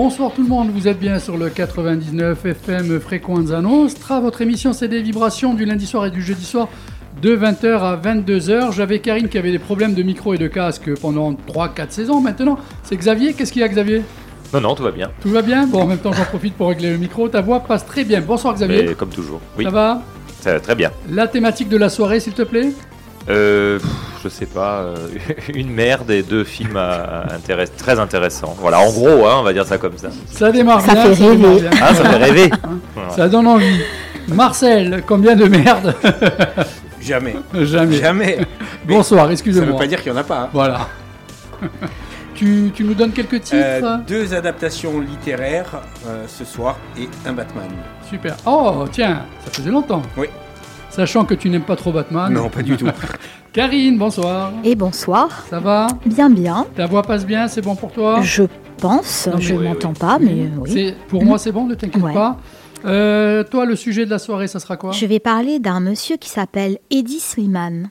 Bonsoir tout le monde, vous êtes bien sur le 99 FM Frequenza Nostra. Votre émission c'est des vibrations du lundi soir et du jeudi soir de 20h à 22h. J'avais Karine qui avait des problèmes de micro et de casque pendant 3-4 saisons maintenant. C'est Xavier, qu'est-ce qu'il y a Xavier? Non, non, tout va bien. Tout va bien? Bon, en même temps j'en profite pour régler le micro. Ta voix passe très bien. Bonsoir Xavier. Mais comme toujours. Oui, Ça va? Ça va très bien. La thématique de la soirée s'il te plaît? Euh, je sais pas, euh, une merde et deux films à- intéress- très intéressants. Voilà, en gros, hein, on va dire ça comme ça. Ça démarre Ça bien. fait ça démarre rêver. bien. Ah, ça fait rêver. Ça donne envie. Marcel, combien de merde Jamais. Jamais. Jamais. Bonsoir, Ça ne veut excusez-moi. pas dire qu'il n'y en a pas. hein. Voilà. tu, tu nous donnes quelques titres Euh, deux adaptations littéraires euh, ce soir et un Batman. Super. Oh, tiens, ça faisait longtemps. Oui. Sachant que tu n'aimes pas trop Batman. Non, pas du tout. Karine, bonsoir. Et bonsoir. Ça va? Bien, bien. Ta voix passe bien, c'est bon pour toi? Je pense, Non, je oui, m'entends pas, mais euh, oui. C'est- Pour moi, c'est bon, ne t'inquiète Ouais. pas. Euh, toi, le sujet de la soirée, ça sera quoi? Je vais parler d'un monsieur qui s'appelle Eddie Slimane,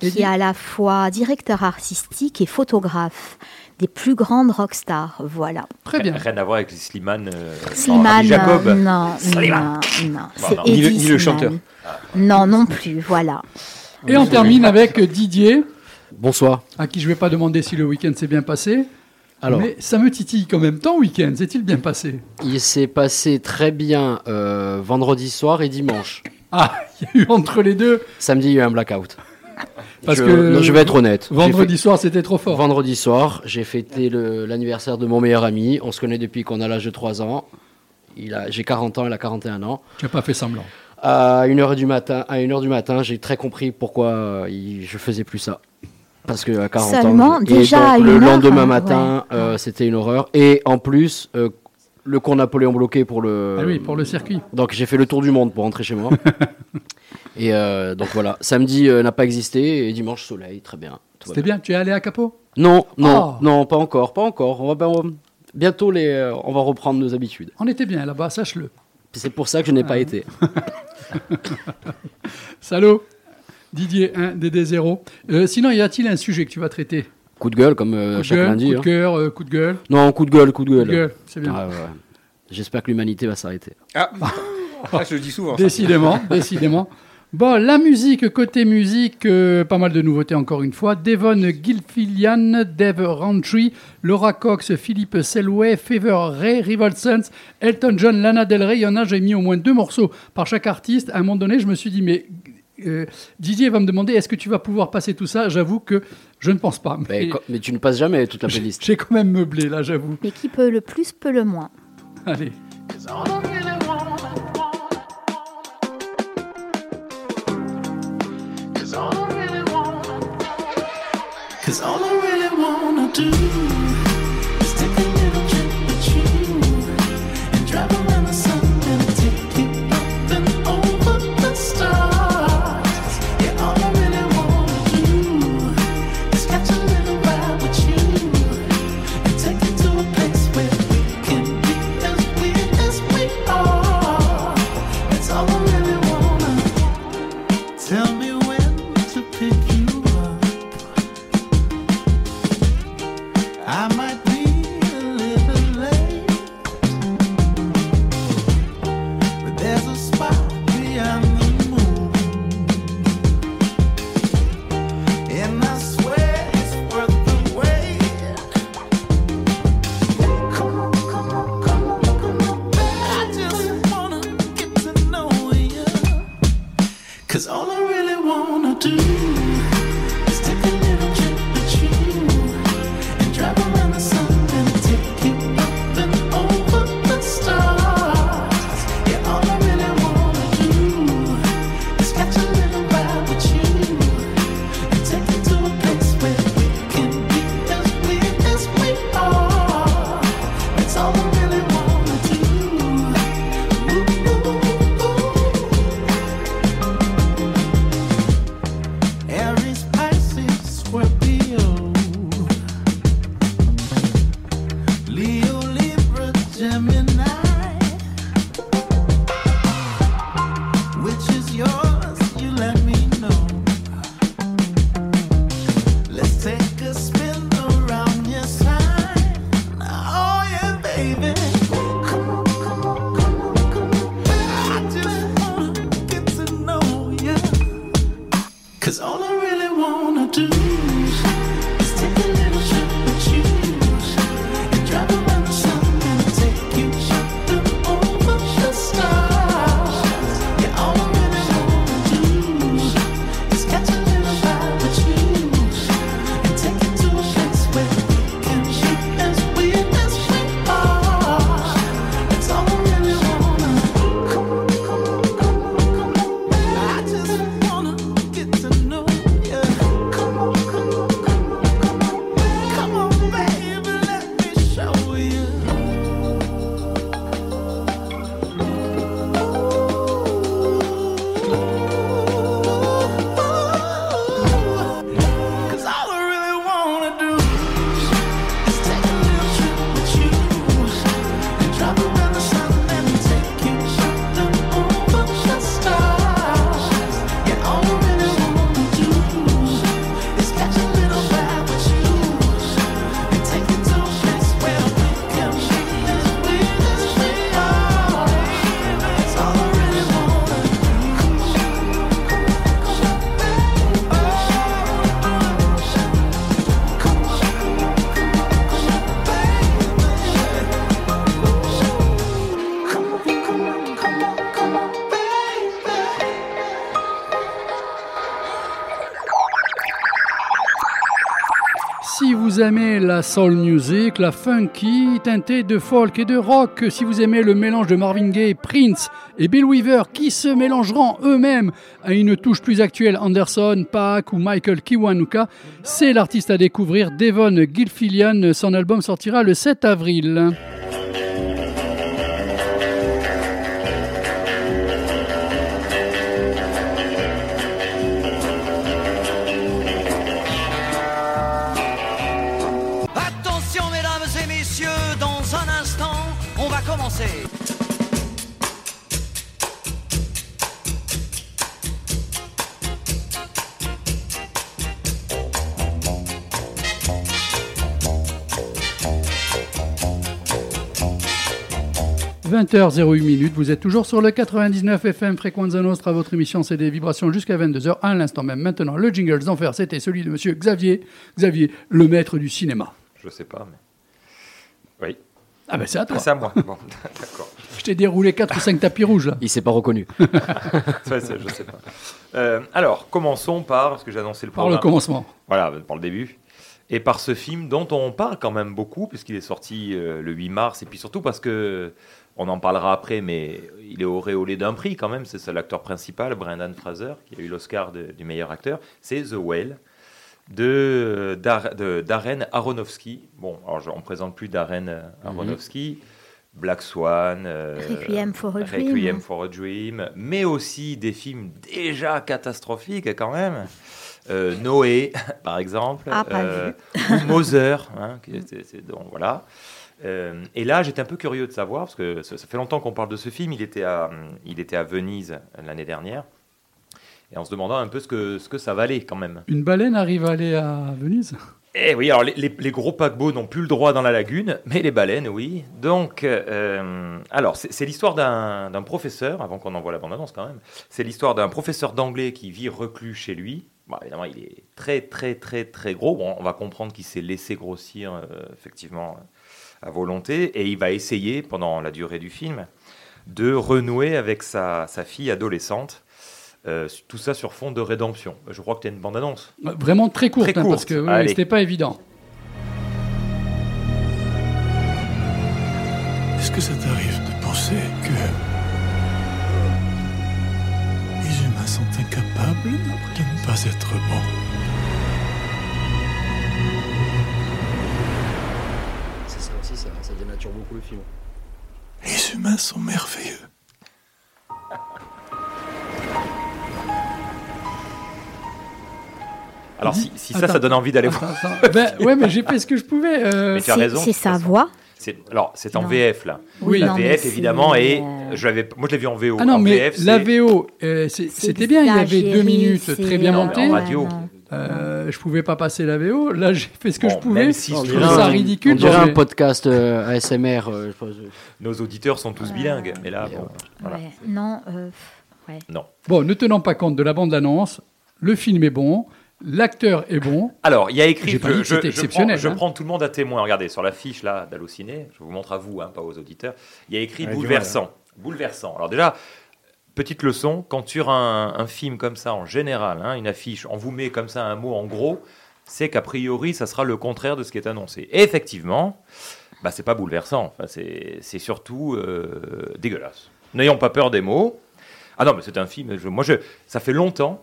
qui est à la fois directeur artistique et photographe des plus grandes rockstars. Voilà. Très bien. Rien à voir avec Slimane. euh, Slimane, Jacob. non, Slimane. non, non, Bon, non. Eddie Ni le- ni le chanteur. Non, non plus, voilà. Et on termine avec Didier, Bonsoir. à qui je ne vais pas demander si le week-end s'est bien passé. Alors, Mais ça me titille quand même. Ton week-end, s'est-il bien passé? Il s'est passé très bien euh, vendredi soir et dimanche. Ah, il y a eu entre les deux. Samedi, il y a eu un blackout. Parce je, que non, je vais être honnête. Vendredi soir, c'était trop fort. vendredi soir, j'ai fêté l'anniversaire de mon meilleur ami. On se connaît depuis qu'on a l'âge de 3 ans. Il a, j'ai 40 ans, il a 41 ans. Tu n'as pas fait semblant. À 1h du matin, à 1h du matin, j'ai très compris pourquoi euh, je faisais plus ça. Parce que à 40 Seulement, ans, déjà et donc, à le heure, lendemain hein, matin, ouais. euh, c'était une horreur. Et en plus, euh, le con Napoléon bloqué pour le. Ah oui, pour le circuit. Donc j'ai fait le tour du monde pour rentrer chez moi. et euh, donc voilà, samedi euh, n'a pas existé et dimanche soleil, très bien. C'était bien. Tu es allé à Capot Non, non, Oh. non, pas encore, pas encore. On va, ben, on va- bientôt les, euh, on va reprendre nos habitudes. On était bien là-bas, sache-le. C'est pour ça que je n'ai Ah. pas été. Salaud Didier 1, DD 0. Euh, sinon, y a-t-il un sujet que tu vas traiter? Coup de gueule comme euh, Coup de chaque gueule, lundi. coup de hein. cœur, euh, coup de gueule. Non, coup de gueule, coup de Coup gueule. de gueule, c'est bien. Ah, ouais, ouais. J'espère que l'humanité va s'arrêter. Ah, Ah, je le dis souvent. ça. Décidément, décidément. Bon, la musique, côté musique, euh, pas mal de nouveautés encore une fois. Devon Gilfillian, Dave Rowntree, Laura Cox, Philippe Selway, Fever Ray, Rival Sons, Elton John, Lana Del Rey. Il y en a, j'ai mis au moins deux morceaux par chaque artiste. À un moment donné, je me suis dit, mais euh, Didier va me demander, est-ce que tu vas pouvoir passer tout ça? J'avoue que je ne pense pas. Mais, Mais tu ne passes jamais toute la playlist. j'ai quand même meublé, là, j'avoue. Mais qui peut le plus, peut le moins. Allez. All I really wanna do vous aimez la soul music, la funky, teintée de folk et de rock, si vous aimez le mélange de Marvin Gaye, Prince et Bill Weaver qui se mélangeront eux-mêmes à une touche plus actuelle, Anderson, Paak ou Michael Kiwanuka, c'est l'artiste à découvrir, Devon Gilfillian. Son album sortira le 7 avril. 20h08 minutes, vous êtes toujours sur le 99 FM Frequenza Nostra, votre émission c'est des vibrations jusqu'à 22h, à l'instant même. Maintenant, le jingle d'enfer, c'était celui de monsieur Xavier, Xavier, le maître du cinéma. Je sais pas, mais. Oui. Ah ben c'est à toi. Ah, c'est à moi. Bon, d'accord. Je t'ai déroulé 4 ou 5 tapis rouges là. Il s'est pas reconnu. Ouais, c'est- je sais pas. Euh, alors, commençons par, parce que j'ai annoncé le Par le programme. commencement. Voilà, par le début. Et par ce film dont on parle quand même beaucoup, puisqu'il est sorti euh, le 8 mars, et puis surtout parce que, on en parlera après, mais il est auréolé d'un prix quand même, c'est ça l'acteur principal, Brendan Fraser, qui a eu l'Oscar du meilleur acteur, c'est The Whale de, Dar- de Darren Aronofsky. Bon, alors je- on ne présente plus Darren euh, Aronofsky, Black Swan, euh, Requiem for a Dream. Requiem for a Dream, mais aussi des films déjà catastrophiques quand même. Euh, Noé, par exemple, Ah, pas euh, ou Mother, hein, donc voilà. Euh, et là, j'étais un peu curieux de savoir, parce que ça, ça fait longtemps qu'on parle de ce film, il était à, il était à Venise l'année dernière, et en se demandant un peu ce que, ce que ça valait quand même. Une baleine arrive à aller à Venise? Eh oui, alors les, les- les gros paquebots n'ont plus le droit dans la lagune, mais les baleines, oui. Donc, euh, alors, c'est l'histoire d'un d'un professeur, avant qu'on envoie la bande-annonce quand même, c'est l'histoire d'un professeur d'anglais qui vit reclus chez lui. Bon, évidemment, il est très, très, très, très gros. Bon, on va comprendre qu'il s'est laissé grossir, euh, effectivement, à volonté, et il va essayer, pendant la durée du film, de renouer avec sa, sa fille adolescente. Euh, tout ça sur fond de rédemption. Je crois que tu as une bande-annonce. Vraiment très courte, Très hein, parce que Allez. c'était pas évident. Est-ce que ça t'arrive de penser que les humains sont incapables de ne pas être bons? Le film. Les humains sont merveilleux. Alors, si, si ça, Attends. ça donne envie d'aller voir. Ben, ouais, mais j'ai fait ce que je pouvais. euh, Mais tu as C'est raison, c'est sa voix. C'est- Alors, c'est en Non. VF là. Oui. La Non, VF évidemment, et je l'avais, moi je l'ai vu en VO. Ah non, en mais VF, la VO, euh, c'est- c'est c'était bien, il y avait deux minutes très bien montées. en radio. Euh, je pouvais pas passer la VO. Là, j'ai fait ce que Bon, je pouvais. si je trouve ça ridicule, On dirait un podcast euh, ASMR. euh, nos auditeurs sont tous bilingues, mais là, bon, voilà. Ouais, non, euh, ouais. Non. Bon, ne tenant pas compte de la bande-annonce, le film est bon, l'acteur est bon. Alors, il y a écrit. Que je, exceptionnel, prends, je hein. prends tout le monde à témoin. Regardez sur l'affiche là d'Allociné. Je vous montre à vous, hein, pas aux auditeurs. Il y a écrit Ouais, bouleversant. Bouleversant. Alors déjà. Petite leçon, quand sur un, un film comme ça, en général, hein, une affiche, on vous met comme ça un mot en gros, c'est qu'a priori, ça sera le contraire de ce qui est annoncé. Et effectivement, bah, c'est pas bouleversant, enfin, c'est surtout euh, dégueulasse. N'ayons pas peur des mots. Ah non, mais c'est un film, je- moi, je, ça fait longtemps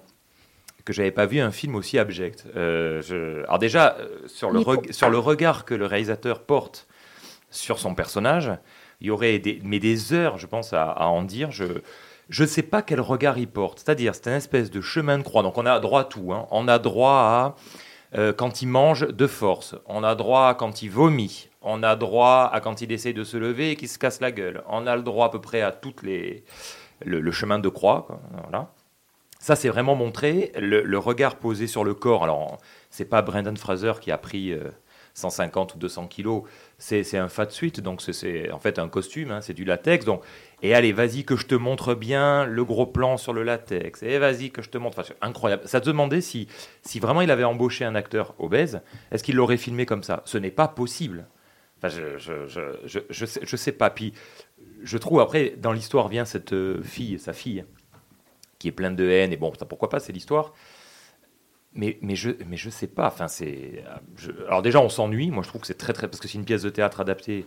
que j'avais pas vu un film aussi abject. Euh, je- alors déjà, euh, sur le, reg- sur le regard que le réalisateur porte sur son personnage, il y aurait des, mais des heures, je pense, à, à en dire. Je je ne sais pas quel regard il porte. C'est-à-dire, c'est un espèce de chemin de croix. Donc on a droit à tout. hein. On a droit à euh, quand il mange de force. On a droit à quand il vomit. On a droit à quand il essaye de se lever et qu'il se casse la gueule. On a le droit à peu près à toutes les le, chemin de croix. Ça, c'est vraiment montré. Le, regard posé sur le corps. Alors, c'est pas Brendan Fraser qui a pris euh, 150 ou 200 kilos. C'est un fat suite, donc c'est- c'est en fait un costume, hein, c'est du latex. Donc, et allez, vas-y que je te montre bien le gros plan sur le latex. Et vas-y que je te montre. Enfin, incroyable. Ça te demandait si, si vraiment il avait embauché un acteur obèse, est-ce qu'il l'aurait filmé comme ça? Ce n'est pas possible. Enfin, je, je, je, je, je sais pas. Puis, je trouve après, dans l'histoire vient cette euh, fille, sa fille, qui est pleine de haine. Et bon, ça, pourquoi pas, c'est l'histoire. Mais, mais, je, mais je sais pas. Enfin, c'est. je- Alors, déjà, on s'ennuie. Moi, je trouve que c'est très, très. Parce que c'est une pièce de théâtre adaptée.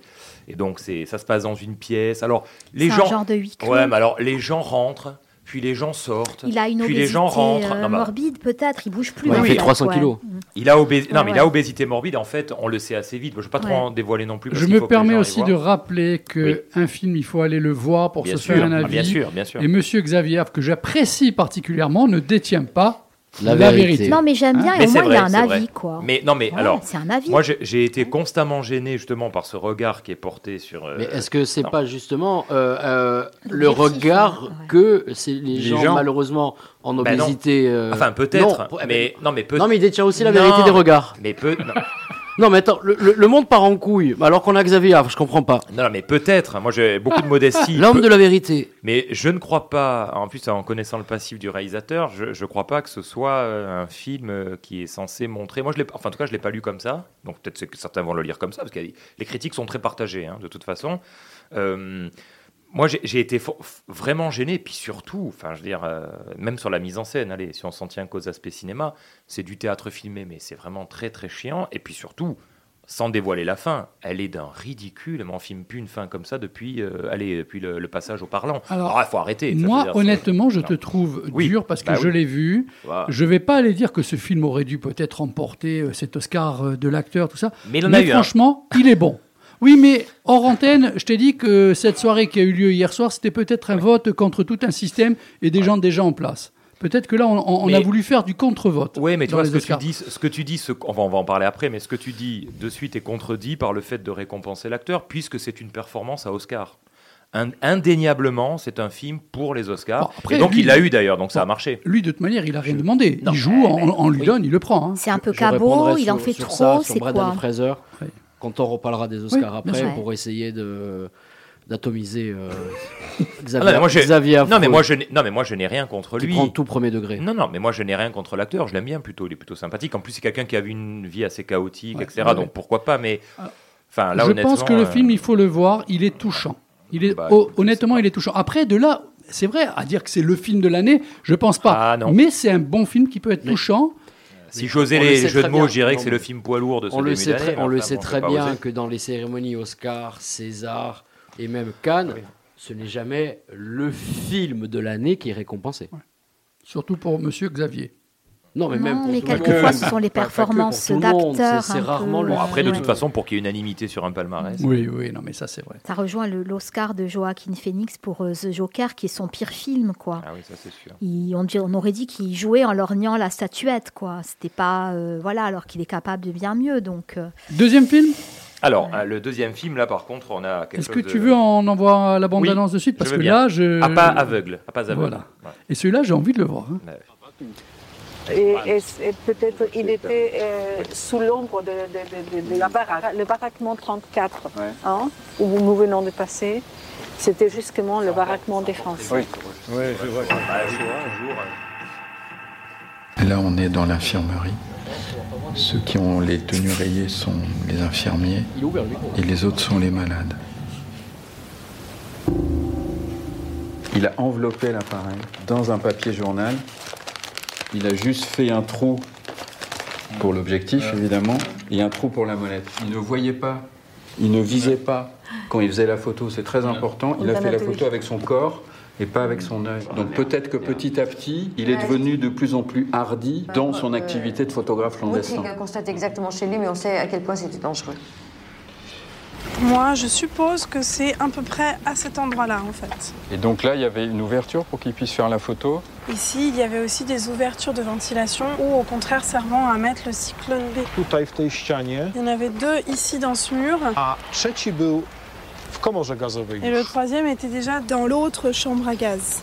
Et donc, c'est ça se passe dans une pièce. Alors, les gens. un genre de huis clos. Ouais, mais alors, les gens rentrent, puis les gens sortent. Il a une puis obésité les gens rentrent. euh, Non, mais- morbide peut-être, il bouge plus. Ouais, il fait 300 ouais. kilos. Il a, obé- non, Ouais, mais il a obésité morbide. En fait, on le sait assez vite. Je ne veux pas trop Ouais. en dévoiler non plus. parce Je me permets aussi de rappeler que un film, il faut aller le voir pour Bien se sûr, faire un ah, avis. bien sûr, bien sûr. Et Monsieur Xavier que j'apprécie particulièrement, ne détient pas La la, vérité. vérité. Non, mais j'aime bien, Hein Mais et au c'est moins il y a un vrai. avis, quoi. Mais non, mais Ouais, alors, c'est un avis. moi, j'ai- été constamment gêné justement par ce regard qui est porté sur. euh, Mais est-ce que c'est pas justement euh, euh, le regard ouais. que c'est les, Les gens, gens. malheureusement en Ben non. obésité euh, Enfin, peut-être. non, mais non, mais peut. non, mais il détient aussi la Non, vérité des regards. Mais peut. Non, mais attends, le, le- le monde part en couille, alors qu'on a Xavier Havre, je comprends pas. non, mais peut-être. Moi, j'ai beaucoup de modestie. L'homme de la vérité. Mais je ne crois pas, en plus en connaissant le passif du réalisateur, je ne crois pas que ce soit euh, un film euh, qui est censé montrer. Moi, je l'ai, enfin, en tout cas, je l'ai pas lu comme ça. Donc peut-être que certains vont le lire comme ça, parce que les critiques sont très partagées, hein, de toute façon. Euh, moi, j'ai, été vraiment gêné, puis surtout, enfin, je veux dire, euh, même sur la mise en scène. Allez, si on s'en tient qu'aux aspects cinéma, c'est du théâtre filmé, mais c'est vraiment très très chiant. Et puis surtout. Sans dévoiler la fin, elle est d'un ridicule. Mais on filme plus une fin comme ça depuis, euh, allez, depuis le, le passage au parlant. Alors, il faut arrêter. je Moi, dire, honnêtement, je Non. te trouve Oui. dur parce que Bah je oui. l'ai vu. Voilà. Je vais pas aller dire que ce film aurait dû peut-être remporter euh, cet Oscar de l'acteur, tout ça. Mais il en a mais eu un. franchement, il est bon. Oui, mais hors antenne, je t'ai dit que cette soirée qui a eu lieu hier soir, c'était peut-être un vote contre tout un système et des gens déjà en place. Peut-être que là, on, a voulu faire du contre-vote. Oui, mais tu vois, ce que tu dis, ce que tu dis ce- on, va, on va en parler après, mais ce que tu dis de suite est contredit par le fait de récompenser l'acteur, puisque c'est une performance à Oscar. In- indéniablement, c'est un film pour les Oscars. Bon, après, et donc, lui- il l'a eu d'ailleurs, donc ça a marché. Lui, de toute manière, il a rien demandé. Non, il joue, mais- on, on lui oui. donne, il le prend. hein. C'est un peu cabot, il en fait sur trop, ça, sur quoi Fraser, Ouais. Quand on reparlera des Oscars Oui, après, pour essayer de d'atomiser euh, Ah Xavier, non, mais moi, j'ai- Xavier non, mais Affreux, moi, je n'ai- non, mais moi, je n'ai rien contre qui lui. prend tout premier degré. Non, non, mais moi, je n'ai rien contre l'acteur. Je l'aime bien plutôt. Il est plutôt sympathique. En plus, c'est quelqu'un qui a eu une vie assez chaotique, Ouais, etc. ouais, Donc, pourquoi pas Mais, Ah. enfin, là, je honnêtement, pense que le euh, film, il faut le voir, il est touchant. Il est, Bah, oh, je honnêtement, il est touchant. Après, de là, c'est vrai, à dire que c'est le film de l'année, je pense pas. Ah, non. Mais c'est un bon film qui peut être touchant. Si j'osais On le les sait jeux de très mots, bien. je dirais que c'est le film poids lourd de ce On le sait très, on le sait très bien oser. que dans les cérémonies Oscar, César et même Cannes, ce n'est jamais le film de l'année qui est récompensé. Surtout pour Monsieur Xavier. Non, mais Non, même pour mais quelquefois, ce sont les performances d'acteurs c'est- peu, rarement le euh, Bon, après, de Ouais. toute façon, pour qu'il y ait unanimité sur un palmarès. Oui, oui, non, mais ça, c'est vrai. Ça rejoint le- l'Oscar de Joaquin Phoenix pour euh, The Joker, qui est son pire film, quoi. Ah oui, ça c'est sûr. Il- on, aurait dit qu'il jouait en lorgnant la statuette, quoi. C'était pas, euh, voilà, alors qu'il est capable de bien mieux, donc. euh, Deuxième film? Alors, le deuxième film, là, par contre, on a quelque Est-ce que de- tu veux en envoie la bande-annonce de suite? Parce je que là, je. À pas aveugle. À pas aveugle. Voilà. Ouais. Et celui-là, j'ai envie de le voir. hein. Et, peut-être il était euh, sous l'ombre de, de- de- de- de la baraque, le baraquement 34, hein, où nous venons de passer. C'était justement le baraquement des Français. Là, on est dans l'infirmerie. Ceux qui ont les tenues rayées sont les infirmiers et les autres sont les malades. Il a enveloppé l'appareil dans un papier journal. Il a juste fait un trou pour l'objectif, évidemment, et un trou pour la molette. Il ne voyait pas, il ne visait pas quand il faisait la photo. C'est très important. Il a fait la photo avec son corps et pas avec son œil. Donc peut-être que petit à petit, il est devenu de plus en plus hardi dans son activité de photographe clandestin. constate exactement chez lui, mais on sait à quel point c'était dangereux. Moi, je suppose que c'est à peu près à cet endroit-là, en fait. Et donc là, il y avait une ouverture pour qu'il puisse faire la photo? Ici, il y avait aussi des ouvertures de ventilation ou au contraire servant à mettre le cyclone B. Tutaj w tej ścianie, Il y en avait deux ici dans ce mur a trzeci był w komorze gazowej. et le troisième était déjà dans l'autre chambre à gaz.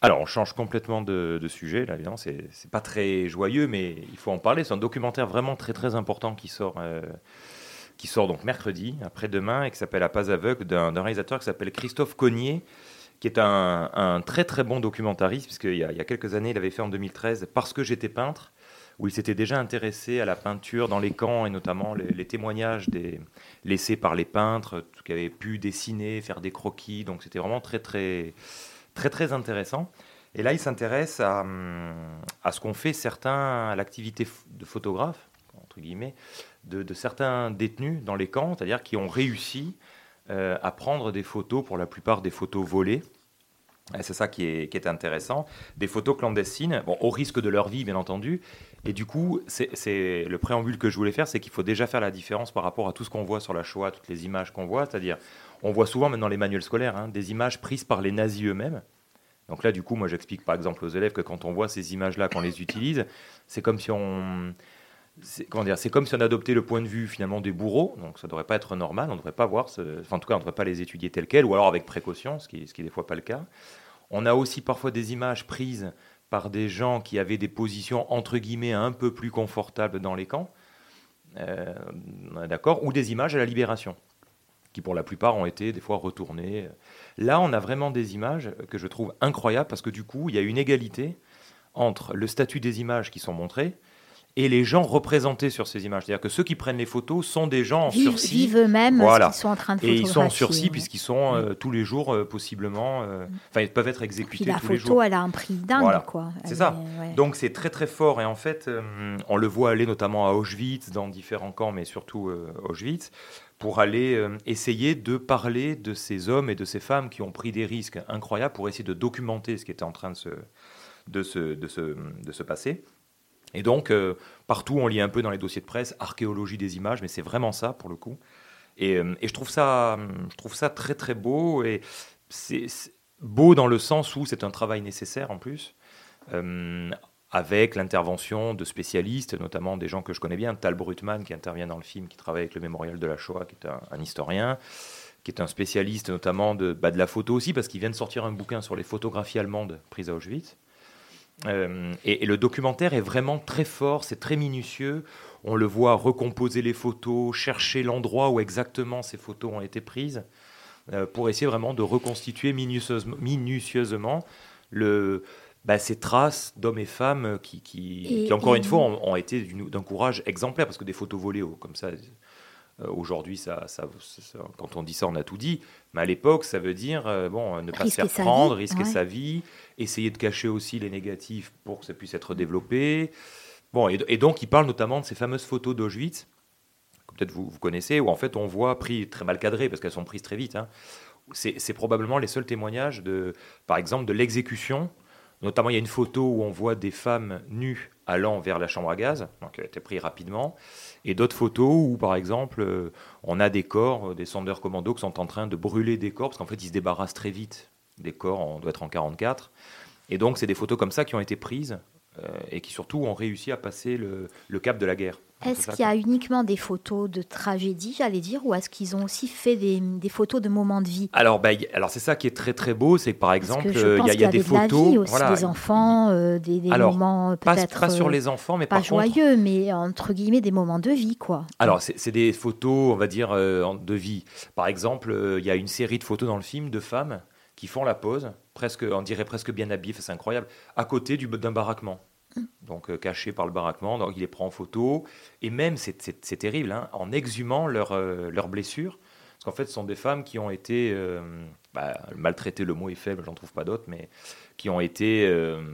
Alors, on change complètement de, sujet. Là, évidemment, c'est pas très joyeux, mais il faut en parler. C'est un documentaire vraiment très très important qui sort, euh, qui sort donc mercredi, après-demain, et qui s'appelle À pas aveugle, d'un réalisateur qui s'appelle Christophe Cognier, qui est un, très très bon documentariste, puisqu'il y, a- il y a quelques années, il avait fait en 2013 Parce que j'étais peintre, où il s'était déjà intéressé à la peinture dans les camps, et notamment les, témoignages des, laissés par les peintres, qui avaient pu dessiner, faire des croquis. Donc c'était vraiment très très très très intéressant. Et là, il s'intéresse à, hum, à ce qu'ont fait certains, à l'activité de photographe, entre guillemets, de, de certains détenus dans les camps, c'est-à-dire qui ont réussi euh, à prendre des photos, pour la plupart des photos volées. C'est ça qui est, qui est intéressant. Des photos clandestines, au risque de leur vie, bien entendu. Et du coup, c'est le préambule que je voulais faire, c'est qu'il faut déjà faire la différence par rapport à tout ce qu'on voit sur la Shoah, toutes les images qu'on voit. C'est-à-dire, on voit souvent maintenant les manuels scolaires, hein, des images prises par les nazis eux-mêmes. Donc là, du coup, moi, j'explique par exemple aux élèves que quand on voit ces images-là, qu'on les utilise, c'est comme si on, comment dire, c'est comme si on adoptait le point de vue finalement des bourreaux. Donc ça ne devrait pas être normal. On ne devrait pas voir, ce- enfin, en tout cas, on ne devrait pas les étudier telles quelles, ou alors avec précaution, ce qui, ce qui est des fois pas le cas. On a aussi parfois des images prises par des gens qui avaient des positions entre guillemets un peu plus confortables dans les camps, Euh, d'accord, ou des images à la libération, qui pour la plupart ont été des fois retournées. Là, on a vraiment des images que je trouve incroyables parce que du coup, il y a une égalité entre le statut des images qui sont montrées et les gens représentés sur ces images. C'est-à-dire que ceux qui prennent les photos sont des gens en Vivent- sursis. vivent eux-mêmes Voilà. qu'ils sont en train de Et ils sont en sursis ouais. puisqu'ils sont euh, tous les jours euh, possiblement. euh, Enfin, ils peuvent être exécutés la tous les photo, jours. elle a un prix dingue, Voilà. quoi. C'est ça. ouais. Donc c'est très très fort et en fait on le voit aller notamment à Auschwitz, dans différents camps, mais surtout Auschwitz, pour aller euh, essayer de parler de ces hommes et de ces femmes qui ont pris des risques incroyables pour essayer de documenter ce qui était en train de se, de se, de se, de se passer. Et donc euh, partout on lit un peu dans les dossiers de presse archéologie des images, mais c'est vraiment ça pour le coup. Et, euh, et je trouve ça, je trouve ça très très beau et c'est beau dans le sens où c'est un travail nécessaire en plus avec l'intervention de spécialistes, notamment des gens que je connais bien, Tal Brutman qui intervient dans le film, qui travaille avec le mémorial de la Shoah, qui est un, historien, qui est un spécialiste notamment de, bah, de la photo aussi, parce qu'il vient de sortir un bouquin sur les photographies allemandes prises à Auschwitz. Euh, et, et le documentaire est vraiment très fort, c'est très minutieux. On le voit recomposer les photos, chercher l'endroit où exactement ces photos ont été prises, euh, pour essayer vraiment de reconstituer minutieusement, minutieusement le, bah, ces traces d'hommes et femmes qui, qui, Et- qui, encore et- une fois, ont, ont été d'un courage exemplaire, parce que des photos volées oh, comme ça, euh, aujourd'hui, ça, ça, ça- quand on dit ça, on a tout dit. Mais à l'époque, ça veut dire euh, bon, ne pas se faire prendre, vie, risquer ouais. sa vie, essayer de cacher aussi les négatifs pour que ça puisse être développé. Bon, et, et donc, il parle notamment de ces fameuses photos d'Auschwitz, que peut-être vous, vous connaissez, où en fait on voit, pris très mal cadrées, parce qu'elles sont prises très vite, hein, c'est c'est probablement les seuls témoignages, de, par exemple, de l'exécution. Notamment, il y a une photo où on voit des femmes nues allant vers la chambre à gaz, donc elle a été prise rapidement, et d'autres photos où, par exemple, euh, on a des corps, euh, des sondeurs commandos qui sont en train de brûler des corps, parce qu'en fait, ils se débarrassent très vite des corps, on doit être en 44. Et donc, c'est des photos comme ça qui ont été prises euh, et qui surtout ont réussi à passer le, le cap de la guerre. Est-ce qu'il y a uniquement des photos de tragédie, j'allais dire, ou est-ce qu'ils ont aussi fait des, des photos de moments de vie? Alors, y- alors c'est ça qui est très très beau, c'est que par exemple, que je euh, pense il y a, il y a des avait de la photos, vie aussi, voilà. des enfants, euh, des, des Alors, moments pas- peut-être pas sur euh, les enfants, mais pas par contre- joyeux, mais entre guillemets des moments de vie, quoi. Alors, c'est des photos, on va dire, euh, de vie. Par exemple, il y a une série de photos dans le film de femmes qui font la pause, presque, on dirait presque bien habillées, c'est incroyable, à côté du- d'un baraquement. Donc, euh, cachées par le baraquement, donc il les prend en photo. Et même, c'est- terrible, hein, en exhumant leurs euh, blessures. Parce qu'en fait, ce sont des femmes qui ont été euh, bah, maltraitées, le mot est faible, j'en trouve pas d'autre, mais qui ont été,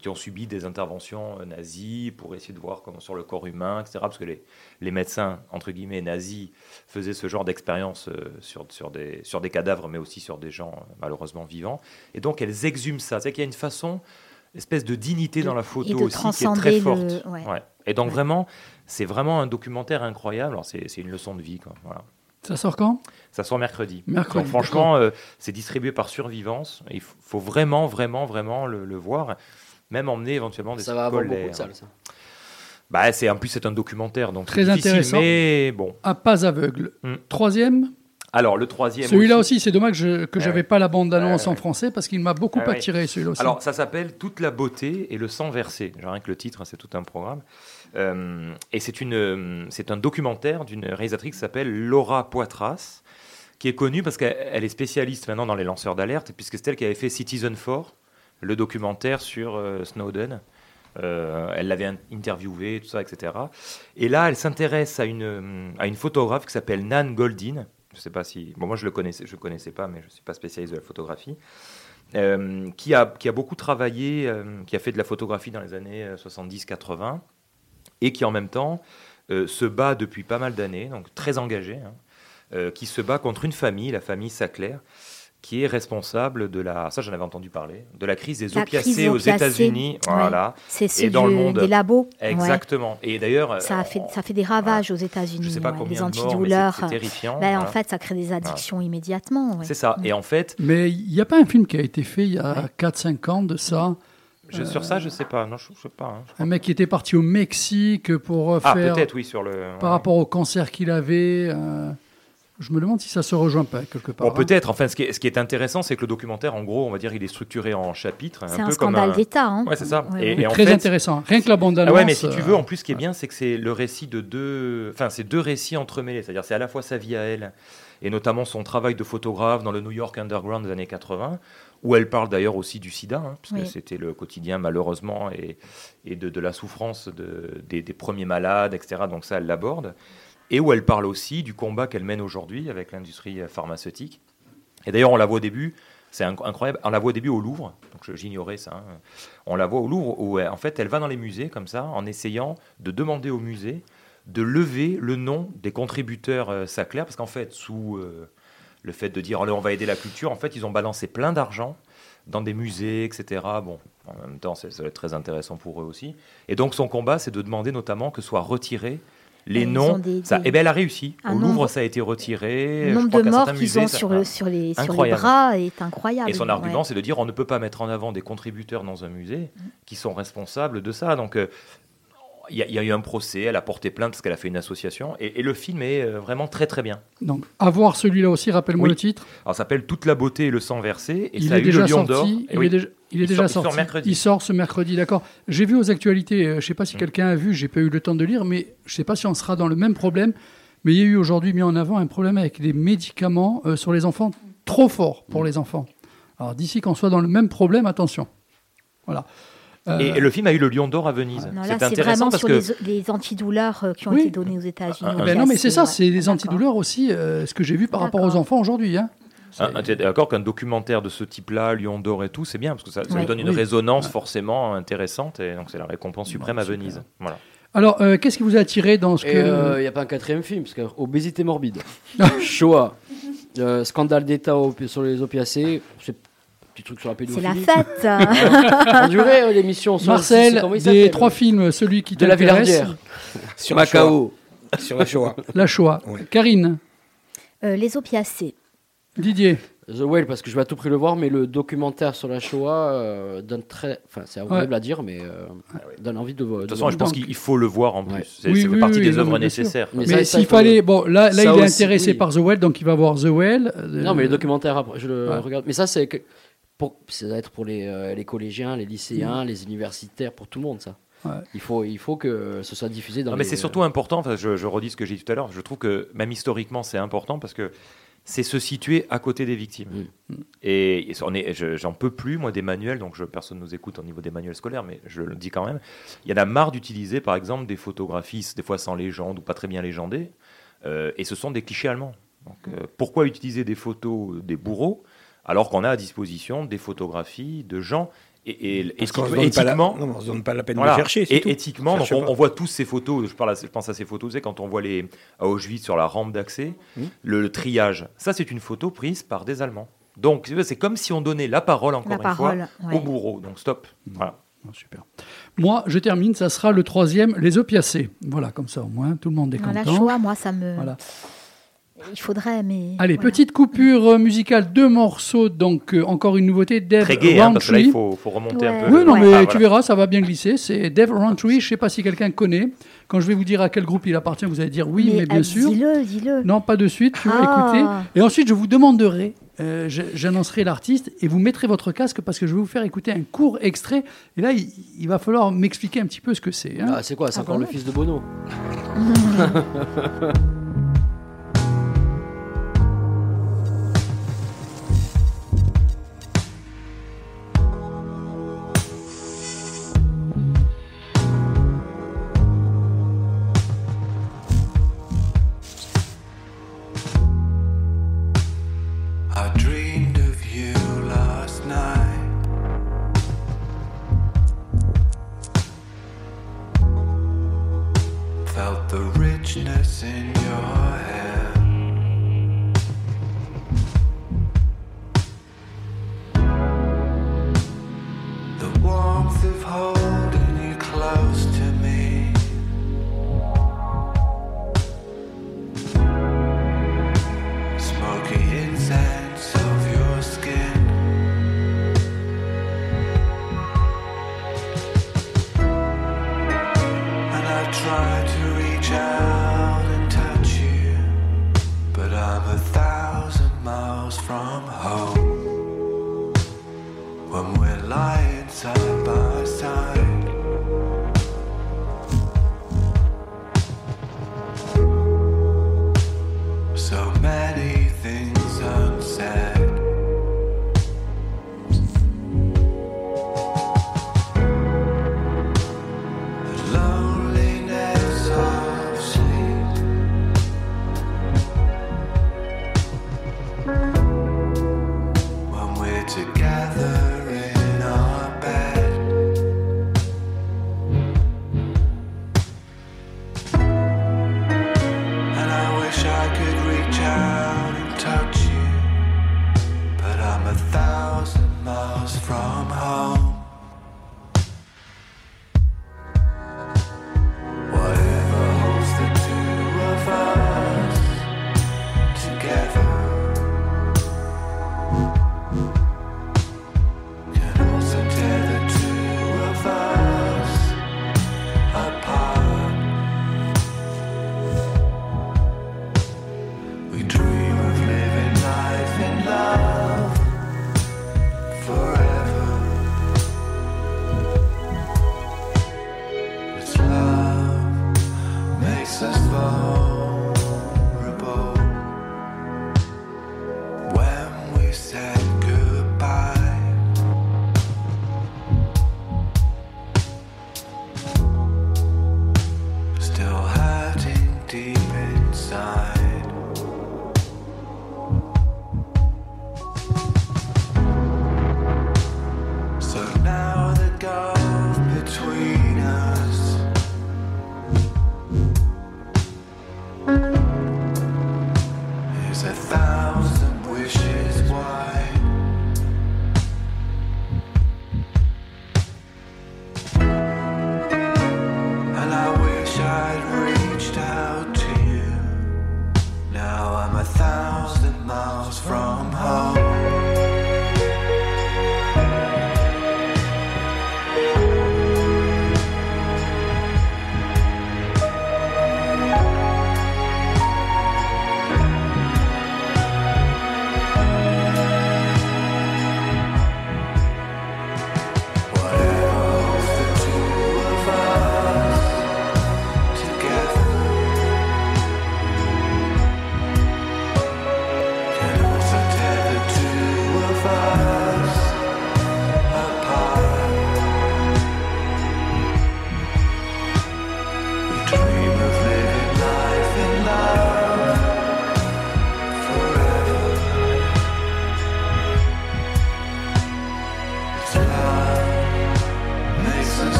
qui ont subi des interventions nazies pour essayer de voir comment sur le corps humain, etc. Parce que les, médecins entre guillemets nazis faisaient ce genre d'expérience sur, des sur des cadavres, mais aussi sur des gens malheureusement vivants. Et donc elles exhument ça. C'est qu'il y a une façon, espèce de dignité dans la photo aussi qui est très le- forte. ouais. Ouais. Et donc vraiment, c'est vraiment un documentaire incroyable. Alors c'est c'est une leçon de vie, quoi. Voilà. Ça sort quand? Ça sort mercredi. Mercredi, Donc, franchement, euh, c'est distribué par Survivance. Il faut vraiment, vraiment, vraiment le, le voir. Même emmener éventuellement des Ça va avoir beaucoup de salles, ça. Bah, c'est, en plus, c'est un documentaire, donc Très intéressant. mais bon. À pas aveugle. Mm. Troisième? Alors, le troisième. Celui-là aussi, c'est dommage que Ouais, j'avais ouais. pas la bande-annonce Ouais, en français parce qu'il m'a beaucoup Ah ouais. attiré, celui-là aussi. Alors, ça s'appelle Toute la beauté et le sang versé. J'ai rien que le titre, hein, c'est tout un programme. Euh, et c'est, une, euh, c'est un documentaire d'une réalisatrice qui s'appelle Laura Poitras, qui est connue parce qu'elle elle est spécialiste maintenant dans les lanceurs d'alerte, puisque c'est elle qui avait fait Citizen 4, le documentaire sur euh, Snowden. Euh, elle l'avait in- interviewé, tout ça, etc. Et là, elle s'intéresse à une, à une photographe qui s'appelle Nan Goldin. Je sais pas si. Bon, moi, je le connaissais, je connaissais pas, mais je suis pas spécialiste de la photographie. Euh, qui, a, qui a beaucoup travaillé, euh, qui a fait de la photographie dans les années euh, 70-80, et qui en même temps euh, se bat depuis pas mal d'années, donc très engagé, hein, euh, qui se bat contre une famille, la famille Saclair, qui est responsable de la, ça j'en avais entendu parler, de la crise des La opiacés crise aux États-Unis, ouais. voilà, C'est et ceux dans le monde. des labos, ouais. Exactement. Et d'ailleurs, Ça a fait, ça fait des ravages aux États-Unis. Je sais pas ouais, combien les de morts, mais antidouleurs. c'est- terrifiant, Ben, En fait, ça crée des addictions immédiatement. ouais. c'est ça. Et en fait, Mais il n'y a pas un film qui a été fait il y a 4-5 ans de ça. je, sur ça, je sais pas. Non, je, je sais pas. hein. Un mec qui était parti au Mexique pour euh, Ah, faire. peut-être, oui, sur le. Par rapport au cancer qu'il avait. euh, je me demande si ça se rejoint pas quelque part. Bon, peut-être. Enfin, ce qui est, ce qui est intéressant, c'est que le documentaire, en gros, on va dire, il est structuré en chapitres. C'est un peu scandale comme un- d'État, hein. Ouais, c'est ça. Ouais, et, ouais. et en Très fait- intéressant. Rien que la bande Ah ouais, annonce, mais si tu euh, veux, en plus, ce qui est bien, c'est que c'est le récit de deux. Enfin, c'est deux récits entremêlés. C'est-à-dire, c'est à la fois sa vie à elle, et notamment son travail de photographe dans le New York Underground des années 80, où elle parle d'ailleurs aussi du sida, hein, puisque Oui. c'était le quotidien, malheureusement, et, et de, de la souffrance de, des, des premiers malades, etc. Donc, ça, elle l'aborde. Et où elle parle aussi du combat qu'elle mène aujourd'hui avec l'industrie pharmaceutique. Et d'ailleurs, on la voit au début, c'est inc- incroyable, on la voit au début au Louvre, donc j'ignorais ça. hein. On la voit au Louvre où, euh, en fait, elle va dans les musées comme ça, en essayant de demander au musée de lever le nom des contributeurs euh, parce qu'en fait, sous euh, le fait de dire on va aider la culture, en fait, ils ont balancé plein d'argent dans des musées, etc. Bon, en même temps, c'est- ça va être très intéressant pour eux aussi. Et donc, son combat, c'est de demander notamment que soient retirés les ils noms. des- ça, des- et ben, elle a réussi. un Au Louvre, nombre- ça a été retiré. Le Je nombre crois de morts qu'ils ont ça- sur, le, sur, les, sur les bras est incroyable. Et son argument, ouais. c'est de dire on ne peut pas mettre en avant des contributeurs dans un musée qui sont responsables de ça. Donc, euh, il y, a- y a eu un procès, elle a porté plainte parce qu'elle a fait une association. Et, et le film est euh, vraiment très très bien. Donc, à voir celui-là aussi, rappelle-moi Oui. le titre. Alors, ça s'appelle Toute la beauté et le sang versé. Et il ça a est eu déjà le Lion d'Or. Il, oui. est déjà, il est Il déjà sort- il sort sorti. mercredi. Il sort ce mercredi, d'accord. J'ai vu aux actualités, euh, je ne sais pas Mm. si quelqu'un a vu, j'ai pas eu le temps de lire, mais je ne sais pas si on sera dans le même problème. Mais il y a eu aujourd'hui mis en avant un problème avec les médicaments euh, sur les enfants trop forts pour Mm. les enfants. Alors d'ici qu'on soit dans le même problème, attention. Voilà. Euh, Et, et le film a eu le Lion d'Or à Venise. Là, c'est intéressant vraiment parce sur que. les, les antidouleurs qui ont Oui. été donnés aux États-Unis. Ah, ben non, mais c'est ça, c'est les antidouleurs aussi, euh, ce que j'ai vu par rapport aux enfants aujourd'hui. Hein. Un- t'es d'accord qu'un documentaire de ce type-là, Lion d'Or et tout, c'est bien parce que ça, ça Ouais. lui donne une Oui. résonance forcément intésante et donc c'est la récompense suprême à super. Venise. Voilà. Alors, euh, qu'est-ce qui vous a attiré dans ce Et que... il n'y a pas un quatrième film, parce que obésité morbide, Shoah, euh, scandale d'État sur les opiacés, c'est un petit truc sur la C'est pédophilie. la fête. On dirait euh, l'émission sur Marcel, c'est- des trois films, celui qui de la Villardière, Sur la Macao. Sur la Shoah. la Shoah. Karine, Euh, les opiacés. Didier, The Whale, parce que je vais à tout prix le voir, mais le documentaire sur la Shoah euh, donne très. Enfin, c'est horrible à dire, mais euh, donne envie de voir. De toute façon, je pense qu'il faut le voir en plus. Ouais. C'est Oui, ça fait oui, partie oui, des œuvres mais nécessaires. Mais mais s'il fallait... le- Bon, là, là il est aussi, intéressé oui. par The Well, donc il va voir The Well. euh, Non, mais les documentaires, après, je le Ouais. regarde. Mais ça, c'est que. Pour, ça doit être pour les, euh, les collégiens, les lycéens, Mm. les universitaires, pour tout le monde, ça. Ouais. Il, faut, il faut que ce soit diffusé dans Non, mais les- c'est surtout important, enfin, je, je redis ce que j'ai dit tout à l'heure, je trouve que même historiquement c'est important parce que c'est se situer à côté des victimes. Mm. Et, j'en peux plus, moi, des manuels, donc je, personne nous écoute au niveau des manuels scolaires, mais je le dis quand même. Il y en a marre d'utiliser, par exemple, des photographies, des fois sans légende ou pas très bien légendées, euh, et ce sont des clichés allemands. Donc, euh, pourquoi utiliser des photos des bourreaux alors qu'on a à disposition des photographies de gens et, et Parce la- éthiquement, non, on se donne pas la peine voilà. de chercher. c'est Et tout. éthiquement, donc on, voit tous ces photos. Je, parle à- je pense à ces photos, vous savez, quand on voit les à Auschwitz sur la rampe d'accès, Hmm. le, le triage. Ça, c'est une photo prise par des Allemands. Donc, c'est comme si on donnait la parole encore La une parole, fois ouais. au bourreau. Donc, stop. Voilà. Ah, super. Moi, je termine, ça sera le troisième, les opiacés. Voilà, comme ça au moins, tout le monde est Non, la content. Shoah, moi, ça me. Voilà. Il faudrait, mais. Allez, voilà. petite coupure euh, musicale, deux morceaux, donc euh, encore une nouveauté, Dave Très gai, hein, parce que là, il faut, faut remonter un peu. Oui, non, mais Ah, tu voilà. verras, ça va bien glisser. C'est Dave Rowntree, je ne sais pas si quelqu'un connaît. Quand je vais vous dire à quel groupe il appartient, vous allez dire oui, mais, bien euh, sûr. Dis-le, dis-le. Non, pas de suite, tu vas Ah. écouter. Et ensuite, je vous demanderai, euh, j'annoncerai l'artiste et vous mettrez votre casque parce que je vais vous faire écouter un court extrait. Et là, il, il va falloir m'expliquer un petit peu ce que c'est. hein. Ah, c'est quoi C'est Ah, encore bon le fils de Bono? from home. When we're lying side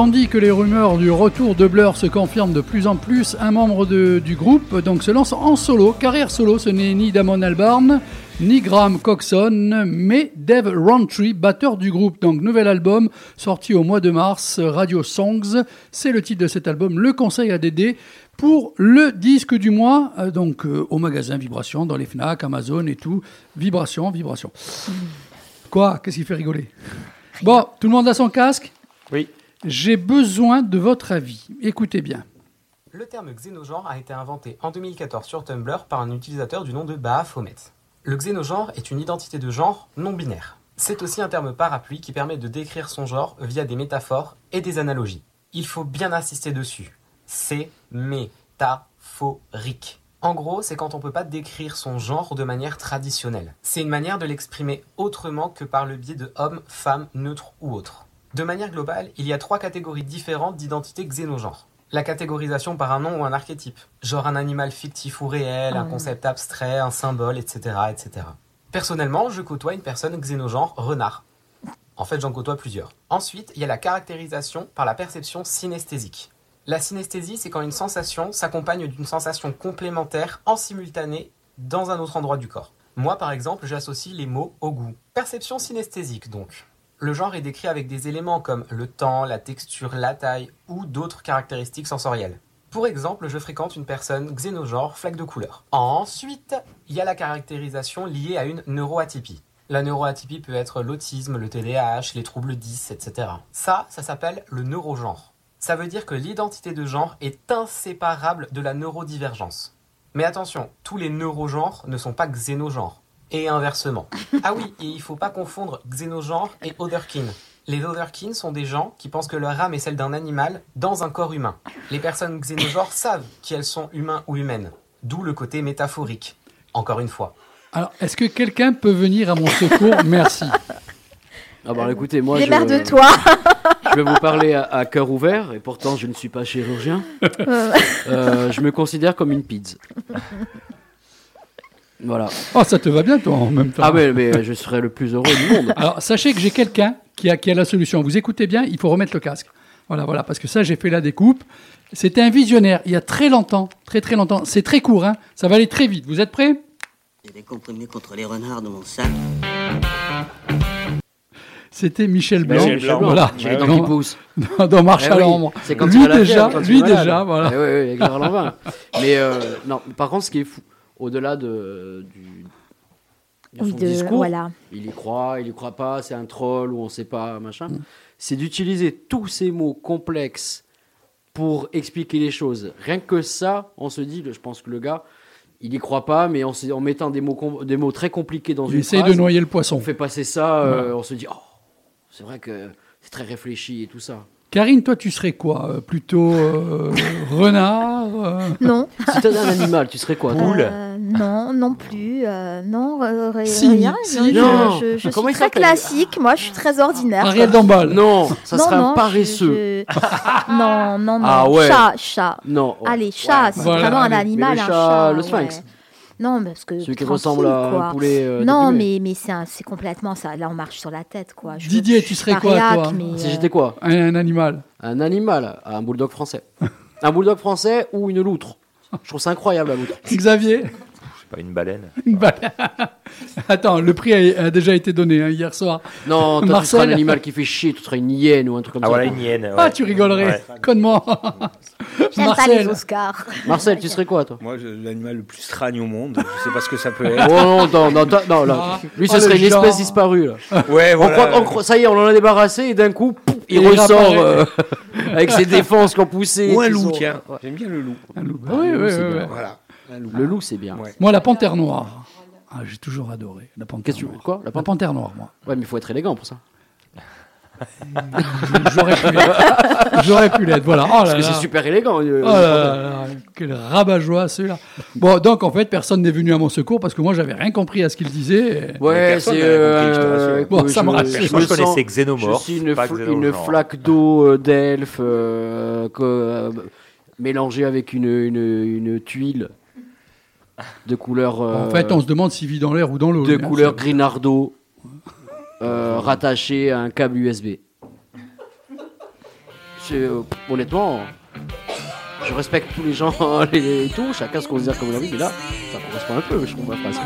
Tandis que les rumeurs du retour de Blur se confirment de plus en plus, un membre de- du groupe donc, se lance en solo. Carrière solo, ce n'est ni Damon Albarn, ni Graham Coxon, mais Dave Rowntree, batteur du groupe. Donc nouvel album sorti au mois de mars, Radio Songs. C'est le titre de cet album, le conseil à Dédé pour le disque du mois, euh, donc euh, au magasin Vibration, dans les FNAC, Amazon et tout. Vibration, Vibration. Quoi? Qu'est-ce qui fait rigoler? Bon, tout le monde a son casque? Oui. J'ai besoin de votre avis. Écoutez bien. Le terme xénogenre a été inventé en 2014 sur Tumblr par un utilisateur du nom de Baphomet. Le xénogenre est une identité de genre non binaire. C'est aussi un terme parapluie qui permet de décrire son genre via des métaphores et des analogies. Il faut bien insister dessus. C'est métaphorique. En gros, c'est quand on peut pas décrire son genre de manière traditionnelle. C'est une manière de l'exprimer autrement que par le biais de homme, femme, neutre ou autre. De manière globale, il y a trois catégories différentes d'identité xénogenre. La catégorisation par un nom ou un archétype, genre un animal fictif ou réel, un concept abstrait, un symbole, etc., etc. Personnellement, je côtoie une personne xénogenre renard. En fait, j'en côtoie plusieurs. Ensuite, il y a la caractérisation par la perception synesthésique. La synesthésie, c'est quand une sensation s'accompagne d'une sensation complémentaire en simultané dans un autre endroit du corps. Moi, par exemple, j'associe les mots au goût. Perception synesthésique, donc. Le genre est décrit avec des éléments comme le temps, la texture, la taille ou d'autres caractéristiques sensorielles. Pour exemple, je fréquente une personne xénogenre flaque de couleur. Ensuite, il y a la caractérisation liée à une neuroatypie. La neuroatypie peut être l'autisme, le TDAH, les troubles 10, etc. Ça, ça s'appelle le neurogenre. Ça veut dire que l'identité de genre est inséparable de la neurodivergence. Mais attention, tous les neurogenres ne sont pas xénogenres. Et inversement. Ah oui, et il faut pas confondre xénogenre et otherkin. Les otherkin sont des gens qui pensent que leur âme est celle d'un animal dans un corps humain. Les personnes xénogenres savent qu'elles sont humains ou humaines. D'où le côté métaphorique. Encore une fois. Alors, est-ce que quelqu'un peut venir à mon secours? Merci. Ah bah écoutez, moi je, Démerde-toi. je vais vous parler à, à cœur ouvert, et pourtant je ne suis pas chirurgien. Euh, je me considère comme une pizza. Voilà. Oh, ça te va bien, toi, en même temps. Ah mais, mais je serais le plus heureux du monde. Alors, sachez que j'ai quelqu'un qui a, qui a la solution. Vous écoutez bien, il faut remettre le casque. Voilà, voilà, parce que ça, j'ai fait la découpe. C'était un visionnaire, il y a très longtemps, très très longtemps. C'est très court, hein. ça va aller très vite. Vous êtes prêts? J'ai des comprimés contre les renards dans mon sac. C'était Michel Blanc. Michel Blanc. Voilà. J'ai les dents Dans- qui poussent. Dans, dans Marche Eh à oui, l'ombre. C'est quand lui déjà, quand lui déjà, voilà. Eh oui, oui, avec. Mais euh, non, par contre, ce qui est fou, au-delà de, du, de Oui, son de- discours, voilà. il y croit, il y croit pas, c'est un troll ou on sait pas, machin, Mm. c'est d'utiliser tous ces mots complexes pour expliquer les choses. Rien que ça, on se dit, je pense que le gars, il y croit pas, mais en, mettant des mots, com- des mots très compliqués dans Il une essaye phrase, de noyer le poisson. On fait passer ça, euh, on se dit, oh, c'est vrai que c'est très réfléchi et tout ça. Karine, toi, tu serais quoi? Euh, Plutôt euh, renard euh, Non. Si t'étais un animal, tu serais quoi toi? Euh, non, non plus. euh, non, Si, rien. si, non, je- non. je, suis très classique. Moi, je suis très ordinaire. Ariel. Dombal. Non, ça Non, serait non, un paresseux. je- je- non, non, non. Ah ouais. Chat, chat. Non. oh. Allez, chat, Ouais, c'est voilà, vraiment un animal, le un chat, chat. le ouais. Non, parce que. Celui qui ressemble à un quoi. poulet, euh, non, mais, mais c'est un- c'est complètement ça. Là, on marche sur la tête, quoi. Je- Didier, tu suis serais quoi, réac, toi mais, Si euh, j'étais quoi un, un animal. Un animal, un bulldog français. un bulldog français ou une loutre. Je trouve ça incroyable la loutre. Xavier Pas une baleine. Bah, Attends, le prix a, a déjà été donné hein, hier soir. Non, toi, tu seras Marcel un animal qui fait chier, tu seras une hyène ou un truc comme Ah ça. voilà, une hyène. Ah, tu rigolerais, Ouais. connement. J'aime pas les Oscars. Marcel, tu serais quoi toi? Moi, l'animal le plus stragne au monde. Je sais pas ce que ça peut être. Oh non, non, non, non, là. Ah. Lui, ce Oh, serait une genre. espèce disparue. Là. Ouais, On croit- on croit- ça y est, on en a débarrassé et d'un coup, pouf, il, Il ressort euh, avec ses défenses qui ont poussé. Ou un loup, tiens. J'aime bien le loup. Un loup. Ah, Oui, oui, oui. Voilà. Loup. Le loup, c'est bien. Ouais. Moi, la panthère noire. Ah, j'ai toujours adoré la panthère Qu'est-ce que tu noire. quoi La La panthère noire, moi. Ouais, mais il faut être élégant pour ça. J'aurais pu l'être. J'aurais pu l'être, voilà. Oh là Parce que là. c'est super élégant. euh, Oh là quel rabat-joie celui-là. Bon, donc en fait, personne n'est venu à mon secours parce que moi, j'avais rien compris à ce qu'il disait. Ouais, personne c'est. compris, je euh. Bon, ça me rassure. je je connaissais Xénomorphe, Je suis une, fl- flaque d'eau euh, d'elfe euh, que, euh, mélangée avec une, une, une tuile de couleur. euh, En fait, on se demande s'il vit dans l'air ou dans l'eau. de hein, couleur grinardo euh, rattaché à un câble USB. Euh, honnêtement, je respecte tous les gens et tout, chacun se considère comme il a envie, mais là, ça correspond un peu, je trouve, ma phrase.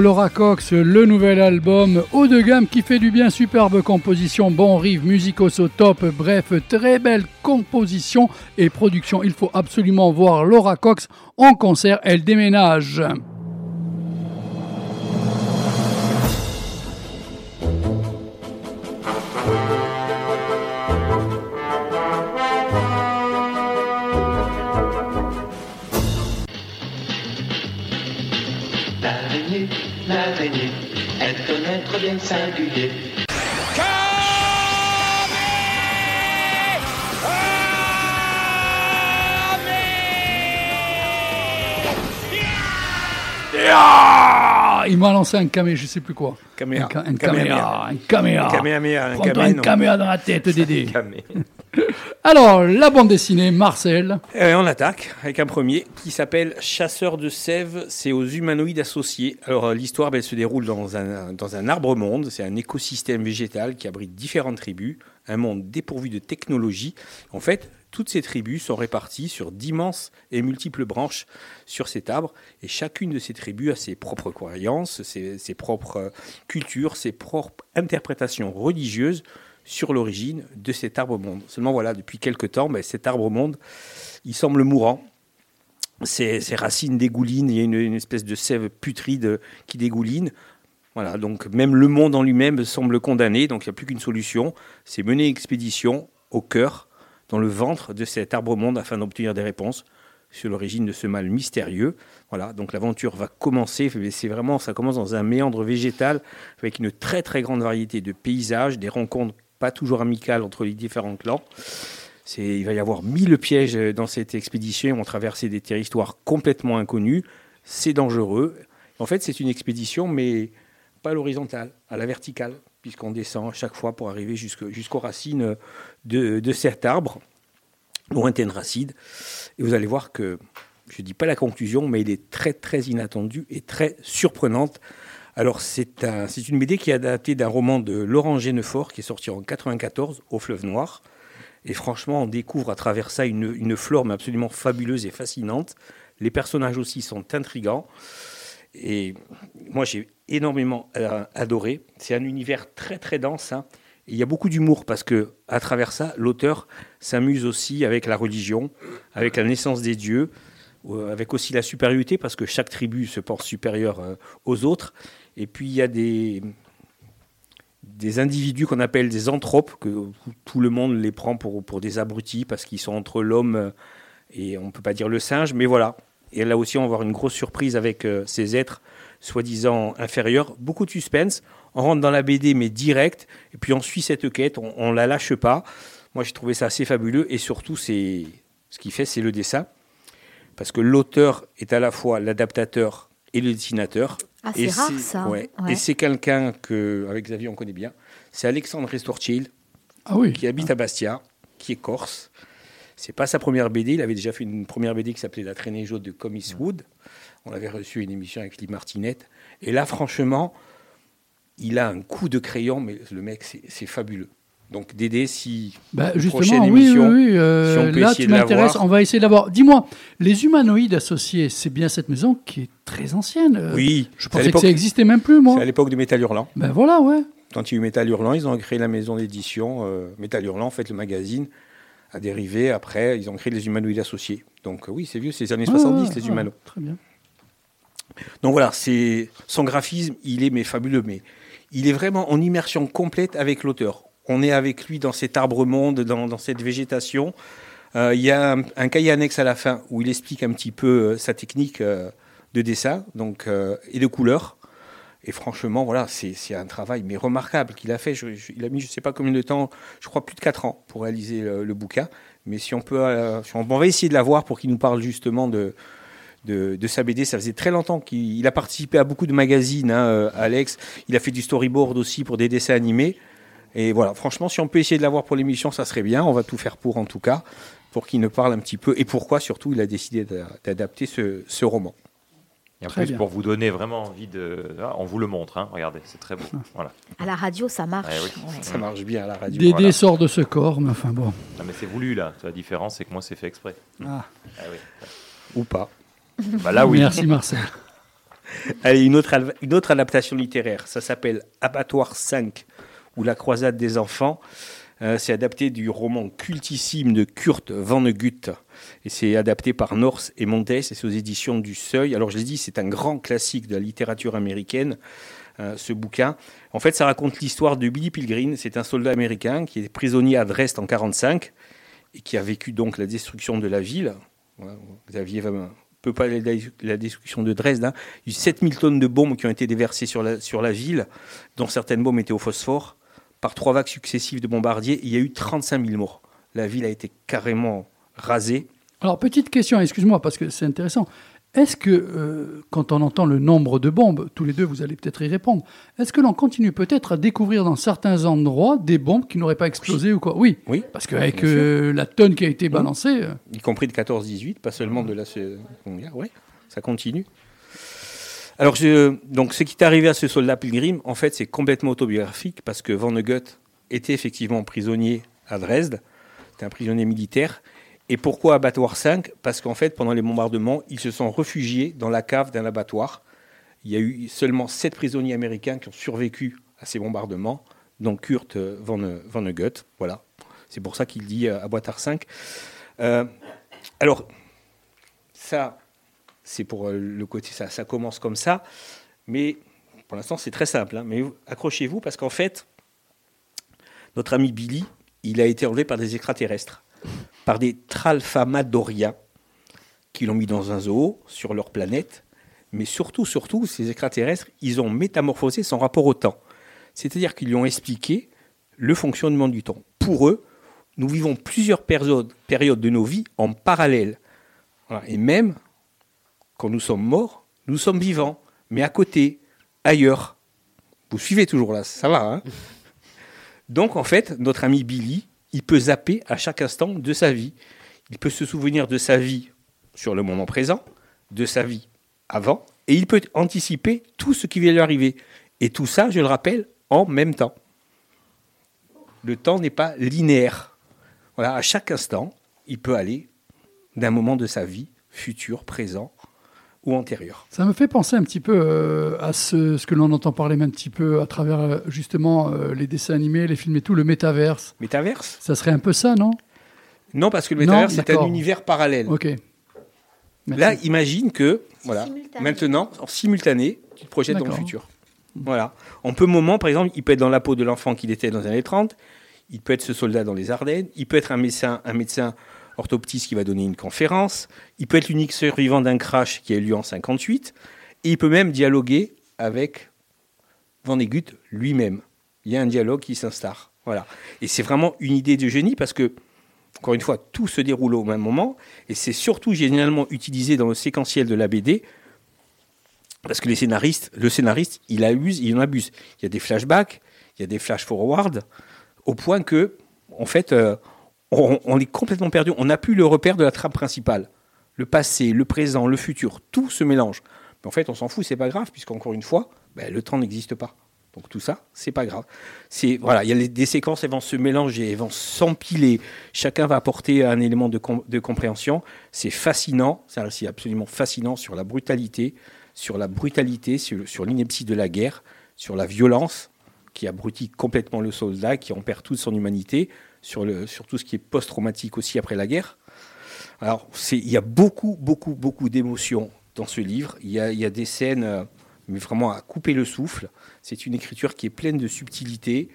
Laura Cox, le nouvel album haut de gamme qui fait du bien, superbe composition, bon riff, musicos au top, bref, très belle composition et production. Il faut absolument voir Laura Cox en concert, elle déménage. Il m'a lancé un camé, je sais plus quoi. Caméra. Un, ca- un caméra. Un caméra. Un caméra, un Prends-toi camé, un non. caméra dans la tête, Dédé. Camé. Alors, la bande dessinée, Marcel. Euh, on attaque avec un premier qui s'appelle Chasseur de sève, c'est aux humanoïdes associés. Alors euh, l'histoire ben, elle se déroule dans un, dans un arbre-monde, c'est un écosystème végétal qui abrite différentes tribus, un monde dépourvu de technologie. En fait, toutes ces tribus sont réparties sur d'immenses et multiples branches sur cet arbre, et chacune de ces tribus a ses propres croyances, ses, propres euh, cultures, ses propres interprétations religieuses sur l'origine de cet arbre-monde. Seulement voilà, depuis quelque temps, cet arbre-monde, il semble mourant. Ses, ses racines dégoulinent, il y a une, une espèce de sève putride qui dégouline. Voilà, donc même le monde en lui-même semble condamné, donc il n'y a plus qu'une solution, c'est mener une expédition au cœur, dans le ventre de cet arbre-monde afin d'obtenir des réponses sur l'origine de ce mal mystérieux. Voilà, donc l'aventure va commencer, c'est vraiment, ça commence dans un méandre végétal avec une très très grande variété de paysages, des rencontres pas toujours amicales entre les différents clans. Il va y avoir mille pièges euh, dans cette expédition. Ils vont traverser des territoires complètement inconnus. C'est dangereux. En fait, c'est une expédition, mais pas à l'horizontale, à la verticale, puisqu'on descend à chaque fois pour arriver jusqu'aux racines de, cet arbre, lointaine racine. Et vous allez voir que, je ne dis pas la conclusion, mais il est très, très inattendu et très surprenante. Alors, c'est un, une BD qui est adaptée d'un roman de Laurent Genefort, qui est sorti en 94, Au fleuve noir. Et franchement, on découvre à travers ça une, une flore mais absolument fabuleuse et fascinante. Les personnages aussi sont intrigants. Et moi, j'ai énormément euh, adoré. C'est un univers très, très dense. hein. Il y a beaucoup d'humour parce que, à travers ça, l'auteur s'amuse aussi avec la religion, avec la naissance des dieux, euh, avec aussi la supériorité parce que chaque tribu se pense supérieure euh, aux autres. Et puis, il y a des, des individus qu'on appelle des anthropes, que tout le monde les prend pour, pour des abrutis parce qu'ils sont entre l'homme et on ne peut pas dire le singe, mais voilà. Et là aussi, on va avoir une grosse surprise avec euh, ces êtres soi-disant inférieurs. Beaucoup de suspense. On rentre dans la BD, mais direct. Et puis on suit cette quête, on ne la lâche pas. Moi, j'ai trouvé ça assez fabuleux. Et surtout, c'est ce qui fait, c'est le dessin. Parce que l'auteur est à la fois l'adaptateur et le dessinateur. Ah, Et c'est rare, ça. ouais. Ouais. Et c'est quelqu'un que, avec Xavier, on connaît bien. C'est Alexandre Restorchil, Ah oui. qui habite à Bastia, qui est corse. C'est pas sa première BD. Il avait déjà fait une première BD qui s'appelait La traînée jaune de Comics Wood. On avait reçu une émission avec Lee Martinette. Et là, franchement, il a un coup de crayon, mais le mec, c'est fabuleux. Donc, Dédé, si Bah, prochaine justement, oui, oui, émission, oui. euh, si on peut là, tu m'intéresses. On va essayer d'avoir. Dis-moi, les humanoïdes associés, c'est bien cette maison qui est très ancienne. euh, Oui, Je pensais que ça existait même plus, moi. C'est à l'époque de Métal Hurlant. Ben voilà, ouais. Quand il y a eu Métal Hurlant, ils ont créé la maison d'édition. euh, Métal Hurlant, en fait, le magazine a dérivé. Après, ils ont créé les humanoïdes associés. Donc, oui, c'est vieux, c'est les années Ouais, 70, ouais, les ouais, humanoïdes. Très bien. Donc voilà, c'est son graphisme, il est mais fabuleux, mais il est vraiment en immersion complète avec l'auteur. On est avec lui dans cet arbre monde, dans, cette végétation. Euh, il y a un, cahier annexe à la fin où il explique un petit peu euh, sa technique euh, de dessin, donc et de couleur. Et franchement, voilà, c'est un travail mais remarquable qu'il a fait. Il a mis, je sais pas combien de temps, je crois plus de 4 ans pour réaliser le, bouquin. Mais si on peut, euh, on va essayer de l'avoir pour qu'il nous parle justement de, de, de sa BD. Ça faisait très longtemps qu'il il a participé à beaucoup de magazines, hein, euh, Alex. Il a fait du storyboard aussi pour des dessins animés. Et voilà, franchement, si on peut essayer de l'avoir pour l'émission, ça serait bien. On va tout faire pour, en tout cas, pour qu'il nous parle un petit peu. Et pourquoi, surtout, il a décidé d'a- d'adapter ce, ce roman. Et en Très plus, bien. pour vous donner vraiment envie de. Ah, on vous le montre, hein. regardez, c'est très beau. Voilà. À la radio, ça marche. Ouais, oui. Ouais. Ça marche bien à la radio. Dédé voilà. sort de ce corps, mais enfin bon. Non, mais c'est voulu là. La différence, c'est que moi, c'est fait exprès. Ah. Ah oui. Ou pas. Bah là, oui. Merci Marcel. Allez, une autre, al- une autre adaptation littéraire. Ça s'appelle Abattoir 5 ou La croisade des enfants. Euh, c'est adapté du roman cultissime de Kurt Vonnegut. Et c'est adapté par Norse et Montes et c'est aux éditions du Seuil. Alors je l'ai dit, c'est un grand classique de la littérature américaine, euh, ce bouquin. En fait, ça raconte l'histoire de Billy Pilgrim. C'est un soldat américain qui est prisonnier à Dresde en 1945 et qui a vécu donc la destruction de la ville. Xavier va un peu parler de la, la destruction de Dresde. hein. Il y a eu 7000 tonnes de bombes qui ont été déversées sur la, sur la ville, dont certaines bombes étaient au phosphore. Par trois vagues successives de bombardiers, il y a eu 35 000 morts. La ville a été carrément rasée. Alors, petite question, excuse-moi, parce que c'est intéressant. Est-ce que, euh, quand on entend le nombre de bombes, tous les deux, vous allez peut-être y répondre, est-ce que l'on continue peut-être à découvrir dans certains endroits des bombes qui n'auraient pas explosé ou quoi? Oui. Oui. Parce qu'avec euh, la tonne qui a été balancée. euh, y compris de 14-18, pas seulement de la Seconde Guerre. Ouais, ça continue. Alors, je- donc, ce qui est arrivé à ce soldat pilgrim, en fait, c'est complètement autobiographique parce que Vonnegut était effectivement prisonnier à Dresde. C'était un prisonnier militaire. Et pourquoi abattoir 5 Parce qu'en fait, pendant les bombardements, ils se sont réfugiés dans la cave d'un abattoir. Il y a eu seulement sept prisonniers américains qui ont survécu à ces bombardements, dont Kurt euh, Vonne- Vonnegut. Voilà. C'est pour ça qu'il dit euh, abattoir 5. Euh, alors, ça, c'est pour euh, le côté, ça, ça commence comme ça, mais pour l'instant, c'est très simple. hein. mais vous- accrochez-vous parce qu'en fait, notre ami Billy, il a été enlevé par des extraterrestres, par des Tralfamadoriens, qui l'ont mis dans un zoo sur leur planète. Mais surtout, surtout, ces extraterrestres, ils ont métamorphosé son rapport au temps. C'est-à-dire qu'ils lui ont expliqué le fonctionnement du temps. Pour eux, nous vivons plusieurs périodes, périodes de nos vies en parallèle. Et même quand nous sommes morts, nous sommes vivants, mais à côté, ailleurs. Vous suivez toujours là, ça va. Hein? Donc en fait, notre ami Billy, il peut zapper à chaque instant de sa vie. Il peut se souvenir de sa vie sur le moment présent, de sa vie avant, et il peut anticiper tout ce qui va lui arriver. Et tout ça, je le rappelle, en même temps. Le temps n'est pas linéaire. Voilà, à chaque instant, il peut aller d'un moment de sa vie, futur, présent ou antérieur. Ça me fait penser un petit peu euh, à ce, ce que l'on entend parler un petit peu à travers euh, justement euh, les dessins animés, les films et tout, le métaverse. Métaverse? Ça serait un peu ça, non? Non, parce que le métaverse, c'est un univers parallèle. Ok. Là, imagine que, voilà, simultané. maintenant, en simultané, tu te projettes dans le futur. Voilà. En peu moment, par exemple, il peut être dans la peau de l'enfant qu'il était dans les années 30, il peut être ce soldat dans les Ardennes, il peut être un médecin, un médecin orthoptiste qui va donner une conférence, il peut être l'unique survivant d'un crash qui a eu lieu en 58, et il peut même dialoguer avec Van Egut lui-même. Il y a un dialogue qui s'installe. Voilà. Et c'est vraiment une idée de génie parce que, encore une fois, tout se déroule au même moment, et c'est surtout généralement utilisé dans le séquentiel de la BD parce que les scénaristes, le scénariste, il abuse, il en abuse. Il y a des flashbacks, il y a des flash forward, au point que, en fait, euh, on, est complètement perdu. On n'a plus le repère de la trame principale. Le passé, le présent, le futur, tout se mélange. Mais en fait, on s'en fout, c'est pas grave, puisqu'encore une fois, ben, le temps n'existe pas. Donc tout ça, c'est pas grave. C'est voilà, il y a des séquences, elles vont se mélanger, elles vont s'empiler. Chacun va apporter un élément de, com- de compréhension. C'est fascinant, c'est absolument fascinant sur la brutalité, sur la brutalité, sur, sur l'ineptie de la guerre, sur la violence qui abrutit complètement le soldat, qui en perd toute son humanité, sur, tout ce qui est post-traumatique aussi après la guerre. Alors, il y a beaucoup, beaucoup, beaucoup d'émotions dans ce livre. Il y a, il y a des scènes, euh, mais vraiment à couper le souffle. C'est une écriture qui est pleine de subtilité,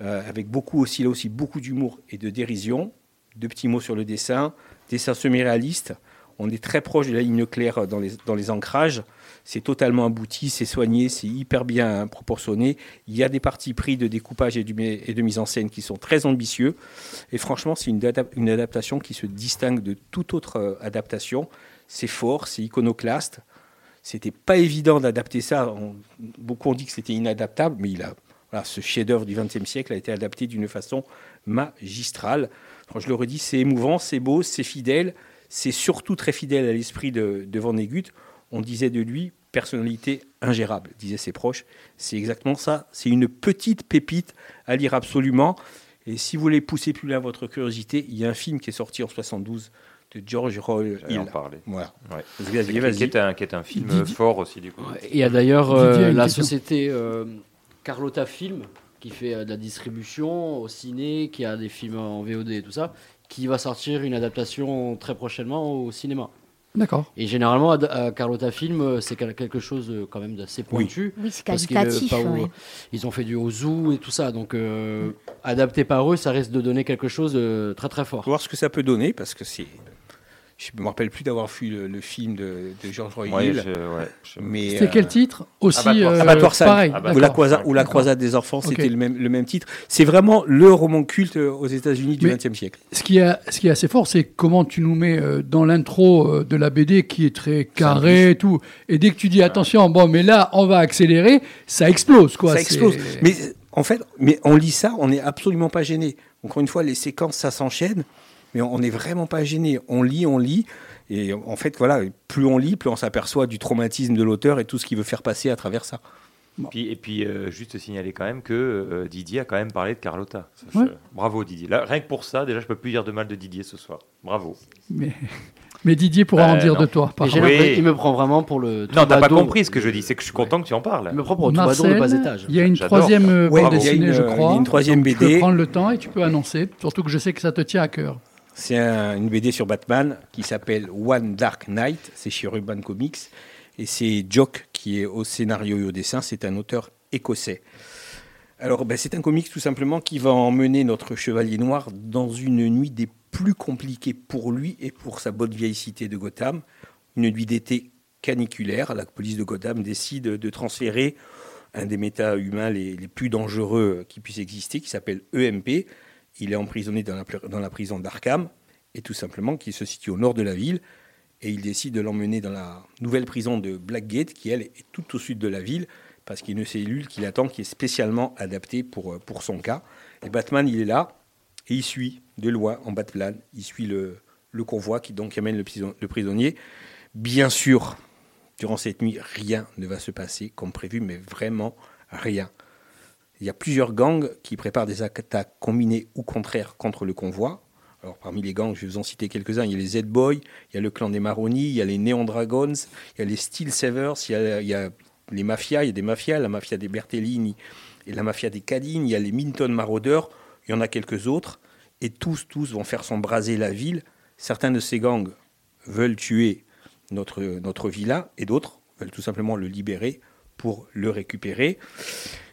euh, avec beaucoup aussi, là aussi, beaucoup d'humour et de dérision. Deux petits mots sur le dessin. Dessin semi-réaliste. On est très proche de la ligne claire dans les, dans les ancrages. C'est totalement abouti, c'est soigné, c'est hyper bien proportionné. Il y a des partis pris de découpage et, de mise en scène qui sont très ambitieux. Et franchement, c'est une, adap- une adaptation qui se distingue de toute autre euh, adaptation. C'est fort, c'est iconoclaste. C'était pas évident d'adapter ça. Beaucoup ont dit que c'était inadaptable, mais il a, ce chef-d'œuvre du XXe siècle a été adapté d'une façon magistrale. Quand je le redis, c'est émouvant, c'est beau, c'est fidèle. C'est surtout très fidèle à l'esprit de, de Van. On disait de lui personnalité ingérable, disaient ses proches. C'est exactement ça. C'est une petite pépite à lire absolument. Et si vous voulez pousser plus loin votre curiosité, il y a un film qui est sorti en 72 de George Roy Hill. en parler. Voilà. Ouais. Xavier, Qui- vas-y. qui est un- qui est un film Didier- fort aussi, du coup. Il y a d'ailleurs euh, la question. société euh, Carlotta Film qui fait euh, de la distribution au ciné, qui a des films en VOD et tout ça, qui va sortir une adaptation très prochainement au cinéma. D'accord. Et généralement, ad- euh, Carlotta Film, euh, c'est quel- quelque chose euh, quand même d'assez pointu. Oui, c'est parce qualitatif, où- ouais. Ils ont fait du Ozu et tout ça, donc euh, adapté par eux, ça risque de donner quelque chose de très très fort. voir ce que ça peut donner parce que c'est. Je me rappelle plus d'avoir vu le, le film de, de George Roy Ouais, Hill. ouais, mais C'était quel titre Aussi, Abattoir euh. Abattoir pareil, ou, la croisade, ou la D'accord. croisade des enfants, c'était Ok. le, même, le même titre. C'est vraiment le roman culte aux États-Unis du XXe siècle. Ce qui, est, ce qui est assez fort, c'est comment tu nous mets euh, dans l'intro euh, de la BD qui est très carré et tout. Et dès que tu dis attention, bon, mais là, on va accélérer, ça explose, quoi. ça explose. Mais en fait, mais on lit ça, on n'est absolument pas gêné. Encore une fois, les séquences, ça s'enchaîne, mais on n'est vraiment pas gêné. On lit, on lit. Et en fait, voilà, plus on lit, plus on s'aperçoit du traumatisme de l'auteur et tout ce qu'il veut faire passer à travers ça. Puis, et puis, euh, juste signaler quand même que euh, Didier a quand même parlé de Carlotta. Ça, je- Ouais. Bravo Didier. Là, rien que pour ça, déjà, je peux plus dire de mal de Didier ce soir. Bravo. Mais, mais Didier pourra en Euh, dire non. de toi. Par. Oui. l'impression- il me prend vraiment pour le. Non, t'as pas compris ce que je dis. C'est que je suis content que tu en parles. Il me prend pour le de bas étage. il y a une troisième Ouais, bande dessinée, je euh, il y a crois. une troisième Donc, Tu BD. peux prendre le temps et tu peux annoncer, surtout que je sais que ça te tient à cœur. C'est un- une BD sur Batman qui s'appelle One Dark Knight. C'est chez Urban Comics. Et c'est Jock qui est au scénario et au dessin. C'est un auteur écossais. Alors, ben, c'est un comics tout simplement qui va emmener notre chevalier noir dans une nuit des plus compliquées pour lui et pour sa bonne vieille cité de Gotham. Une nuit d'été caniculaire. La police de Gotham décide de transférer un des méta-humains les, les plus dangereux qui puissent exister, qui s'appelle EMP, il est emprisonné dans la, prison d'Arkham, et tout simplement qui se situe au nord de la ville, et il décide de l'emmener dans la nouvelle prison de Blackgate, qui elle est tout au sud de la ville, parce qu'il y a une cellule qui l'attend, qui est spécialement adaptée pour, euh, pour son cas. Et Batman, il est là, et il suit de loin, en bas de plane, il suit le, convoi qui donc amène le prisonnier. Bien sûr, durant cette nuit, rien ne va se passer comme prévu, mais vraiment rien. Il y a plusieurs gangs qui préparent des attaques combinées ou contraires contre le convoi. Alors, parmi les gangs, je vais vous en citer quelques-uns. Il y a les Z-Boys, il y a le clan des Maroni, il y a les Neon Dragons, il y a les Steel Savers, il y a, les mafias, il y a des mafias, la mafia des Bertellini et la mafia des Cadine, il y a les Minton Marauders, il y en a quelques autres. Et tous, tous vont faire s'embraser la ville. Certains de ces gangs veulent tuer notre, notre vilain et d'autres veulent tout simplement le libérer pour le récupérer.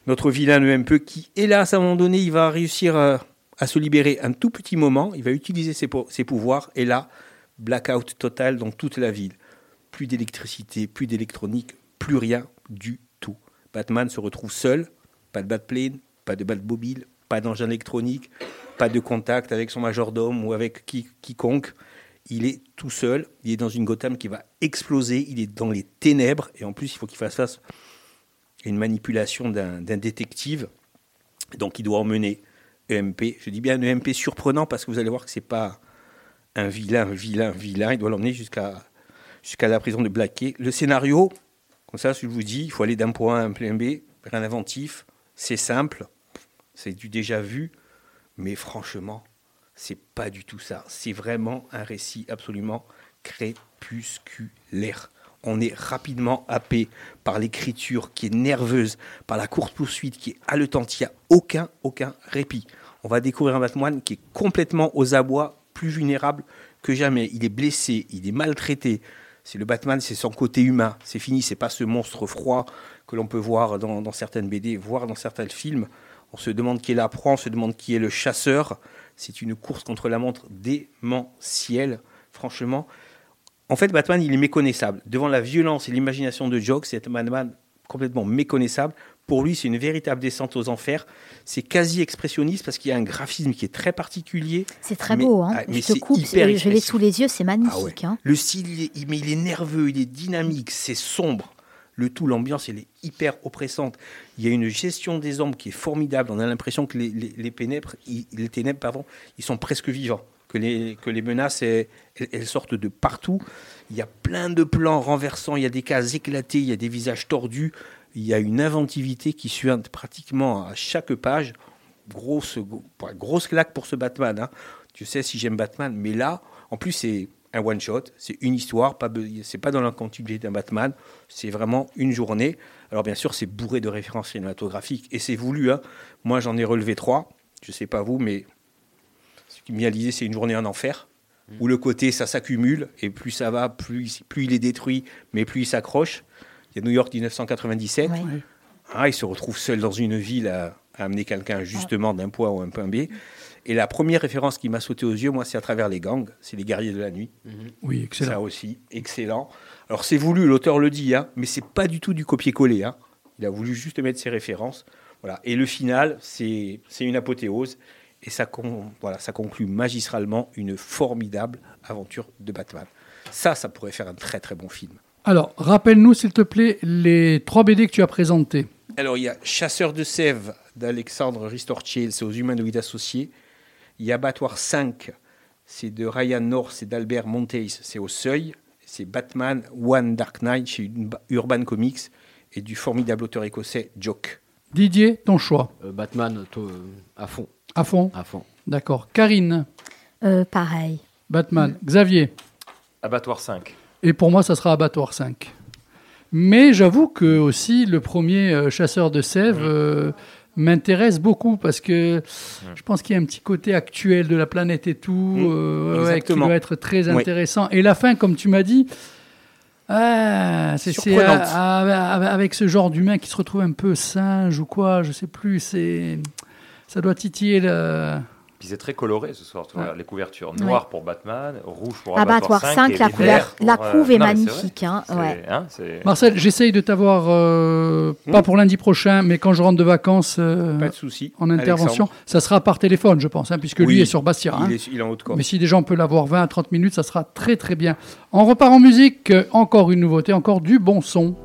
Notre vilain un peu qui, hélas, à un moment donné, il va réussir à, à se libérer un tout petit moment, il va utiliser ses, po- ses pouvoirs et là, blackout total dans toute la ville. Plus d'électricité, plus d'électronique, plus rien du tout. Batman se retrouve seul, pas de Batplane, pas de Batmobile, pas d'engin électronique, pas de contact avec son majordome ou avec qui- quiconque. Il est tout seul, il est dans une Gotham qui va exploser, il est dans les ténèbres et en plus il faut qu'il fasse face une manipulation d'un détective. Donc il doit emmener EMP. Je dis bien EMP surprenant parce que vous allez voir que c'est pas un vilain, vilain, vilain. Il doit l'emmener jusqu'à jusqu'à la prison de Blackgate. Le scénario, comme ça, je vous dis, il faut aller d'un point A à un point B, rien d'inventif, c'est simple, c'est du déjà vu, mais franchement, c'est pas du tout ça. C'est vraiment un récit absolument crépusculaire. On est rapidement happé par l'écriture qui est nerveuse, par la courte poursuite qui est haletante. Il n'y a aucun, aucun répit. On va découvrir un Batman qui est complètement aux abois, plus vulnérable que jamais. Il est blessé, il est maltraité. C'est le Batman, c'est son côté humain. C'est fini, c'est pas ce monstre froid que l'on peut voir dans, dans certaines BD, voire dans certains films. On se demande qui est l'apprend, on se demande qui est le chasseur. C'est une course contre la montre démentielle, franchement. En fait, Batman, il est méconnaissable. Devant la violence et l'imagination de Jock, c'est un Batman complètement méconnaissable. Pour lui, c'est une véritable descente aux enfers. C'est quasi expressionniste parce qu'il y a un graphisme qui est très particulier. C'est très Mais- beau, hein. ah, mais je te coupe, je l'ai sous les yeux, c'est Ah ouais. magnifique. hein. Le style, il est, il- mais il est nerveux, il est dynamique, c'est sombre. Le tout, l'ambiance, elle est hyper oppressante. Il y a une gestion des ombres qui est formidable. On a l'impression que les, les, les pénèbres, ils- les ténèbres, pardon, ils sont presque vivants. Que les, menaces, elles, elles- sortent de partout. Il y a plein de plans renversants, il y a des cases éclatées, il y a des visages tordus. Il y a une inventivité qui suinte pratiquement à chaque page. Grosse, gros- grosse claque pour ce Batman. Hein. Tu sais si j'aime Batman, mais là, en plus, c'est un one shot, c'est une histoire, c'est pas dans la continuité d'un Batman, c'est vraiment une journée. Alors bien sûr, c'est bourré de références cinématographiques et c'est voulu. Hein. Moi, j'en ai relevé trois. Je sais pas vous, mais ce qui m'y a l'idée, c'est une journée en enfer où le côté ça s'accumule et plus ça va, plus, plus il est détruit, mais plus il s'accroche. Il y a New York 1997. Ah, il se retrouve seul dans une ville à, à amener quelqu'un justement d'un point A ou un point B. Et la première référence qui m'a sauté aux yeux, moi, c'est à travers les gangs, c'est les guerriers de la nuit. Oui, excellent. Ça aussi, excellent. Alors c'est voulu, l'auteur le dit, hein, mais c'est pas du tout du copier-coller. hein. Il a voulu juste mettre ses références. Voilà. Et le final, c'est c'est une apothéose. Et ça, con- voilà, ça conclut magistralement une formidable aventure de Batman. Ça, ça pourrait faire un très très bon film. Alors, rappelle-nous, s'il te plaît, les trois BD que tu as présentés. Alors, il y a Chasseur de sève d'Alexandre Ristorchiel, c'est aux humanoïdes associés. Il y a Abattoir 5, c'est de Ryan North et d'Albert Montes, c'est au Seuil. C'est Batman One Dark Knight chez Urban Comics et du formidable auteur écossais Jock. Didier, ton choix. Euh, Batman, toi, euh, à fond. À fond À fond. D'accord. Karine, Euh, pareil. Batman. Xavier. Abattoir 5. Et pour moi, ça sera Abattoir 5. Mais j'avoue que aussi le premier euh, chasseur de sève euh, m'intéresse beaucoup parce que je pense qu'il y a un petit côté actuel de la planète et tout euh, ouais, qui doit être très Oui. intéressant. Et la fin, comme tu m'as dit, ah, c'est avec ce genre d'humain qui se retrouve un peu singe ou quoi, je sais plus. C'est ça doit titiller le. Puis c'est très coloré ce soir, les couvertures. Noir pour Batman, rouge pour ah bah, Abattoir, 5, 5 la, couleur, la euh, couve est magnifique. Hein, hein, Marcel, j'essaye de t'avoir, euh, pas hmm. pour lundi prochain, mais quand je rentre de vacances euh, pas de souci. en intervention, ça sera par téléphone, je pense, hein, puisque lui est sur Bastia. Il, est, il en haute Mais si déjà on peut l'avoir 20 à 30 minutes, ça sera très très bien. On repart en musique, encore une nouveauté, encore du bon son.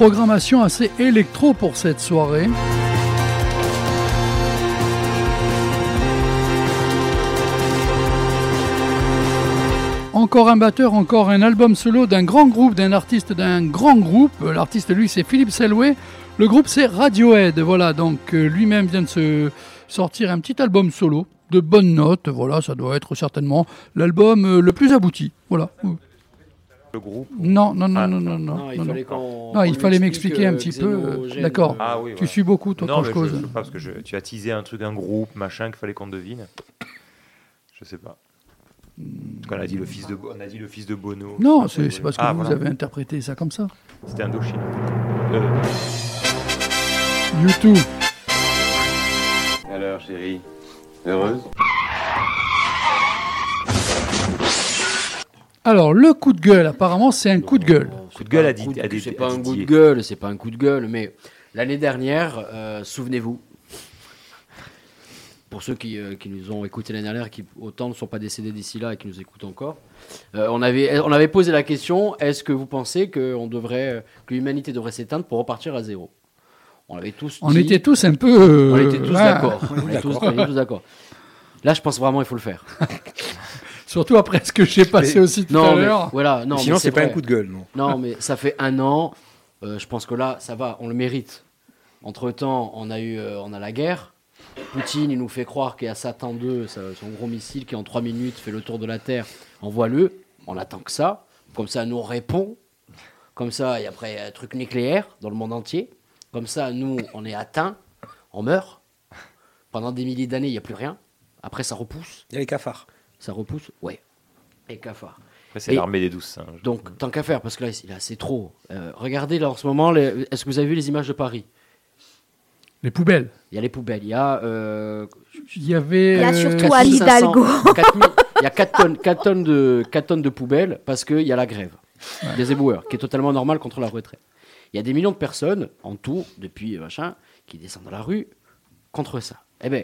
Programmation assez électro pour cette soirée. Encore un batteur, encore un album solo d'un grand groupe, d'un artiste d'un grand groupe. L'artiste, lui, c'est Philippe Selway. Le groupe, c'est Radiohead. Voilà, donc euh, lui-même vient de sortir un petit album solo de bonnes notes. Voilà, ça doit être certainement l'album euh, le plus abouti. Voilà. Le groupe Non, non, non, non, non, non. Non, il non, fallait non. qu'on- Non, il fallait m'expliquer explique, un euh, petit peu. euh. D'accord. Ah oui, tu suis beaucoup, toi, quand je cause. je sais pas, parce que je- tu as teasé un truc, un groupe, machin, qu'il fallait qu'on devine. Je sais pas. Quand on a dit le fils de, on a dit le fils de Bono. Non, c'est parce que Ah, vous voilà. avez interprété ça comme ça. C'était Indochine. Euh, YouTube. Alors, chérie, heureuse? Alors, le coup de gueule, apparemment, c'est un coup de gueule. coup de gueule à, Coup de- Did- à Did- C'est pas un coup de Didier. gueule, c'est pas un coup de gueule, mais l'année dernière, euh, souvenez-vous, pour ceux qui, euh, qui nous ont écoutés l'année dernière, qui autant ne sont pas décédés d'ici là et qui nous écoutent encore, euh, on, avait, on avait posé la question est-ce que vous pensez que, on devrait, que l'humanité devrait s'éteindre pour repartir à zéro? On avait tous On dit- était tous un peu. euh, on était tous ouais. d'accord. On était tous- on était tous d'accord. Là, je pense vraiment il faut le faire. Surtout après ce que j'ai passé Mais- aussi tout non, à l'heure. voilà, non, Sinon, mais c'est pas un coup de gueule, non. Non, mais ça fait un an. euh, je pense que là, ça va, on le mérite. Entre temps, on a eu, euh, on a la guerre. Poutine, il nous fait croire qu'il y a Satan 2, ça- son gros missile qui en 3 minutes fait le tour de la Terre. Envoie-le. On attend que ça. Comme ça, nous on répond. Comme ça, et après, il y a un truc nucléaire dans le monde entier. Comme ça, nous, on est atteints. On meurt. Pendant des milliers d'années, il n'y a plus rien. Après, ça repousse. Il y a les cafards. Ça repousse Ouais. Cafards. Après, c'est Et- l'armée des douze singes. Donc, tant qu'à faire, parce que là, là, c'est trop. Euh, regardez, là, en ce moment, les- est-ce que vous avez vu les images de Paris? Les poubelles. Il y a les poubelles. Il y a. euh, Il y avait. Il y a euh, surtout Anne Hidalgo. 4000 Il y a 4 tonnes, 4 tonnes de, 4 tonnes de poubelles parce qu'il y a la grève des éboueurs, qui est totalement normal contre la retraite. Il y a des millions de personnes, en tout, depuis machin, qui descendent dans la rue contre ça. Eh bien,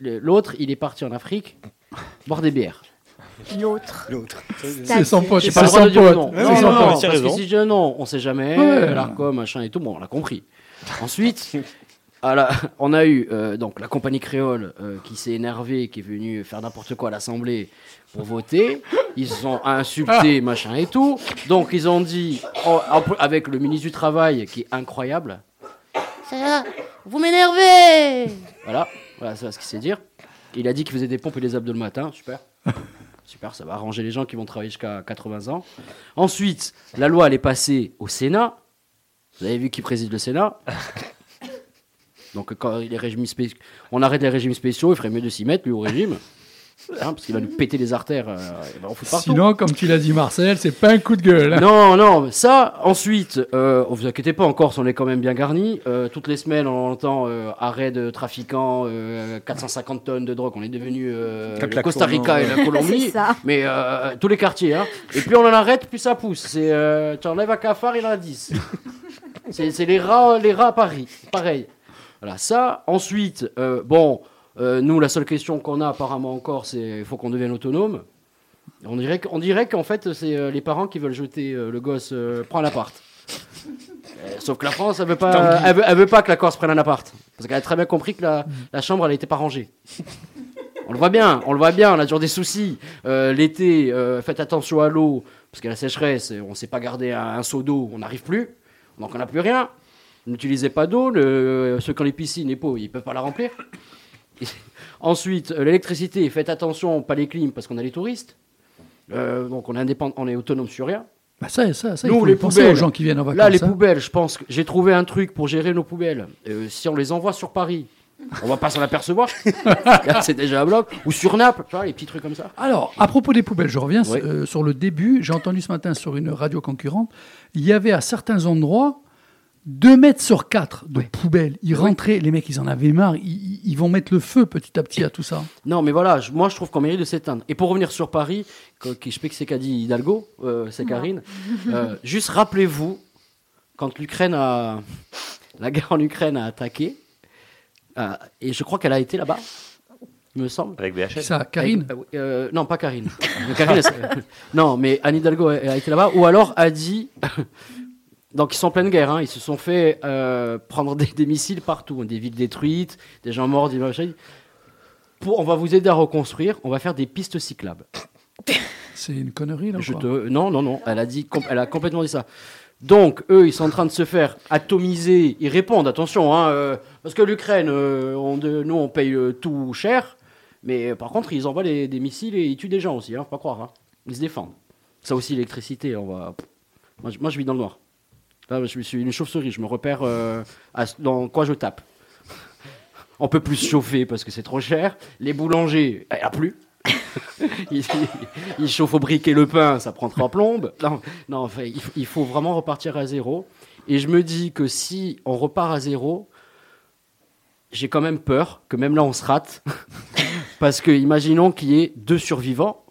l'autre, il est parti en Afrique boire des bières. L'autre. L'autre. C'est son pote, J'ai c'est pas le droit son de dire le pote. nom. C'est Non, son non, pote. parce que si je dis nom, on sait jamais, Ouais. euh, l'ARCOM, machin et tout, bon, on l'a compris. Ensuite, à la- on a eu euh, donc la compagnie créole euh, qui s'est énervée, qui est venue faire n'importe quoi à l'Assemblée pour voter. Ils se sont insultés, machin et tout. Donc ils ont dit, oh, avec le ministre du Travail qui est incroyable, ça, vous m'énervez Voilà, voilà c'est ce qu'il sait dire. Il a dit qu'il faisait des pompes et des abdos le matin, super. Super, ça va arranger les gens qui vont travailler jusqu'à 80 ans. Ensuite, la loi, elle est passée au Sénat. Vous avez vu qui préside le Sénat? Donc, quand les régimes spéciaux, on arrête les régimes spéciaux, il ferait mieux de s'y mettre, lui, au régime. Hein, parce qu'il va nous péter les artères. euh, et ben, on fout partout. Sinon, comme tu l'as dit, Marcel, c'est pas un coup de gueule. hein. Non, non, ça, ensuite, euh, vous inquiétez pas, en Corse, on est quand même bien garni. Euh, toutes les semaines, on entend euh, arrêt de trafiquants, euh, 450 tonnes de drogue. On est devenu euh, le Costa Rica et la Colombie. mais euh, tous les quartiers. Hein. Et plus on en arrête, plus ça pousse. C'est, euh, tu enlèves un cafard, il en a 10. c'est, les, rats, les rats à Paris. Pareil. Voilà, ça. Ensuite, euh, bon, euh, nous, la seule question qu'on a apparemment encore, c'est il faut qu'on devienne autonome. On dirait, qu'- on dirait qu'en fait, c'est euh, les parents qui veulent jeter euh, le gosse, prends l'appart. Sauf que la France, elle veut, pas, elle, veut, elle veut pas que la Corse prenne un appart. Parce qu'elle a très bien compris que la, la chambre, elle n'était pas rangée. On le voit bien, on le voit bien, on a toujours des soucis. L'été, faites attention à l'eau, parce que la sécheresse, on ne sait pas garder un, un seau d'eau, on n'arrive plus. Donc on n'a plus rien. N'utilisez pas d'eau, ceux qui ont les piscines, les pots, ils peuvent pas la remplir. Ensuite, euh, l'électricité, faites attention, pas les clims, parce qu'on a les touristes. Euh, donc on est indépendant, on est autonome sur rien. Bah ça, ça, ça, il Nous, faut les poubelles. aux gens qui viennent en vacances. Là, les hein. poubelles, je pense que j'ai trouvé un truc pour gérer nos poubelles. Euh, si on les envoie sur Paris, on va pas s'en apercevoir. C'est déjà un bloc. Ou sur Naples, tu vois, les petits trucs comme ça. Alors, à propos des poubelles, je reviens Oui. euh, sur le début. J'ai entendu ce matin sur une radio concurrente, il y avait à certains endroits 2 mètres sur 4 de poubelles. Ils rentraient, les mecs, ils en avaient marre. Ils, vont mettre le feu petit à petit à tout ça. Non, mais voilà, moi je trouve qu'on mérite de s'éteindre. Et pour revenir sur Paris, que- qui- je sais que c'est qu'a dit Hidalgo, euh, c'est Karine, euh, juste rappelez-vous, quand l'Ukraine a. La guerre en Ukraine a attaqué, euh, et je crois qu'elle a été là-bas, il me semble. Avec VHL. Ça, Karine Avec- euh, euh, Non, pas Karine. Karine elle- non, mais Anne Hidalgo elle a été là-bas, ou alors a dit. Donc ils sont en pleine guerre, hein, ils se sont fait euh, prendre des, des missiles partout, hein, des villes détruites, des gens morts, des machins. Pour, on va vous aider à reconstruire, on va faire des pistes cyclables. C'est une connerie, là. ou Je quoi te... Non, non, non, elle a, dit, elle a complètement dit ça. Donc, eux, ils sont en train de se faire atomiser. Ils répondent, attention, hein, euh, parce que l'Ukraine, euh, on nous, on paye tout cher, mais par contre, ils envoient les- des missiles et ils tuent des gens aussi, hein, faut pas croire. hein. Ils se défendent. Ça aussi, l'électricité, on va. Moi, je- moi, je vis dans le noir. Là, je suis une chauve-souris, je me repère euh, à- dans quoi je tape. On peut plus se chauffer parce que c'est trop cher. Les boulangers, il n'y a plus. ils, ils chauffent au briquet le pain, ça prend trois plombes. Non, non enfin, il, faut- il faut vraiment repartir à zéro. Et je me dis que si on repart à zéro, j'ai quand même peur que même là on se rate. Parce que imaginons qu'il y ait deux survivants,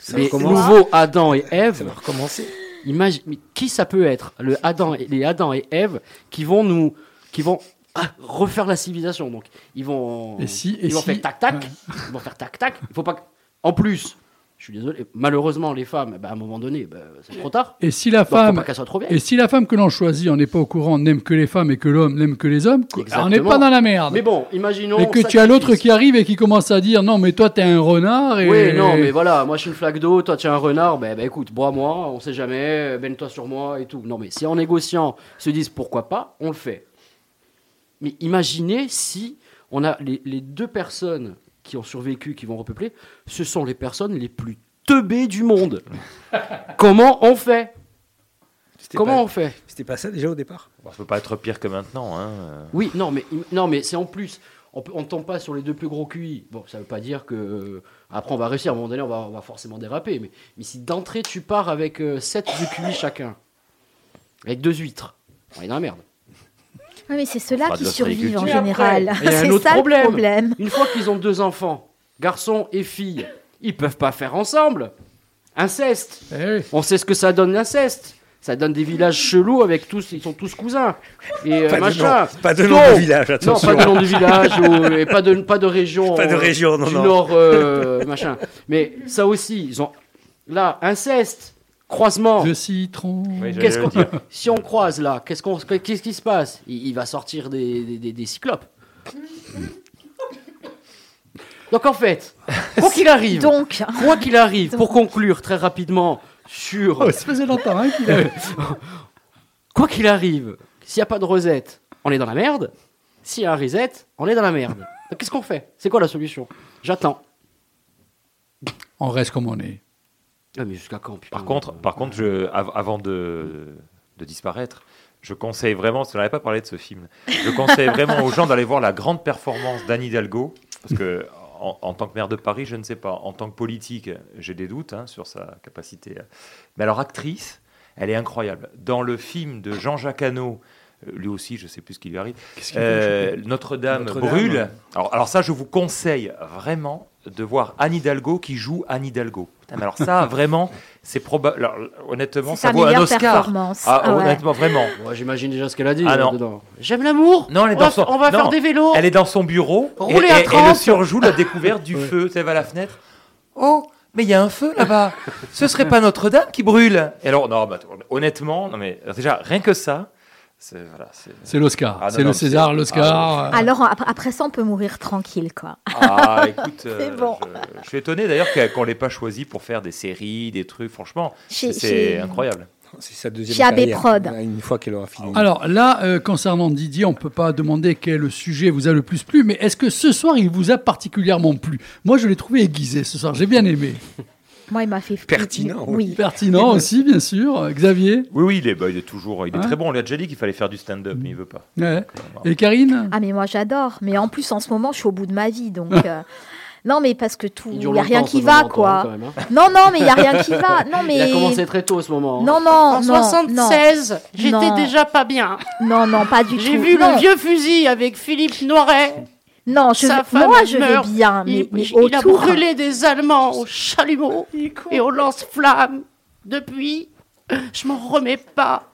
Ça les nouveaux Adam et Ève. Ça va recommencer. Imagine, mais qui ça peut être? Le Adam et, Les Adam et Ève qui vont nous. qui vont ah, refaire la civilisation. Donc, ils vont. Et si- et ils vont si- faire tac-tac. Ils vont faire tac-tac. Il faut pas. En plus, je suis désolé, malheureusement, les femmes, bah, à un moment donné, bah, c'est trop tard. Et si la Donc, femme, pas qu'elle soit trop bien. et si la femme que l'on choisit, on n'est pas au courant, n'aime que les femmes et que l'homme n'aime que les hommes, on n'est Exactement. pas dans la merde. Mais bon, imaginons. et que tu as l'autre qui arrive et qui commence à dire non, mais toi t'es un renard. Et... Oui, non, mais voilà, moi je suis une flaque d'eau, toi tu es un renard, ben, ben écoute, bois-moi, on sait jamais, baigne-toi sur moi et tout. Non, mais si en négociant, ils se disent pourquoi pas, on le fait. Mais imaginez si on a les, les deux personnes qui ont survécu, qui vont repeupler, ce sont les personnes les plus teubées du monde. Comment on fait? Comment pas- on fait? C'était pas ça déjà au départ? Ça peut pas être pire que maintenant. Hein. euh. Oui, non, mais, non, mais c'est en plus. On ne tombe pas sur les deux plus gros QI. Bon, ça veut pas dire que. euh, après, on va réussir. À un moment donné, on va, on va forcément déraper. Mais, mais si d'entrée, tu pars avec 7 de QI chacun, avec deux huîtres, on est dans la merde. Oui, mais c'est ceux-là de qui survivent en général. C'est autre ça problème. le problème. Une fois qu'ils ont deux enfants, garçons et filles, ils peuvent pas faire ensemble. Inceste. Eh On sait ce que ça donne l'inceste. Ça donne des villages chelous avec tous, ils sont tous cousins. Et euh, Pas de machin. nom- pas de nom Non. de village, attention. Non, pas de nom de village, ou- et pas de, pas de région. Pas de euh, région, non, du non. Nord, euh, machin. Mais ça aussi, ils ont. Là, inceste, croisement. Le citron. Oui, Qu'est-ce qu'on- si on croise là, qu'est-ce qu'on, qu'est-ce qui se passe? Il, il va sortir des, des, des- des cyclopes. Donc en fait, quoi qu'il arrive, Donc. quoi qu'il arrive, pour conclure très rapidement sur, Oh, ça faisait longtemps hein, qu'il avait. quoi qu'il arrive, s'il n'y a pas de Rosette, on est dans la merde. S'il y a un reset, on est dans la merde. Donc qu'est-ce qu'on fait? C'est quoi la solution? J'attends. On reste comme on est. Ah, mais jusqu'à quand putain Par contre, par contre je, av- avant de, de disparaître, je conseille vraiment, parce qu'on n'avait pas parlé de ce film, je conseille vraiment aux gens d'aller voir la grande performance d'Anne Hidalgo, parce que en, en tant que maire de Paris, je ne sais pas, en tant que politique, j'ai des doutes hein, sur sa capacité. Mais alors, actrice, elle est incroyable. Dans le film de Jean-Jacques Hano, euh, lui aussi, je ne sais plus ce qui lui arrive, Qu'est-ce qu'il euh, fait, Notre-Dame Notre-Dame. brûle. Alors, alors ça, je vous conseille vraiment de voir Anne Hidalgo qui joue Anne Hidalgo. Putain, mais alors ça, vraiment, c'est probable. Honnêtement, ça vaut un Oscar. performance. Ah, Ah ouais. honnêtement, vraiment. Moi, j'imagine déjà ce qu'elle a dit Ah, non. dedans. J'aime l'amour. Non, elle est on dans va, son- on va non, faire des vélos. Elle est dans son bureau et, Rouler à et- et 30. le surjoue la découverte du feu. Tu va à la fenêtre. Oh, mais il y a un feu là-bas. Ce serait pas Notre-Dame qui brûle Et alors, non, bah, honnêtement, non mais déjà rien que ça, c'est voilà, l'Oscar. Ah, c'est le César, l'Oscar. euh, Alors après, ça, on peut mourir tranquille, quoi. Ah, écoute, euh, C'est bon. je, je suis étonné d'ailleurs qu'on l'ait pas choisi pour faire des séries, des trucs. Franchement, c'est incroyable. C'est sa deuxième Chez AB carrière. Prod. Une fois qu'elle aura fini. Alors là, euh, concernant Didier, on ne peut pas demander quel sujet vous a le plus plu, mais est-ce que ce soir, il vous a particulièrement plu? Moi, je l'ai trouvé aiguisé ce soir, j'ai bien aimé. Moi, il m'a fait Pertinent, Oui. Pertinent aussi, bien sûr. Euh, Xavier Oui, oui, il est, bah, il est toujours, il est Hein très bon. On lui a déjà dit qu'il fallait faire du stand-up, mais il veut pas. Ouais. Et Karine? Ah mais moi j'adore. Mais en plus en ce moment je suis au bout de ma vie donc. euh, Non mais parce que tout, Il il dure y a rien qui va quoi. quand même, hein. Non non mais il y a rien qui va. Non mais. Il a commencé très tôt ce moment. hein. Non non En non. 76, j'étais Non. déjà pas bien. Non non pas du tout. J'ai vu Non. le vieux fusil avec Philippe Noiret. Non je Sa vais- femme moi je vais meurt. bien mais, il, mais il a brûlé des Allemands au chalumeau et au lance-flammes. Depuis, je m'en remets pas.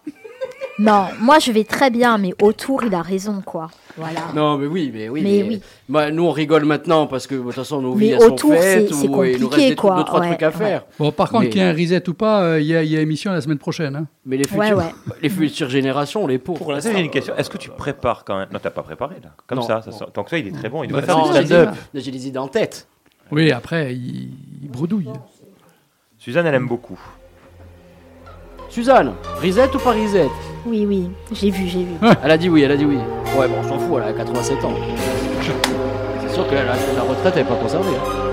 Non moi je vais très bien mais autour il a raison quoi. Voilà. Non, mais oui, mais oui. Mais oui. Bah, nous, on rigole maintenant parce que de toute façon, nos Mais vies elles autour, sont faites ou il nous reste des, quoi. deux, trois Ouais, trucs à ouais. faire. Bon, par contre, Mais- qu'il y ait un reset ou pas, euh, il y, a- il y a émission la semaine prochaine. hein. Mais les futures, ouais. les futures générations, on les pauvres. Pour j'ai une question. Est-ce que tu prépares quand même? Non, t'as pas préparé là. Comme Non, ça, ça sort- Donc ça, il est très bon. Il devrait faire du j'ai des, stand-up. j'ai des idées en tête. Oui, après, il, il bredouille. Suzanne, elle aime beaucoup. Suzanne, risette ou pas risette Oui oui j'ai vu j'ai vu. Elle a dit oui, elle a dit oui. Ouais, bon, on s'en fout, elle a 87 ans. C'est sûr que la, la retraite, elle n'est pas concernée. hein.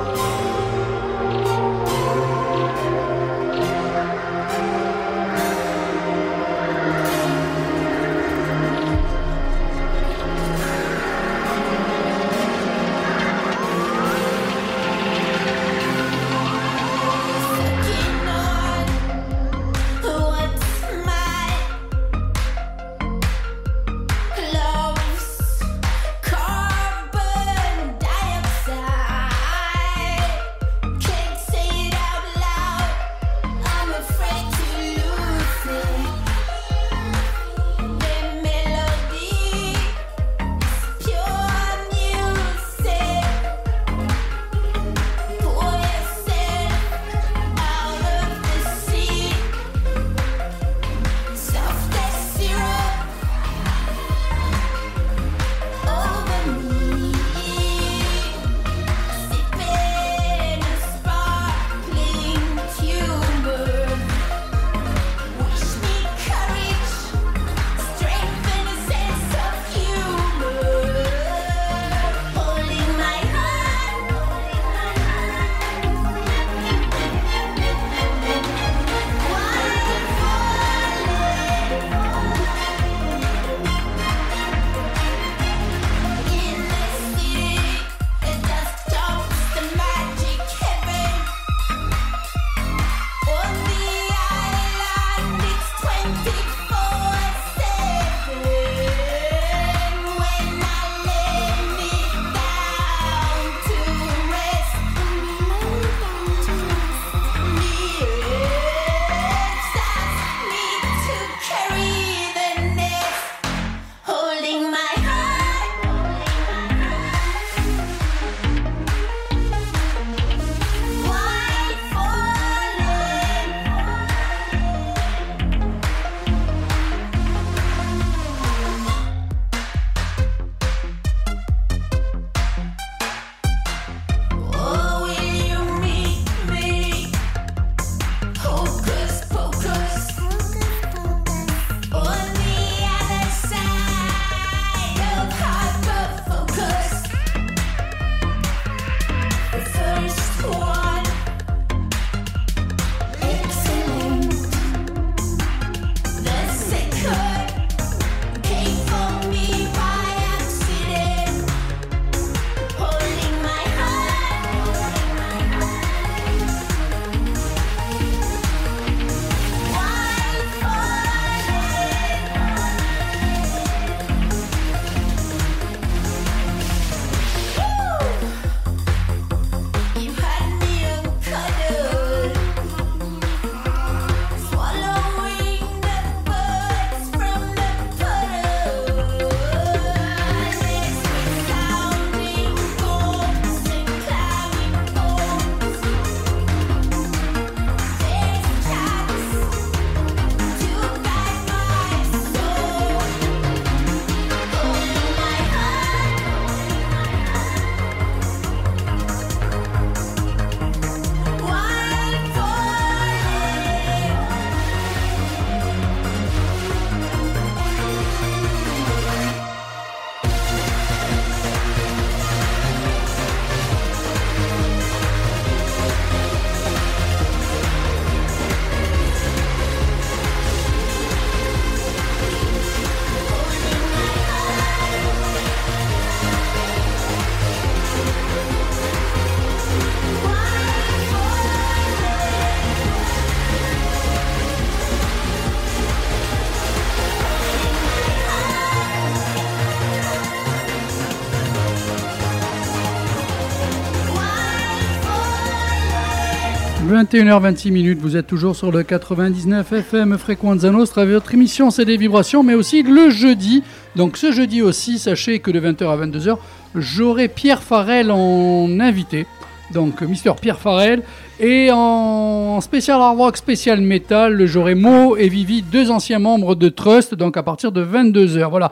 21h26 minutes, vous êtes toujours sur le 99 FM Frequenza Nostra. Votre émission, c'est des vibrations, mais aussi le jeudi. Donc ce jeudi aussi, sachez que de 20h à 22h, j'aurai Pierre Farel en invité. Donc Mister Pierre Farel. Et en spécial hard rock, spécial metal, j'aurai Mo et Vivi, deux anciens membres de Trust, donc à partir de 22h. Voilà.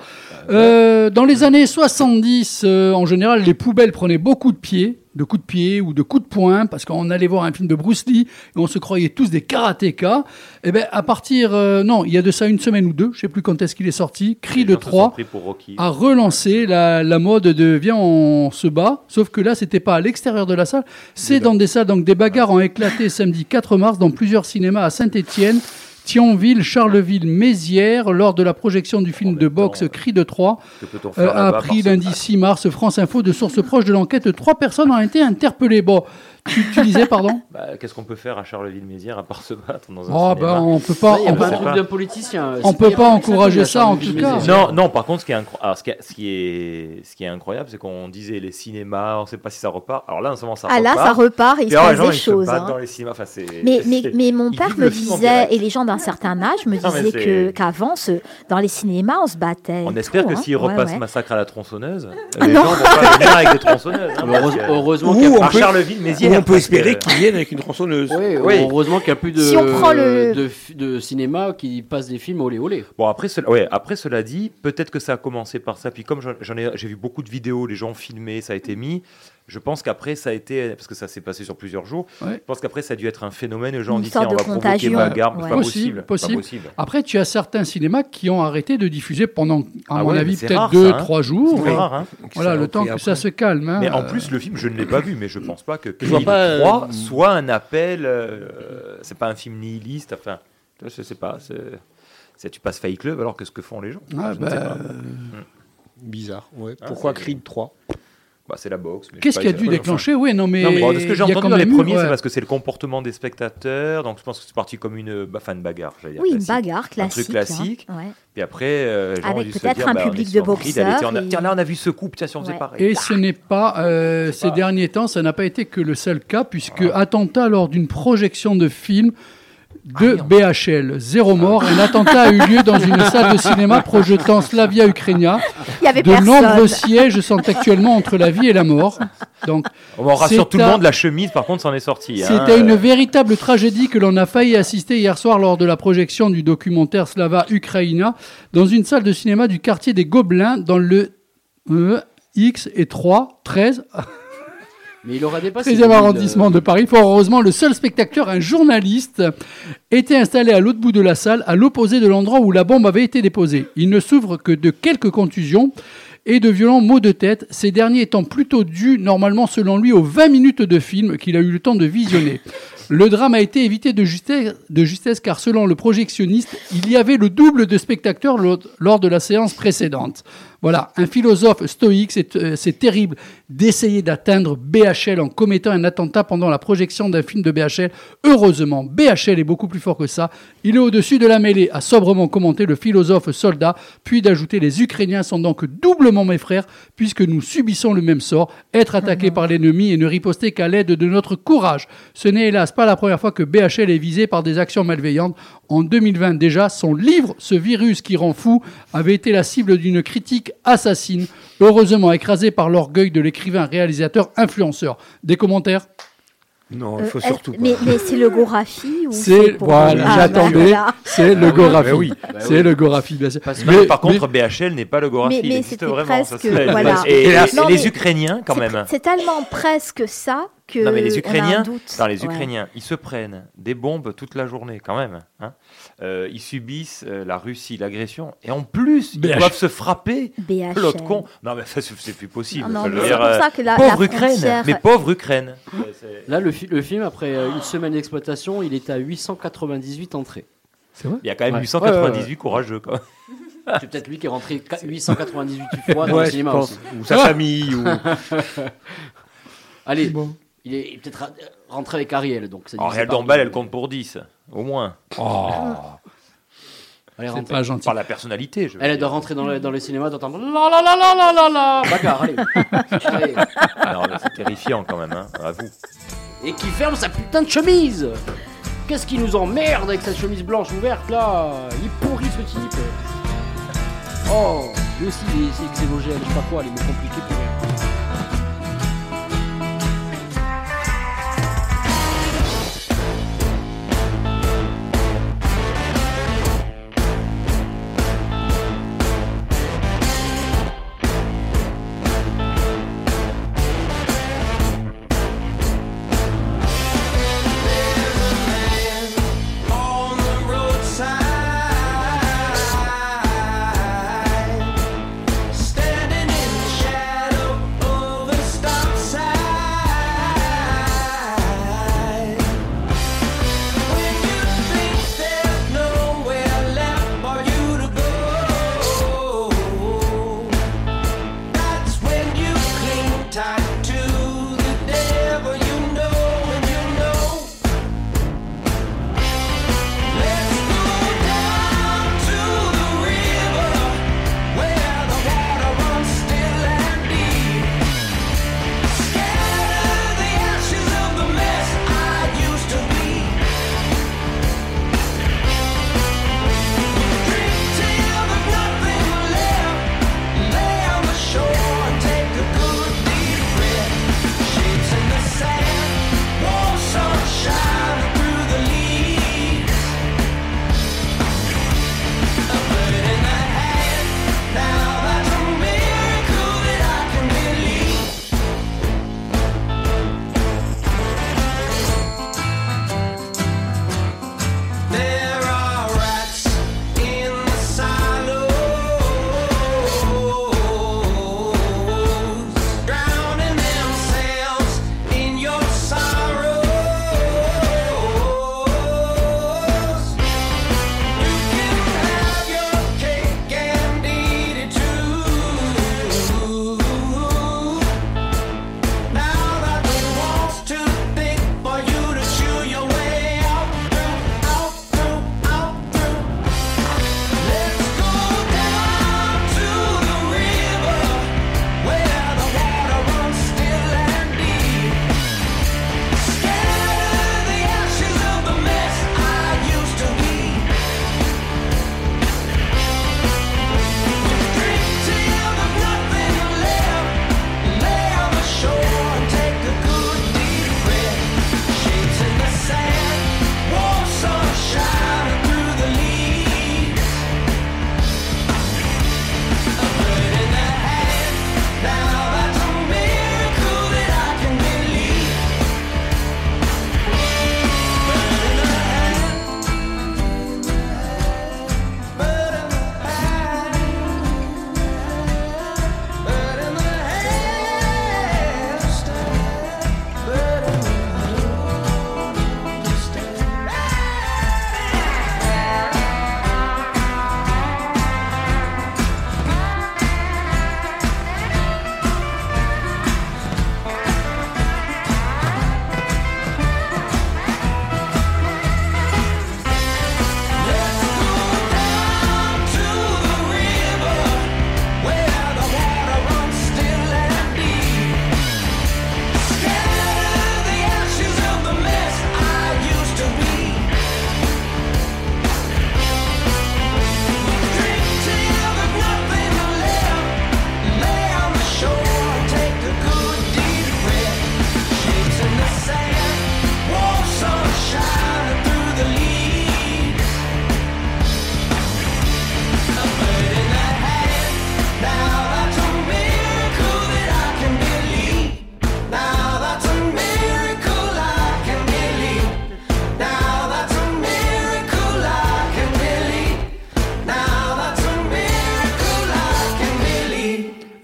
Euh, dans les années 70, euh, en général, les poubelles prenaient beaucoup de pieds, de coups de pied ou de coups de poing, parce qu'on allait voir un film de Bruce Lee et on se croyait tous des karatékas. Et ben à partir, euh, non, il y a de ça une semaine ou deux, je sais plus quand est-ce qu'il est sorti, Cri de gens se sont 3 pris pour Rocky. a relancé la, la mode de viens on se bat, sauf que là c'était pas à l'extérieur de la salle, c'est dans des salles, donc des bagarres ont éclaté samedi 4 mars dans plusieurs cinémas à Saint-Étienne. Thionville, Charleville, Mézières, lors de la projection du film de boxe Cri de Troie, a appris lundi 6 mars France Info de sources proches de l'enquête. Trois personnes ont été interpellées. Bon, tu, tu disais, pardon Bah, Qu'est-ce qu'on peut faire à Charleville-Mézières à part se battre dans un Oh, cinéma bah, on peut pas- Il y a on pas un peut- truc d'un politicien. On C'est peut pas- encourager ça, en tout cas. Non, non, par contre, ce qui est, incro- alors, ce qui est, ce qui est, ce qui est incroyable, c'est qu'on disait les cinémas, on ne sait pas si ça repart. Alors là, en ce moment, ça Ah, là, repart. ça repart et il se passe des choses, hein. dans les cinémas. Enfin, c'est- Mais, mais, c'est- mais mon père me disait, et les gens d'un certain âge me disaient qu'avant, dans les cinémas, on se battait. On espère que hein. repassent ouais. Massacre à la tronçonneuse, Ah les non. gens vont pas venir avec des tronçonneuses. hein, heureusement qu'il y a on peut, Charleville-Mézières. Ou on peut espérer qu'ils viennent avec une tronçonneuse. Oui, Oui. heureusement qu'il n'y a plus de, Si on prend le- de, cinéma qui passe des films olé olé. Bon après, cela, ouais, après cela dit, peut-être que ça a commencé par ça. Puis comme j'en- j'en ai, j'ai vu beaucoup de vidéos, les gens filmés, ça a été mis. Je pense qu'après ça a été, parce que ça s'est passé sur plusieurs jours. Ouais. Je pense qu'après ça a dû être un phénomène. Les gens ont dit tiens, on va de provoquer bagarre. Ouais. C'est pas Possible, possible. possible. Pas possible. Après, tu as certains cinémas qui ont arrêté de diffuser pendant, à Ah mon ouais, avis, peut-être deux, ça, hein. trois jours. C'est rare, hein. Voilà, le a temps que ça se calme. hein. Mais en Euh, plus, le film, je ne l'ai pas vu, mais je pense pas que Creed pas, euh, 3 soit un appel. euh, c'est pas un film nihiliste. Enfin, je sais pas. c'est- tu passes Fight Club, alors qu'est-ce que font les gens Ah, Je ne sais bah, pas. Bizarre. Ouais. Ah, Pourquoi Creed 3 Bah, c'est la boxe. Qu'est-ce qui a dû déclencher Oui, non, mais. Non, mais bon, de ce que j'ai entendu dans les premiers, ouais. c'est parce que c'est le comportement des spectateurs. Donc je pense que c'est parti comme une, bah, enfin, une bagarre. j'allais dire Oui, une classique. bagarre Un classique. truc classique. hein. Ouais. Puis après, euh, Avec peut-être un bah, public de tiens, boxeurs et- Tiens, là, on a vu ce coup, tiens, si on faisait Ouais. pareil. Et ce n'est pas, euh, ces derniers temps, ça n'a pas été que le seul cas, puisque attentat lors d'une projection de film de BHL, zéro mort. Un attentat a eu lieu dans une salle de cinéma projetant Slavia Ukrainia. Il y avait De personne. nombreux sièges sont actuellement entre la vie et la mort. Donc, On rassure tout le monde, la chemise, par contre, s'en est sortie. hein. C'était une véritable tragédie que l'on a failli assister hier soir lors de la projection du documentaire Slava Ukraina dans une salle de cinéma du quartier des Gobelins dans le euh, X et 3, 13, Mais il aura dépassé. 13e arrondissement de Paris. Fort heureusement, le seul spectateur, un journaliste, était installé à l'autre bout de la salle, à l'opposé de l'endroit où la bombe avait été déposée. Il ne souffre que de quelques contusions et de violents maux de tête, ces derniers étant plutôt dus, normalement selon lui, aux 20 minutes de film qu'il a eu le temps de visionner. Le drame a été évité de justesse, de justesse car selon le projectionniste, il y avait le double de spectateurs lors- lors de la séance précédente. Voilà, un philosophe stoïque, c'est euh, terrible d'essayer d'atteindre BHL en commettant un attentat pendant la projection d'un film de BHL. Heureusement, BHL est beaucoup plus fort que ça. Il est au-dessus de la mêlée, a sobrement commenté le philosophe soldat, puis d'ajouter les Ukrainiens sont donc doublement mes frères, puisque nous subissons le même sort, être attaqués par l'ennemi et ne riposter qu'à l'aide de notre courage. Ce n'est hélas pas la première fois que BHL est visé par des actions malveillantes. En 2020 déjà, son livre Ce virus qui rend fou avait été la cible d'une critique assassine, heureusement écrasée par l'orgueil de l'écrivain, réalisateur, influenceur. Des commentaires? Non, Euh, il faut est-ce- surtout pas. Mais, mais c'est le Gorafi ou C'est voilà, Ah, j'attendais. bah, voilà. C'est le Ah oui, Gorafi. bah oui. C'est le Gorafi, bien sûr. Non, mais par contre, BHL n'est pas le Gorafi. Mais- mais vraiment. ça, presque- c'est- voilà. Et, et- et Non, les mais Ukrainiens, quand c'est- même. C'est tellement presque ça que. Non, mais les on a un Ukrainiens, doute. non, les Ouais. Ukrainiens, ils se prennent des bombes toute la journée, quand même. hein. Euh, ils subissent euh, la Russie, l'agression, et en plus, ils BH. doivent se frapper. BHL. L'autre con. Non, mais ça, c'est plus possible. Non, c'est pour ça euh, que la- pauvre la Ukraine, frontière- mais pauvre Ukraine. Là, le, fi- le film, après euh, une semaine d'exploitation, il est à 898 entrées. C'est vrai? Il y a quand même Ouais. 898 Ouais, ouais, ouais. courageux, quand même. C'est peut-être lui qui est rentré qua- 898 fois dans Ouais, le cinéma aussi. Ou sa famille, ou- Allez, il est, peut-être rentré avec Ariel. Donc en réel d'emballe, elle compte pour 10, au moins. Oh. Elle est rentrée. Pas gentil. Par la personnalité. Je elle doit rentrer dans le, cinéma, d'entendre la la la la la la la. Bagarre, allez. c'est terrifiant quand même, hein, à vous. Et qui ferme sa putain de chemise. Qu'est-ce qui nous emmerde avec sa chemise blanche ouverte là? Il est pourri ce type. Oh, lui aussi, c'est exémogène, je sais pas quoi, il est compliqué pour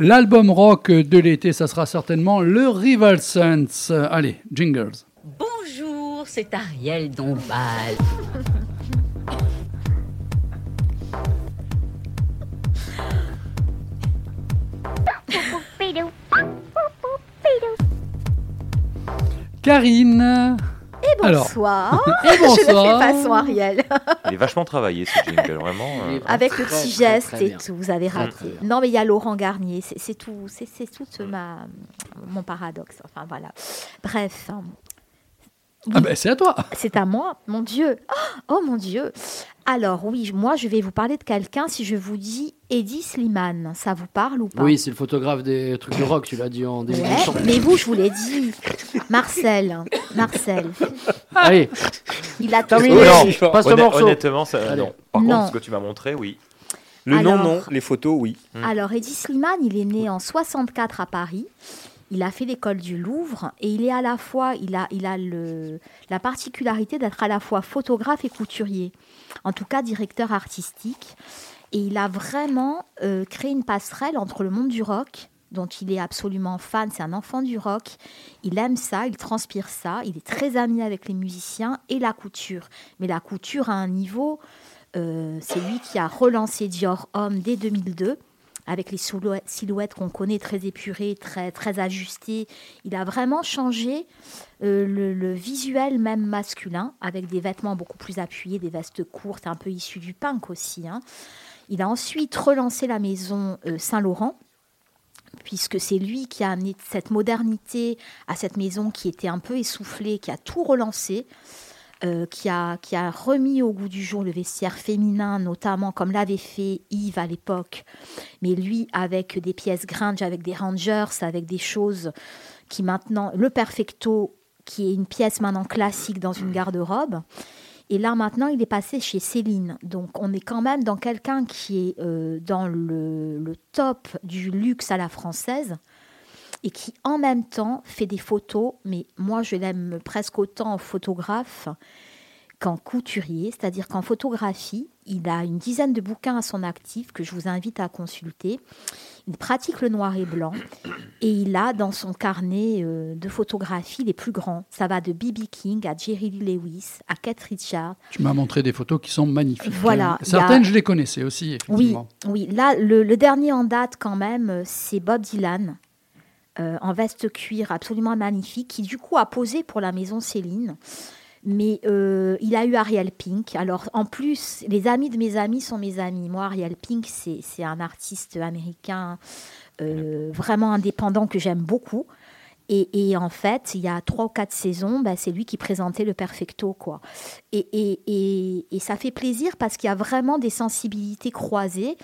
L'album rock de l'été, ça sera certainement le Rival Sense. Allez, jingles. Bonjour, c'est Ariel Dombal. Karine bonsoir. Et bonsoir. Je ne fais pas son Ariel. Il est vachement travaillé ce jingle, vraiment. Euh. Avec le petit geste et tout, vous avez raté. Non, mais il y a Laurent Garnier, c'est tout, c'est tout mm. ma, mon paradoxe. Enfin voilà. Bref, ah ben c'est à toi. C'est à moi, mon Dieu. Oh mon Dieu. Alors oui, moi je vais vous parler de quelqu'un si je vous dis Eddie Slimane. Ça vous parle ou pas? Oui, c'est le photographe des trucs de rock, tu l'as dit en début Ouais, mais vous, je vous l'ai dit. Marcel. Marcel. Allez. Il a Terminé. tout- Non, Passe morceau. Honnêtement, ça, Allez. non. Par Non. contre, ce que tu m'as montré, oui. Le Alors- nom, non. Les photos, oui. Alors, Eddie Slimane, il est né en 64 à Paris. Il a fait l'école du Louvre et il est à la fois, il a, il a le, la particularité d'être à la fois photographe et couturier, en tout cas directeur artistique. Et il a vraiment euh, créé une passerelle entre le monde du rock, dont il est absolument fan, c'est un enfant du rock. Il aime ça, il transpire ça, il est très ami avec les musiciens et la couture. Mais la couture à un niveau, euh, c'est lui qui a relancé Dior Homme dès 2002 avec les silhouettes, qu'on connaît très épurées, très, ajustées. Il a vraiment changé euh, le, le visuel même masculin, avec des vêtements beaucoup plus appuyés, des vestes courtes, un peu issues du punk aussi. hein. Il a ensuite relancé la maison euh, Saint-Laurent, puisque c'est lui qui a amené cette modernité à cette maison qui était un peu essoufflée, qui a tout relancé. Euh, qui, a, qui a remis au goût du jour le vestiaire féminin, notamment comme l'avait fait Yves à l'époque, mais lui avec des pièces grunge, avec des rangers, avec des choses qui maintenant, le perfecto, qui est une pièce maintenant classique dans une garde-robe. Et là maintenant, il est passé chez Céline. Donc on est quand même dans quelqu'un qui est euh, dans le, le top du luxe à la française et qui en même temps fait des photos, mais moi je l'aime presque autant en photographe qu'en couturier, c'est-à-dire qu'en photographie, il a une dizaine de bouquins à son actif que je vous invite à consulter. Il pratique le noir et blanc et il a dans son carnet euh, de photographie les plus grands. Ça va de B.B. King à Jerry Lee Lewis à Kate Richards. Tu m'as montré des photos qui sont magnifiques. Voilà, a- Certaines, je les connaissais aussi, Oui, effectivement. oui. Là, le, le dernier en date, quand même, c'est Bob Dylan, euh, en veste cuir absolument magnifique, qui du coup a posé pour la maison Céline. Mais euh, il a eu Ariel Pink. Alors, en plus, les amis de mes amis sont mes amis. Moi, Ariel Pink, c'est un artiste américain euh, vraiment indépendant que j'aime beaucoup. Et, et en fait, il y a trois ou quatre saisons, bah, c'est lui qui présentait le Perfecto. Quoi. Et, et, et ça fait plaisir parce qu'il y a vraiment des sensibilités croisées.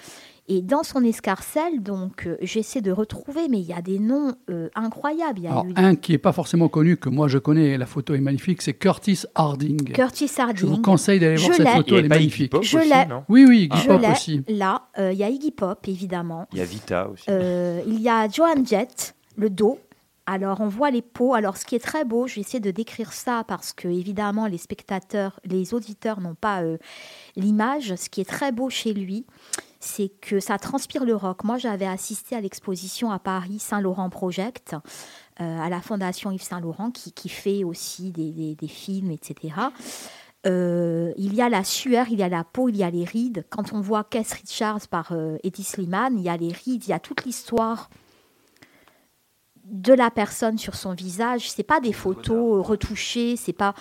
Et dans son escarcelle, donc, euh, j'essaie de retrouver, mais il y a des noms euh, incroyables. Il y a Alors, eu un qui n'est pas forcément connu, que moi je connais, la photo est magnifique, c'est Curtis Harding. Curtis Harding. Je vous conseille d'aller voir cette photo, elle est magnifique. Je l'ai. Oui, oui, Iggy Je Pop l'ai. aussi. Là, euh, il y a Iggy Pop, évidemment. Il y a Vita aussi. Euh, il y a Joan Jett, le dos. Alors, on voit les peaux. Alors, ce qui est très beau, je vais essayer de décrire ça parce que, évidemment, les spectateurs, les auditeurs n'ont pas euh, l'image. Ce qui est très beau chez lui, c'est que ça transpire le rock. Moi, j'avais assisté à l'exposition à Paris Saint-Laurent Project, euh, à la Fondation Yves Saint-Laurent, qui, qui fait aussi des, des- des films, etc. Euh, il y a la sueur, il y a la peau, il y a les rides. Quand on voit Keith Richards par euh, Eddie Slimane, il y a les rides, il y a toute l'histoire de la personne sur son visage. C'est pas des photos retouchées, c'est pas.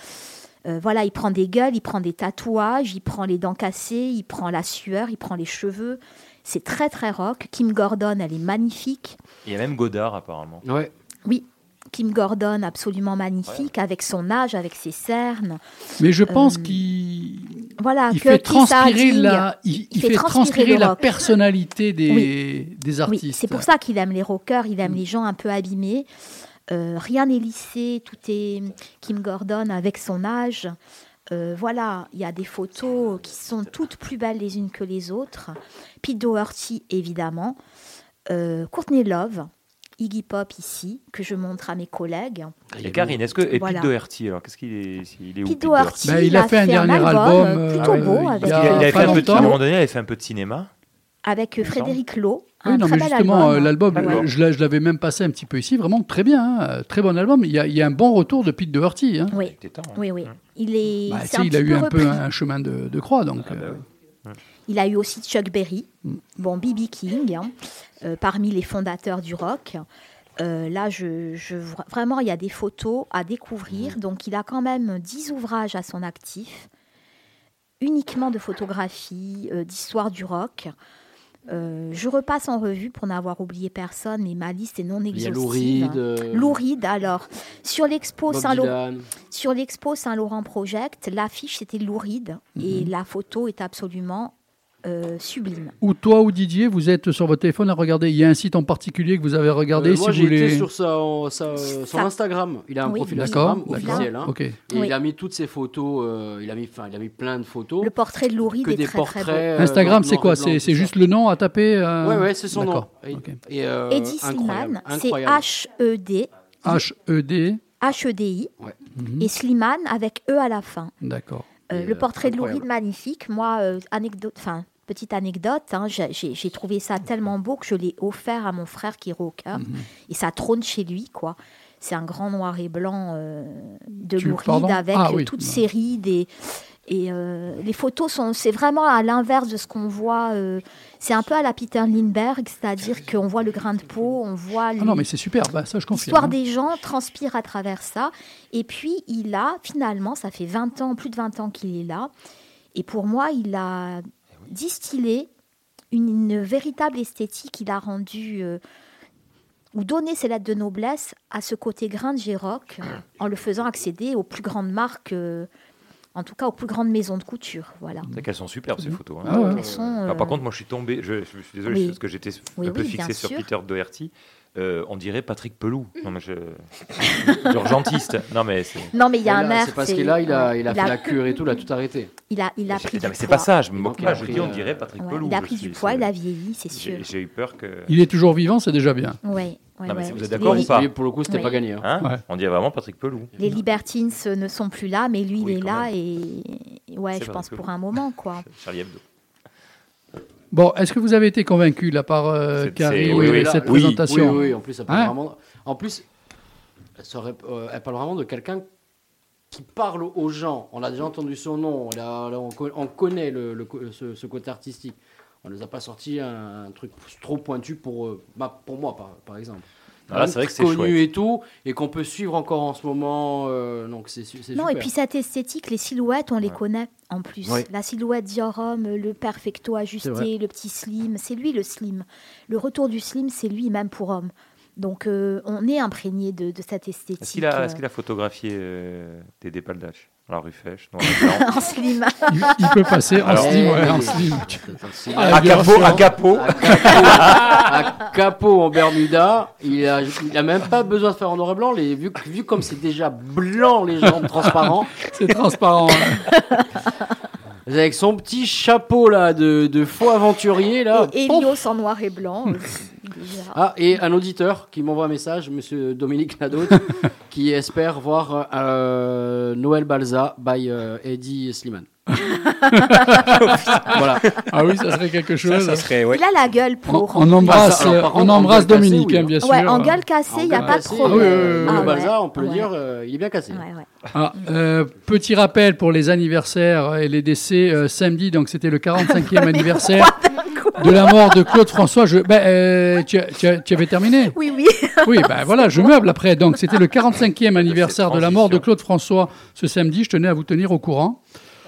Euh, voilà, il prend des gueules, il prend des tatouages, il prend les dents cassées, il prend la sueur, il prend les cheveux. C'est très très rock. Kim Gordon, elle est magnifique. Il y a même Godard apparemment. Ouais. Oui, Kim Gordon, absolument magnifique, avec son âge, avec ses cernes. Mais je pense Euh, qu'il Voilà, il que fait transpirer, la, il, il fait transpirer la rock. personnalité des, Oui. des artistes. Oui, c'est pour ça qu'il aime les rockers, il aime les gens un peu abîmés. Euh, rien n'est lissé, tout est Kim Gordon avec son âge. Euh, voilà, il y a des photos qui sont toutes plus belles les unes que les autres. Pete Doherty, évidemment. Euh, Courtney Love, Iggy Pop ici, que je montre à mes collègues. Et Karine, est-ce que et Voilà. Pete Doherty alors qu'est-ce qu'il est il est où Pete Doherty, Bah, il a fait un dernier album, euh, plutôt ouais, beau il a avec, Il, a- il avait fait un peu, longtemps. à un moment donné, il avait fait un peu de cinéma. avec. Frédéric Lowe. Oui, non, très mais justement, euh, l'album, Ouais. euh, je l'a- je l'avais même passé un petit peu ici, vraiment très bien, hein, euh, très bon album. Il y, a, il y a un bon retour de Pete Doherty. Hein. Oui, hein. oui, oui. Il, est, Bah, un il a eu un peu un chemin de, de croix, donc. Ah, bah euh, Il a eu aussi Chuck Berry, Mm. bon, B.B. King, hein, euh, parmi les fondateurs du rock. Euh, là, je, je- vraiment, il y a des photos à découvrir. Donc, il a quand même 10 ouvrages à son actif, uniquement de photographie, euh, d'histoire du rock. Euh, je repasse en revue pour n'avoir oublié personne, mais ma liste est non exhaustive. a Lou Reed, euh, Lou Reed, alors, sur l'expo Saint-Laurent. Project, l'affiche c'était Lou Reed et Mhm. la photo est absolument euh, sublime. Ou toi ou Didier, vous êtes sur votre téléphone à regarder. Il y a un site en particulier que vous avez regardé Euh, si moi, j'ai été sur sa, sa- son Ça- Instagram. Il a un Oui. profil Instagram officiel. hein. Ok. Et Oui. il a mis toutes ses photos. euh, il, a mis, il a mis plein de photos. Le portrait de Lou Reed que est des très portraits. très beau. euh, Instagram, c'est quoi C'est juste le nom à taper euh, Ouais, ouais, c'est son nom. Et, euh, Eddie Slimane, c'est. H-E-D, H-E-D. H-E-D-I, Ouais. Et Slimane avec E à la fin. D'accord. Euh, le euh, portrait de Lou incroyable. Reed, magnifique. Moi, euh, anecdote, enfin, petite anecdote, hein, j'ai- trouvé ça tellement beau que je l'ai offert à mon frère qui est rocker. Mhm. Et ça trône chez lui, quoi. C'est un grand noir et blanc euh, de Tu- Lou Reed pardon? avec Ah euh, oui. toutes ces rides. Et, et euh, les photos sont, c'est vraiment à l'inverse de ce qu'on voit. euh, c'est un peu à la Peter Lindbergh, c'est-à-dire qu'on voit le grain de peau, on voit Ah non, mais c'est super. Bah, ça, je confirme. L'histoire hein. des gens transpire à travers ça. Et puis, il a, finalement, ça fait 20 ans, plus de 20 ans qu'il est là. Et pour moi, il a distillé une, une véritable esthétique. Il a rendu euh, ou donné ses lettres de noblesse à ce côté grunge rock euh, en le faisant accéder aux plus grandes marques, euh, en tout cas aux plus grandes maisons de couture. Voilà. C'est qu'elles sont superbes ces photos. hein. Ah ouais. Sont, par contre, moi je suis tombé, je, je suis désolé Oui. parce que j'étais Oui, un peu fixé sur. Peter Doherty. Euh, on dirait Patrick Pelou. Non mais je... L'urgentiste. Non mais c'est... Non, mais il y a un air. C'est parce qu'il a, il a, il a il fait a- la cure et tout, il a tout arrêté. Il a, il a pris non, du mais c'est pas ça, je me moque Il pas, a je pris, dis on euh, dirait Patrick Ouais, Pelou. il a pris du suis- poids, il a vieilli, c'est sûr. J'ai eu peur que... Il est toujours vivant, c'est déjà bien. Ouais, ouais, Non, mais ouais. si vous êtes d'accord ou pas Lui, pour le coup, c'était Oui. pas gagné. hein. Hein Ouais. On dirait vraiment Patrick Pelou. Les Libertines ne sont plus là, mais lui, Oui, il est là même. et ouais, je pense pour un moment, quoi. Charlie Hebdo. Bon, est-ce que vous avez été convaincu là par euh, de oui, oui, cette oui, présentation Oui, oui, en plus, ça parle Hein vraiment. En plus, elle, serait- euh, elle parle vraiment de quelqu'un qui parle aux gens. On a déjà entendu son nom, on, a- on co- on connaît le, le co- ce, ce côté artistique. On ne nous a pas sorti un, un truc trop pointu pour, euh, bah, pour moi, par, par exemple. Ah, c'est vrai que c'est connu chouette. et tout, et qu'on peut suivre encore en ce moment. euh, donc c'est Non, super. et puis cette esthétique, les silhouettes, on les Ouais. connaît en plus. Oui. La silhouette Diorum, le perfecto ajusté, le petit slim, c'est lui le slim. Le retour du slim, c'est lui, même pour homme. Donc euh, on est imprégné de, de cette esthétique. Est-ce qu'il a, euh, est-ce qu'il a photographié euh, des dépaldages dans la rue Fèche noir et blanc en slim. il, il peut passer en Alors- slim, ouais, en slim. c'est- À capot, à capot. Un capot, un capot en Bermuda, il a, il a même pas besoin de faire en noir et blanc. Les, vu, vu comme c'est déjà blanc, les jambes transparents, C'est transparent. hein. avec son petit chapeau là de, de faux aventurier là. Et Elios en noir et blanc aussi. Ah, et un auditeur qui m'envoie un message, monsieur Dominique Nadeau, qui espère voir euh, Noël Balza by euh, Eddie Slimane. voilà. Ah oui, ça serait quelque chose. ça serait, ouais. Il a la gueule pour. on embrasse, Ah, ça, alors, par on embrasse en gueule cassée, Dominique, oui, hein, bien sûr. Ouais, en gueule cassée, il n'y a pas de problème. oui, euh, Ah ouais, Balza, on peut le dire, euh, il est bien cassé. Ouais, ouais. Ah, euh, petit rappel pour les anniversaires et les décès euh, samedi, donc c'était le 45e anniversaire de la mort de Claude François. Je, ben, euh, tu, avais terminé Oui, oui. Oui, ben voilà, je meuble après. Donc c'était le 45e anniversaire de la mort de Claude François ce samedi. Je tenais à vous tenir au courant.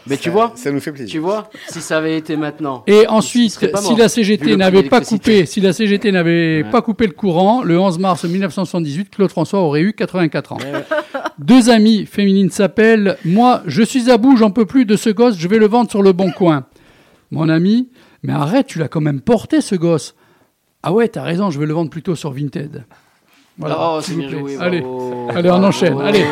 Mais tu vois, Ça nous fait plaisir. tu vois, si ça avait été maintenant. Et ensuite, si la CGT n'avait pas coupé, si la CGT n'avait Ouais. pas coupé le courant, le 11 mars 1978, Claude François aurait eu 84 ans. Deux amies féminines s'appellent Moi, je suis à bout, j'en peux plus de ce gosse, je vais le vendre sur le bon coin. Mon ami, mais arrête, tu l'as quand même porté ce gosse. Ah ouais, t'as raison, je vais le vendre plutôt sur Vinted. Voilà, oh, c'est bien joué. Allez, bravo. allez, on enchaîne. Bravo. Allez.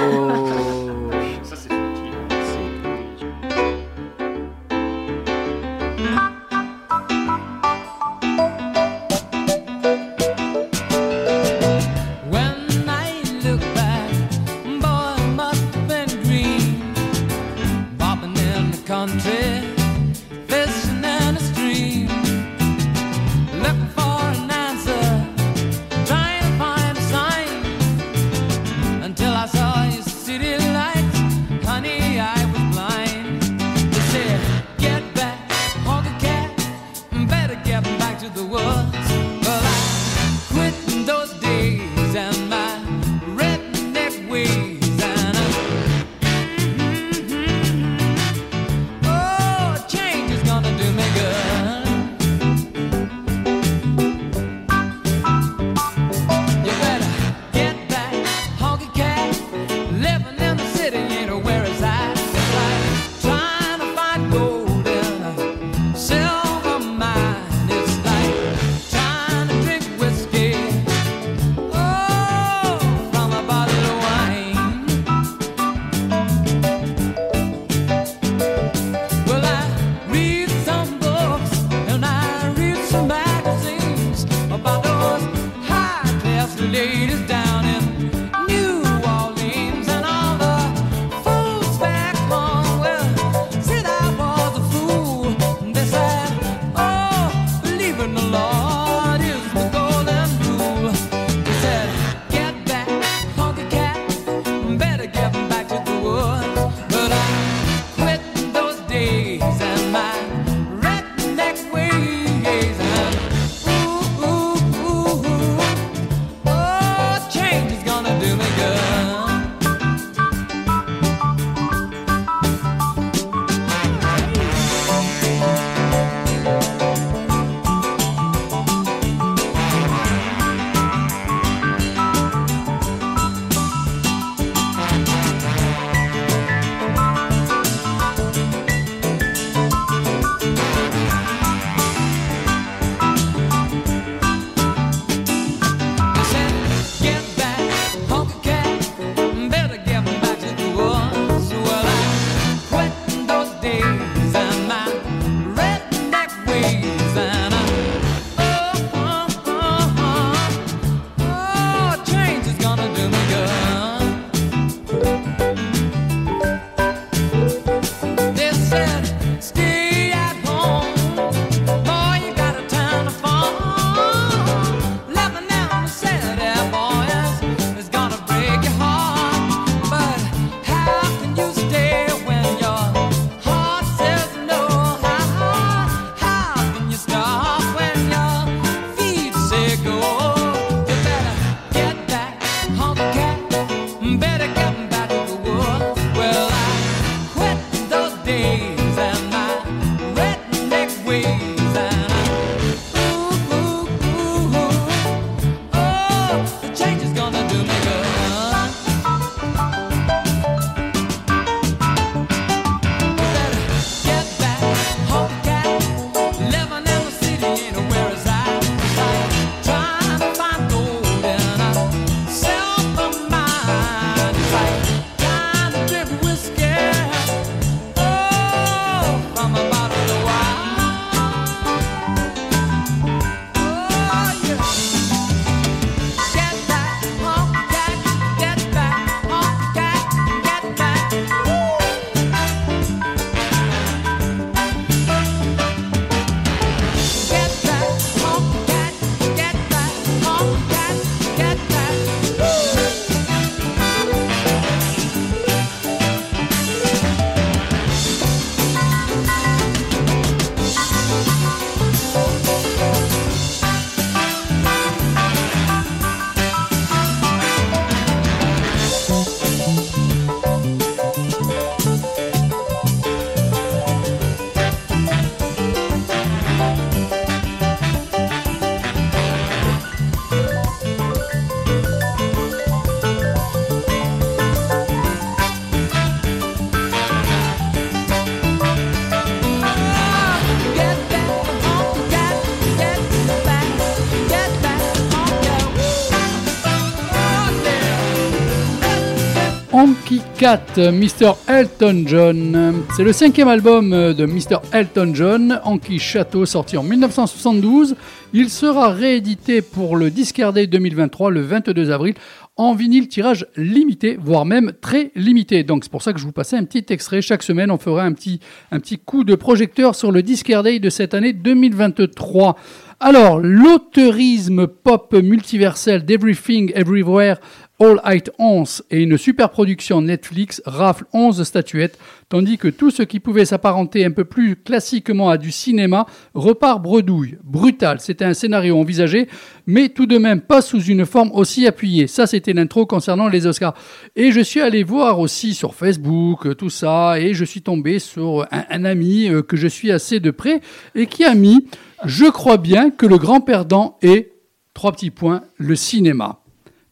Honky Cat, Mr. Elton John. C'est le cinquième album de Mr. Elton John, Honky Château, sorti en 1972. Il sera réédité pour le Discard Day 2023 le 22 avril en vinyle tirage limité, voire même très limité. Donc c'est pour ça que je vous passais un petit extrait. Chaque semaine, on fera un petit, un petit coup de projecteur sur le Discard Day de cette année 2023. Alors, l'auteurisme pop multiversel d'Everything Everywhere All at Once et une super production Netflix rafle 11 statuettes, tandis que tout ce qui pouvait s'apparenter un peu plus classiquement à du cinéma repart bredouille. Brutal, c'était un scénario envisagé, mais tout de même pas sous une forme aussi appuyée. Ça, c'était l'intro concernant les Oscars. Et je suis allé voir aussi sur Facebook tout ça, et je suis tombé sur un, un ami euh, que je suis assez de près et qui a mis Je crois bien que le grand perdant est, trois petits points, le cinéma.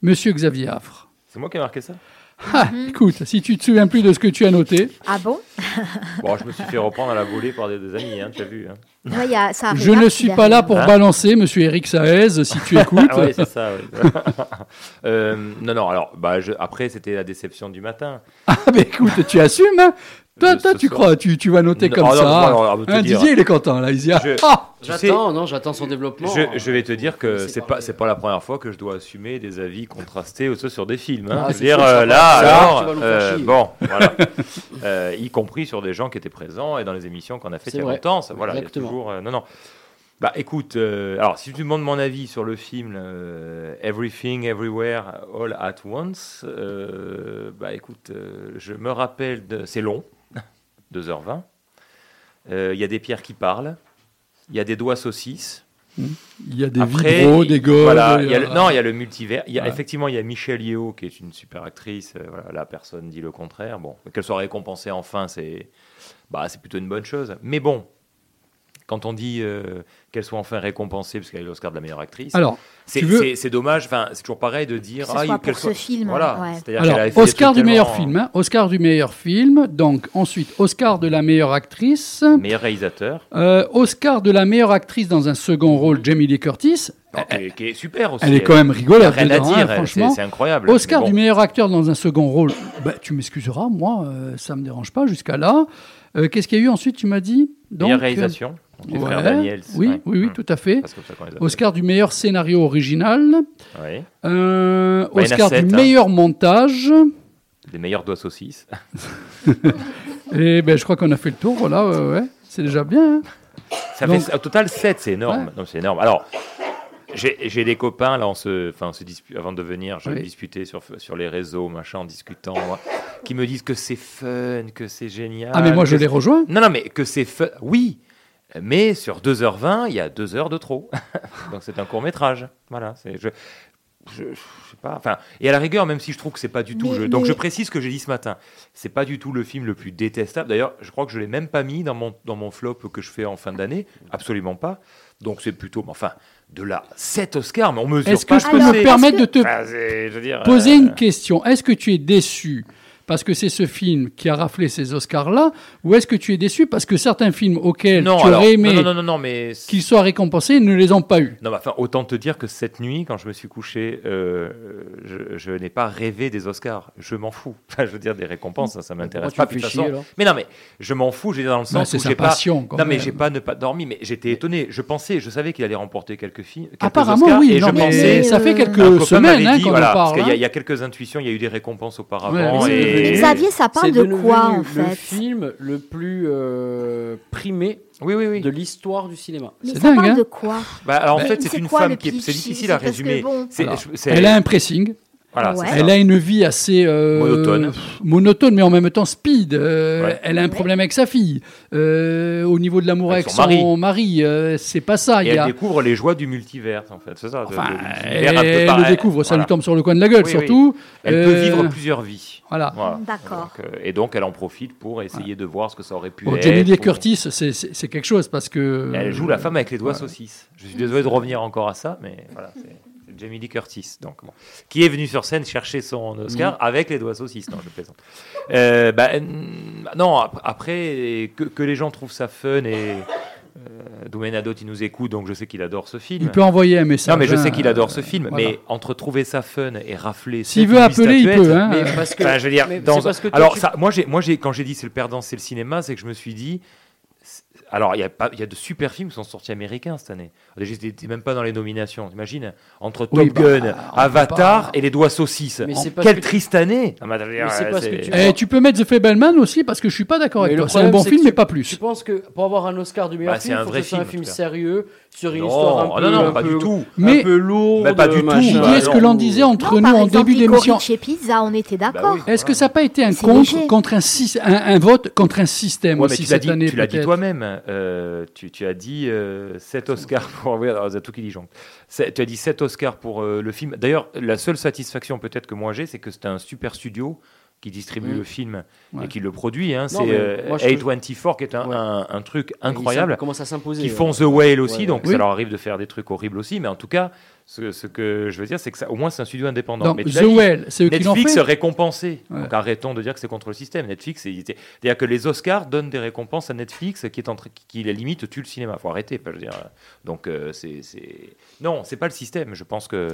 Monsieur Xavier Affre. C'est moi qui ai marqué ça? Ah, écoute, si tu te souviens plus de ce que tu as noté. Ah bon? Bon, je me suis fait reprendre à la volée par des, des amis, hein, tu as vu. hein. Ouais, il y a- ça arrive Je ne suis pas là pour Hein? balancer, monsieur Eric Saez, si tu écoutes. Ah ouais, c'est ça. ouais. Euh, non, non, alors, bah, je- après, c'était la déception du matin. Ah, mais écoute, tu assumes. Hein Toi, de toi tu soir. crois, tu, tu vas noter Non, comme non, ça. non, Hein, dire. Didier, il est content, là. Il dit, Je- ah, tu sais, J'attends, non, j'attends son développement. Je, je vais te dire que c'est pas c'est pas la première fois que je dois assumer des avis contrastés aussi sur des films. Hein. Ah, dire sûr, euh, là Ça, alors euh, bon voilà Euh, y compris sur des gens qui étaient présents et dans les émissions qu'on a faites C'est il y a vrai. longtemps. Ça, voilà, il y a Exactement. toujours euh, non non. Bah écoute, euh, alors si tu me demandes mon avis sur le film euh, Everything Everywhere All at Once, euh, bah écoute, euh, je me rappelle de c'est long, 2h20. Euh, Il y a des pierres qui parlent, il y a des doigts saucisses. Il y a des Après, vibros, des gosses. voilà, il y a le- non, il y a le multivers. Il y a, Ouais. Effectivement, il y a Michelle Yeoh, qui est une super actrice. euh, voilà, là, personne dit le contraire. Bon, qu'elle soit récompensée enfin, c'est bah, c'est plutôt une bonne chose. Mais bon, quand on dit euh, qu'elle soit enfin récompensée, parce qu'elle a eu l'Oscar de la meilleure actrice, Alors, c'est veux- dommage. Enfin, c'est toujours pareil de dire. Que ce ah, soit pour ce film, Voilà. ouais. Alors, Oscar du meilleur tellement- film. hein. Oscar du meilleur film. Donc, ensuite, Oscar de la meilleure actrice. Meilleur réalisateur. Euh, Oscar de la meilleure actrice dans un second rôle, Jamie Lee Curtis. Non, qui, est, qui est super aussi. Elle est quand même rigolote. Rien à dedans, hein, dire, elle, franchement. c'est incroyable. Oscar bon. du meilleur acteur dans un second rôle. Bah, tu m'excuseras, moi, euh, ça me dérange pas jusqu'à là. Euh, Qu'est-ce qu'il y a eu ensuite, tu m'as dit? Meilleure Donc, réalisation. Donc, les ouais, frères Daniels, Oui, ouais. oui, oui, Mm. tout à fait. Oscar du meilleur scénario original. Oui. Euh, Bah, Oscar du hein. meilleur montage. Les meilleurs doigts saucisses. Et ben, je crois qu'on a fait le tour. Voilà, ouais, c'est déjà bien. hein. Ça Donc- fait au total 7, c'est énorme. Non, c'est énorme. Alors, j'ai des copains, là, on se, enfin, on se dispu- avant de venir, je Oui. disputais sur, sur les réseaux, machin, en discutant, moi, qui me disent que c'est fun, que c'est génial. Ah, mais moi, je les rejoins. Non, non, mais que c'est fun. Oui, mais sur 2h20, il y a 2 heures de trop. Donc, c'est un court métrage. Voilà. c'est- Je, je, je sais pas. Enfin, et à la rigueur, même si je trouve que c'est pas du tout. Mais- je- donc, mais- je précise ce que j'ai dit ce matin. C'est pas du tout le film le plus détestable. D'ailleurs, je crois que je l'ai même pas mis dans mon, dans mon flop que je fais en fin d'année. Absolument pas. Donc, c'est plutôt. mais Enfin, de là, 7 Oscars, mais on mesure Est-ce pas que je peux me permettre de te Enfin, c'est- je veux dire, poser euh, une question? Est-ce que tu es déçu parce que c'est ce film qui a raflé ces Oscars-là Ou est-ce que tu es déçu parce que certains films auxquels Non, tu alors, aurais aimé non, non, non, non, mais qu'ils soient récompensés ne les ont pas eu Non, mais enfin, autant te dire que cette nuit, quand je me suis couché, euh, je, je n'ai pas rêvé des Oscars. Je m'en fous. Enfin, je veux dire, des récompenses, ça, ça m'intéresse pas. toute chier, mais non, mais je m'en fous. Je veux dire, dans le sens où j'ai pas. passion, non, mais j'ai pas ne pas dormi. Mais j'étais étonné. Je pensais, je savais qu'il allait remporter quelques films. quelques Apparemment, Oscars, oui, Et je mais pensais. ça fait quelques semaines, hein, qu'on en voilà, parle, Parce qu'il y, hein. il y a quelques intuitions. Il y a eu des récompenses auparavant. Et- Xavier, ça parle de quoi en le fait film le plus euh, primé Oui, oui, oui. de l'histoire du cinéma. Mais C'est ça dingue, parle hein. de quoi? Bah, alors, en Mais fait, c'est c'est une quoi, femme le qui est. C'est difficile à résumer. bon- C'est- Alors, c'est- Elle a un pressing. Voilà, Ouais. Elle a une vie assez euh, Monotone. monotone, mais en même temps speed. Euh, Ouais. Elle a un problème avec sa fille. Euh, au niveau de l'amour Avec avec, son son mari. mari, euh, c'est pas ça. Et Il elle a... découvre les joies du multivers, en fait. C'est ça. de- Enfin, de elle peu le découvre, ça Voilà. lui tombe sur le coin de la gueule, Oui, oui. surtout. Elle Euh, peut vivre plusieurs vies. Voilà. D'accord. Euh, et donc, elle en profite pour essayer de voir ce que ça aurait pu Bon, être. Jamie Lee pour- Curtis, c'est- quelque chose parce que. Elle joue la femme avec les doigts Voilà. saucisses. Je suis désolé de revenir encore à ça, mais voilà, Jamie Lee Curtis, donc bon, qui est venue sur scène chercher son Oscar Mm. avec les doigts saucisses. Non, je plaisante. Euh, bah, non, ap- après que, que les gens trouvent ça fun et euh, Doumenadot, il nous écoute, donc je sais qu'il adore ce film. Il peut envoyer un message. Non, mais je sais hein, qu'il adore ce film. voilà. Mais entre trouver ça fun et rafler. S'il veut appeler, il peut, hein. Mais parce que- Enfin, je veux dire, dans parce que toi, alors tu- ça, moi, moi, quand j'ai dit c'est le perdant, c'est le cinéma, c'est que je me suis dit. Alors, il y a pas, il y a de super films qui sont sortis américains cette année. Déjà, j'étais même pas dans les nominations. T'imagines Entre Top Oui, bah, Gun, on Avatar pas- et les doigts saucisses. Mais Quelle que- triste année Non, mais je veux dire, Mais c'est parce que tu- Et tu peux mettre The Fableman aussi parce que je suis pas d'accord avec le toi. C'est un bon c'est film, mais pas plus. penses que pour avoir un Oscar du meilleur Bah, c'est film, un il faut vrai que ce soit un film, sérieux sur une Non, histoire un non, peu, non, un pas peu- du tout. Mais- un peu lourde. Mais pas du tout. bah, est-ce que non. l'on disait entre Non, nous en début d'émission et Pizza, on était d'accord. Bah oui. Est-ce que ça n'a pas été un contre contre un, vote contre un système aussi tu l'as cette dit, année tu l'as dit toi-même. Euh, tu, tu as dit 7 Oscars pour. Oui, alors, tout qui disjoncte. C'est- Tu as dit 7 Oscars pour euh, le film. D'ailleurs, la seule satisfaction peut-être que moi j'ai, c'est que c'était un super studio qui distribue le film Ouais. et qui le produit. Hein. C'est euh, moi, je- A24 qui est un, Ouais. un- un truc incroyable. commence à s'imposer. Qui ouais. font The Whale aussi, donc ça leur arrive de faire des trucs horribles aussi. Mais en tout cas, ce, ce que je veux dire, c'est que ça, au moins c'est un studio indépendant. Donc, mais The Whale, c'est eux qui Netflix fait récompensé. Ouais. Donc arrêtons de dire que c'est contre le système. Netflix, c'est- c'est-à-dire que les Oscars donnent des récompenses à Netflix qui est en qui, qui, la limite tue le cinéma. Faut arrêter. Enfin, je veux dire. Donc euh, c'est c'est non, c'est pas le système. Je pense que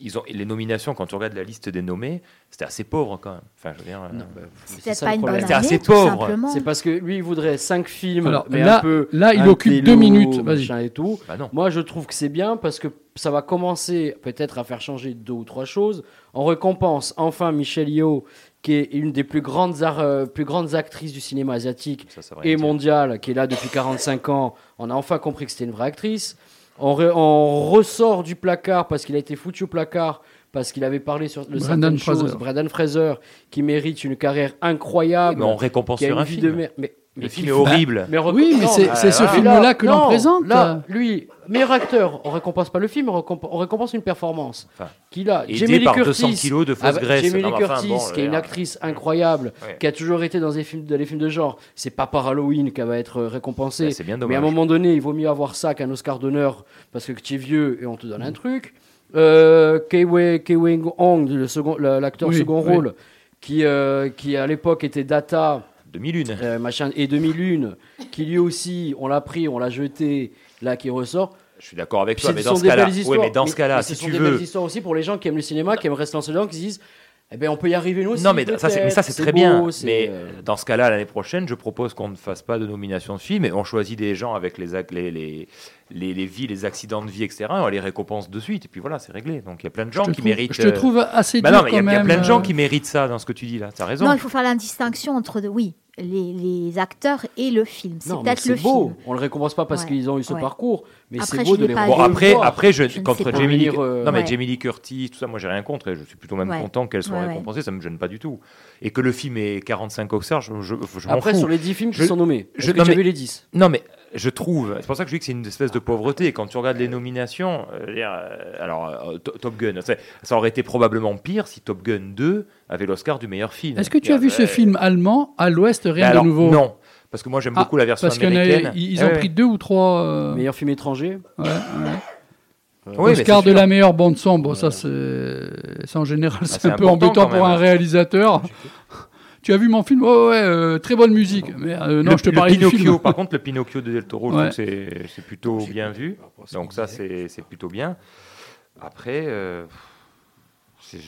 ils ont les nominations quand tu regardes la liste des nommés, c'était assez pauvre quand même. Enfin, je veux dire. euh, C'est C'est ça pas une bonne assez pauvre. C'est parce que lui, il voudrait 5 films, Alors, mais là- un peu. là, il un occupe télo, deux minutes, vas-y. machin et tout. Bah non. Moi, je trouve que c'est bien parce que ça va commencer peut-être à faire changer deux ou trois choses. On récompense enfin Michelle Yeoh, qui est une des plus grandes, ar- euh, plus grandes actrices du cinéma asiatique Ça, et mondial, qui est là depuis 45 ans. On a enfin compris que c'était une vraie actrice. On, ressort du placard parce qu'il a été foutu au placard parce qu'il avait parlé sur le Brendan certaines choses. Fraser. Fraser, qui mérite une carrière incroyable. Mais on récompense sur une un film. de mer- mais, Le film est horrible. mais Oui, mais c'est ce là- film-là que l'on présente. Là, lui, meilleur acteur, on récompense pas le film, on récompense, on récompense une performance. Enfin, Qu'il a. Jamie Lee par Curtis, 200 kilos de fausse bah, graisse. Jamie Lee Curtis, bon, qui est une euh, actrice incroyable, Ouais. qui a toujours été dans les films, dans les films de genre. C'est pas par Halloween qu'elle va être récompensée. Bah, c'est bien mais à un moment donné, il vaut mieux avoir ça qu'un Oscar d'honneur parce que tu es vieux et on te donne un truc. Euh, Kei Wei Hong, le second- l'acteur Oui, second oui. rôle, qui, euh, qui à l'époque était Data. 2001. Euh, machin, et 2001, qui lui aussi, on l'a pris, on l'a jeté, là qui ressort. Je suis d'accord avec toi, mais dans ce cas-là, belles oui, histoires. mais dans ce cas-là, mais si ce sont tu des veux, belles histoires aussi pour les gens qui aiment le cinéma, qui aiment rester dans ce genre, qui se disent, eh ben on peut y arriver nous aussi. Non, mais ça, c'est, mais ça, c'est peut-être, très beau, bien. Mais euh, dans ce cas-là, l'année prochaine, je propose qu'on ne fasse pas de nomination de film et on choisit des gens avec les, les, les, les, les vies, les accidents de vie, etc. Et on les récompense de suite. Et puis voilà, c'est réglé. Donc il y a plein de gens qui trouve- méritent. je te euh, trouve assez bah dur non, mais il y a- y, plein de gens euh. qui méritent ça dans ce que tu dis là. T'as raison. Non, il faut faire la distinction entre, de- oui, les, les acteurs et le film. C'est peut-être c'est le beau. film. On le récompense pas parce Ouais, qu'ils ont eu ce ouais. parcours, mais Après, c'est beau de les pas Bon, après, après je, Je ne contre. Jamie Lee, euh, non, mais Ouais. Jamie Lee Curtis, tout ça, moi j'ai rien contre et je suis plutôt même Ouais. content qu'elle soit Ouais, ouais. récompensée, ça me gêne pas du tout. Et que le film ait 45 Oscars, je, je, je m'en Après, fous. sur les 10 films qui sont nommés, je- que non, as mais- vu les 10 Non, mais je trouve, c'est pour ça que je dis que c'est une espèce de pauvreté. Et quand tu regardes les nominations, euh, euh, alors euh, To- Top Gun, ça, ça aurait été probablement pire si Top Gun 2 avait l'Oscar du meilleur film. Est-ce que tu as vu ce film allemand, À l'Ouest, rien alors, de nouveau? Non, parce que moi j'aime Ah, beaucoup la version Parce qu'ils américaine. ils Eh ont ouais. pris deux ou trois euh, Meilleur film étranger? Ouais, ouais. Oui, Oscar de la meilleure bande son. Bon, ça c'est ça, en général, c'est c'est un peu embêtant pour un réalisateur. Tu as vu mon film? Ouais, ouais, euh, très bonne musique. Mais euh, non, le, je te le parlais du Pinocchio, film. par contre, le Pinocchio de Del Toro, Ouais. c'est- c'est plutôt bien vu. Donc ça, c'est c'est plutôt bien. Après, euh, c'est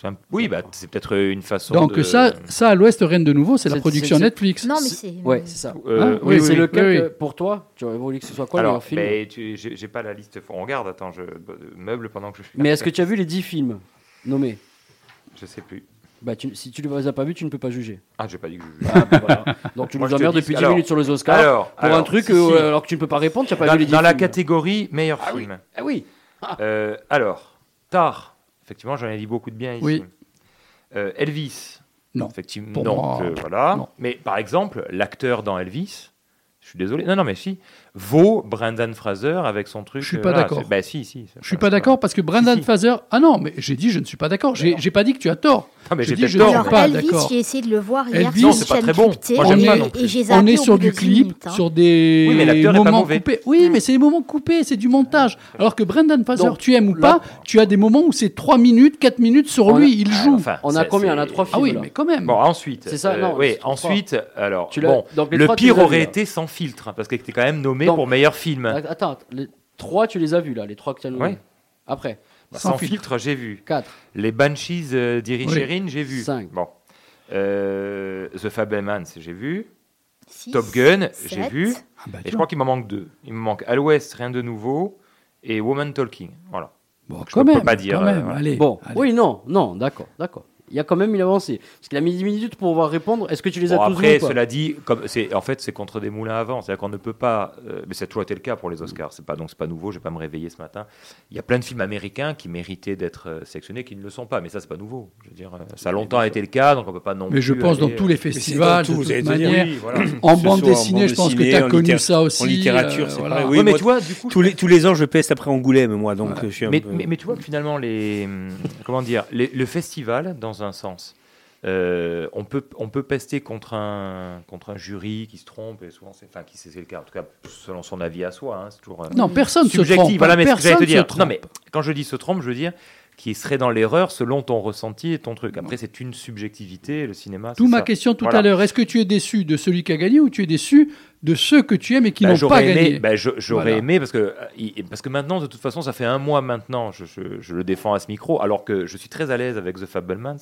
c'est un- oui, bah, c'est peut-être une façon Donc de... ça, ça à l'Ouest, rien de nouveau, c'est la production Netflix. Non, mais c'est. Ouais, c'est ça. Euh, Hein? oui, c'est oui. lequel que, pour toi Tu aurais voulu que ce soit quoi le Alors, meilleur film j'ai pas la liste, on regarde, attends, je meuble pendant que je suis Mais est-ce que tu as vu les 10 films nommés? Je sais plus. Bah, tu- Si tu ne les as pas vus, tu ne peux pas juger. Ah, j'ai pas dit que je Ah, bah, voilà. Donc tu Moi, nous je te emmerdes dis- depuis 10 alors- minutes sur les Oscars alors, pour un alors, truc si, euh, si. alors que tu ne peux pas répondre, tu n'as pas dans, vu les 10 dans la films. catégorie meilleur Ah oui. film. Ah oui. Euh, alors, Tar, effectivement, j'en ai dit beaucoup de bien ici. Oui. Euh, Elvis, Non. effectivement, Pour non, moi, je- voilà. non. Mais par exemple, l'acteur dans Elvis, je suis désolé, non, non, mais si, vaut Brendan Fraser avec son truc. Je suis euh, pas voilà, d'accord. Bah si, si. Je suis pas d'accord parce que Brendan Si, si. Fraser. Ah non, mais j'ai dit je ne suis pas d'accord. J'ai j'ai pas dit que tu as tort. Ah, mais Je j'ai dis peut-être je tort, ne suis pas Elvis, d'accord. j'ai essayé de le voir hier Elvis, sur Non, une c'est pas chaîne très bon. Moi, On pas est, non plus. et j'ai on est sur du 10 clip, minutes, hein. sur des Oui, mais l'acteur est pas moments coupés. Oui, mais c'est les moments coupés, c'est du montage. Alors que Brendan Fraser, Donc, tu aimes ou pas, tu as des moments où c'est 3 minutes, 4 minutes sur lui, il Ah, joue. On a combien? On a c'est- trois films. ah oui, mais quand même. Bon, ensuite. C'est ça, euh, non, oui, ensuite, alors, bon, le pire aurait été sans filtre, parce qu'il était quand même nommé Donc- pour meilleur film. Attends, les 3 tu les as vus là, les 3 que tu as. Ouais. Après, Bah, sans sans, filtre. filtre, j'ai vu. 4. Les Banshees euh, d'Irisherin, Oui. j'ai vu. Cinq. Bon. Euh, The Fablemans, j'ai vu. Six, Top Gun, j'ai vu. Ah bah, Et je crois qu'il m'en manque deux. Il me manque À l'Ouest, rien de nouveau. Et Woman Talking. Voilà. Bon, je quand peux même, pas dire, quand euh, même, voilà. allez. Bon, allez. oui, non, non, d'accord, d'accord. Il y a quand même une avancée. Parce qu'il a mis 10 minutes pour pouvoir répondre. Est-ce que tu les as tous après, vus ou pas? cela dit, comme c'est en fait c'est contre des moulins à vent, c'est-à-dire qu'on ne peut pas, euh, mais ça a toujours été le cas pour les Oscars. C'est pas donc c'est pas nouveau. Je vais pas me réveiller ce matin. Il y a plein de films américains qui méritaient d'être euh, sélectionnés qui ne le sont pas, mais ça c'est pas nouveau. Je veux dire, euh, ça a longtemps été le cas, donc on peut pas non Mais je pense dans tous les festivals, tout, de toute manière. oui, voilà. En Ce bande en dessinée, bande je pense que tu as connu ça aussi. En littérature, euh, c'est voilà. pareil. Oui, mais moi, tu vois, du coup, tous les, tous les ans, je peste après Angoulême, moi, donc je suis un mais, peu- mais, mais tu vois que finalement, les, comment dire, le festival, dans un sens, euh, on, peut, on peut pester contre un, contre un jury qui se trompe, et souvent, c'est, enfin, qui c'est, c'est le cas, en tout cas, selon son avis à soi, hein, c'est toujours euh, Non, personne se subjectif. trompe. Voilà, mais ce que j'allais te personne se dire. trompe. Non, mais quand je dis se trompe, je veux dire qui serait dans l'erreur selon ton ressenti et ton truc. Après, c'est une subjectivité, le cinéma. D'où c'est ma ça. question tout Voilà. à l'heure. Est-ce que tu es déçu de celui qui a gagné ou tu es déçu de ceux que tu aimes et qui Bah, n'ont j'aurais pas aimé, gagné bah, je- j'aurais Voilà. aimé parce que, euh, parce que maintenant, de toute façon, ça fait un mois maintenant, je, je- je le défends à ce micro, alors que je suis très à l'aise avec The Fablemans.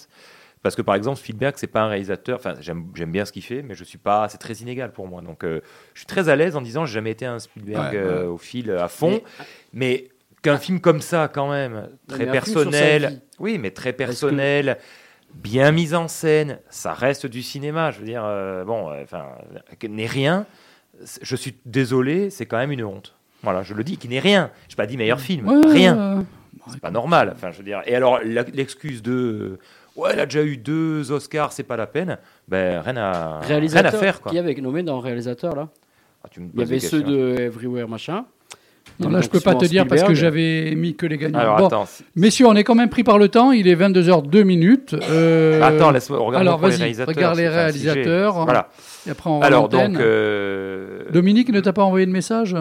Parce que par exemple, Spielberg, c'est pas un réalisateur. Enfin, j'aime j'aime bien ce qu'il fait, mais je suis pas. C'est très inégal pour moi. Donc, euh, je suis très à l'aise en disant, j'ai jamais été un Spielberg Ouais, euh, au fil à fond, mais qu'un film comme ça, quand même, très personnel. Oui, mais très que- personnel. Bien mis en scène, ça reste du cinéma. Je veux dire, euh, bon, enfin, n'est rien. Je suis désolé, c'est quand même une honte. Voilà, je le dis, qui n'est rien. Je n'ai pas dit meilleur film, Ouais, rien. C'est pas normal. Enfin, je veux dire. Et alors, l'excuse de euh, ouais, elle a déjà eu deux Oscars, c'est pas la peine. Ben rien à rien à faire quoi. qui avait nommé dans réalisateur là Ah, tu me Il y avait ceux de Everywhere machin. Non, là, je peux pas te dire parce que j'avais mis que les gagnants. Alors, Bon, attends, messieurs, on est quand même pris par le temps. Il est 22h02 minutes. Euh, Attends, laisse-moi regarder Alors, vas-y, réalisateurs, regarde les réalisateurs. Voilà. Et après, on Alors donc. euh, Dominique ne t'a pas envoyé de message?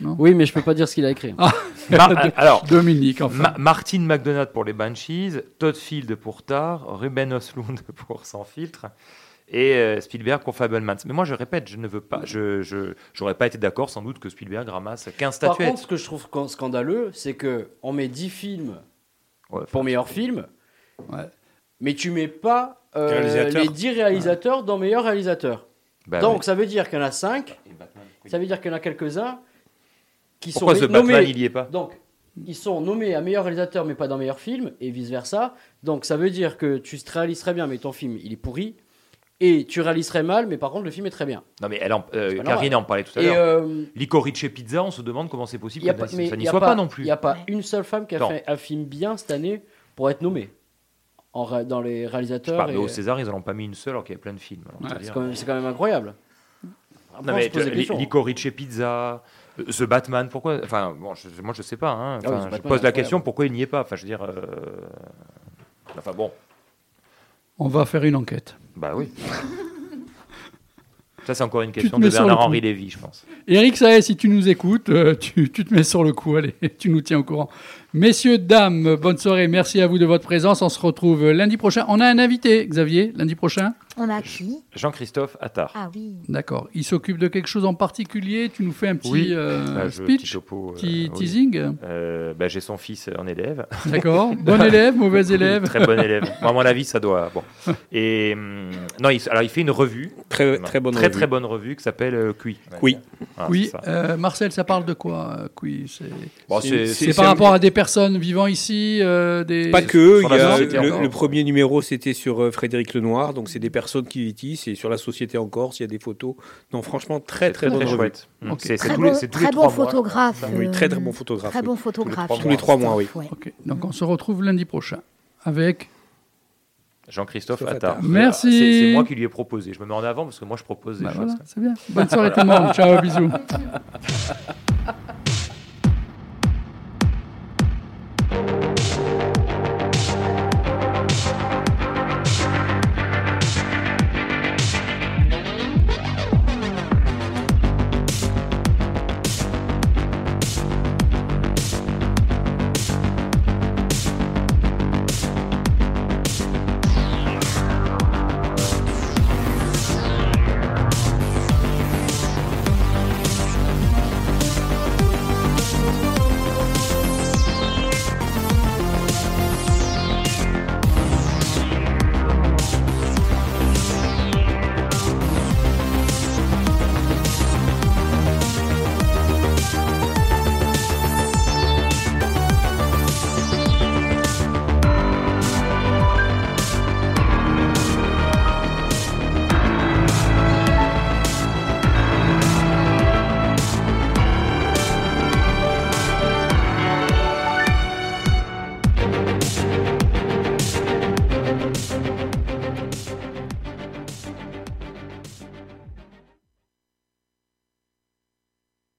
Non. Oui, mais je peux pas dire ce qu'il a écrit. Ah. Mar- alors, Dominique, enfin. Ma- Martin McDonagh pour les Banshees, Todd Field pour Tar, Ruben Östlund pour Sans filtre et euh, Spielberg pour Fablemans. Mais moi, je répète, je ne veux pas, je, je, j'aurais pas été d'accord sans doute que Spielberg ramasse 15 Par statuettes. contre, ce que je trouve scan- scandaleux, c'est que on met 10 films Ouais, pour meilleur film, Ouais. mais tu mets pas euh, Réalisateur. les 10 réalisateurs dans meilleur réalisateur. Bah Donc oui. ça veut dire qu'il y en a 5, ça veut dire qu'il y en a quelques-uns qui Pourquoi sont nommés. Batman, il y est pas Donc ils sont nommés à meilleur réalisateur mais pas dans meilleur film et vice versa. Donc ça veut dire que tu te réaliserais bien mais ton film il est pourri et tu réaliserais mal mais par contre le film est très bien. Non mais elle en, euh, Karine normal. en parlait tout à l'heure. euh, Licorice Pizza, on se demande comment c'est possible Il y a que pas, ça, mais ça n'y soit pas, non plus. Il n'y a pas une seule femme qui a Non. fait un film bien cette année pour être nommée en dans les Je sais réalisateurs. pas, mais et- au César, ils n'en ont pas mis une seule alors qu'il y a plein de films. Ouais, c'est quand, même- c'est quand même incroyable. Après, Non mais. Licorice Pizza, euh, The Batman, pourquoi Enfin, bon, je- moi je sais pas. Hein. Ah oui, je Batman, pose la question pourquoi il n'y est pas. Enfin, je veux dire. euh, Enfin bon, On va faire une enquête. bah oui. Ça c'est encore une question de Bernard-Henri. Lévy, je pense. Eric Saez, si tu nous écoutes, euh, tu, tu te mets sur le coup. Allez, tu nous tiens au courant. Messieurs, dames, bonne soirée. Merci à vous de votre présence. On se retrouve lundi prochain. On a un invité, Xavier, lundi prochain. On a qui? Jean-Christophe Attard. Ah oui. D'accord. Il s'occupe de quelque chose en particulier? Tu nous fais un petit Oui. euh, Bah, je- speech, petit topo, euh, petit oui. teasing? Euh, bah, j'ai son fils en élève. D'accord. Bon élève, mauvais élève. Très bon élève. Moi, à mon avis, ça doit. Bon. Et hum, non, il, alors il fait une revue. Très- très bonne très, revue. Très bonne revue qui s'appelle euh, Cui. Oui, c'est ça. euh, Marcel, ça parle de quoi euh, Oui, c'est Bon, par rapport à des personnes vivant ici, euh, des Pas que, il y a le, le premier numéro c'était sur euh, Frédéric Lenoir, donc c'est des personnes qui vivent ici, c'est sur la société en Corse, il y a des photos. Non, franchement, très très, très bonne chouette. C'est- tous les- bon, les très trois bon mois. photographe. Oui, euh, très très bon photographe. Très oui. bon photographe. Tous les trois mois, oui. Donc on se retrouve lundi prochain avec. Jean-Christophe Christophe Attard. Merci. C'est c'est moi qui lui ai proposé. Je me mets en avant parce que moi je propose des Bah choses. voilà, c'est bien. Bonne soirée tout le monde. Ciao, bisous.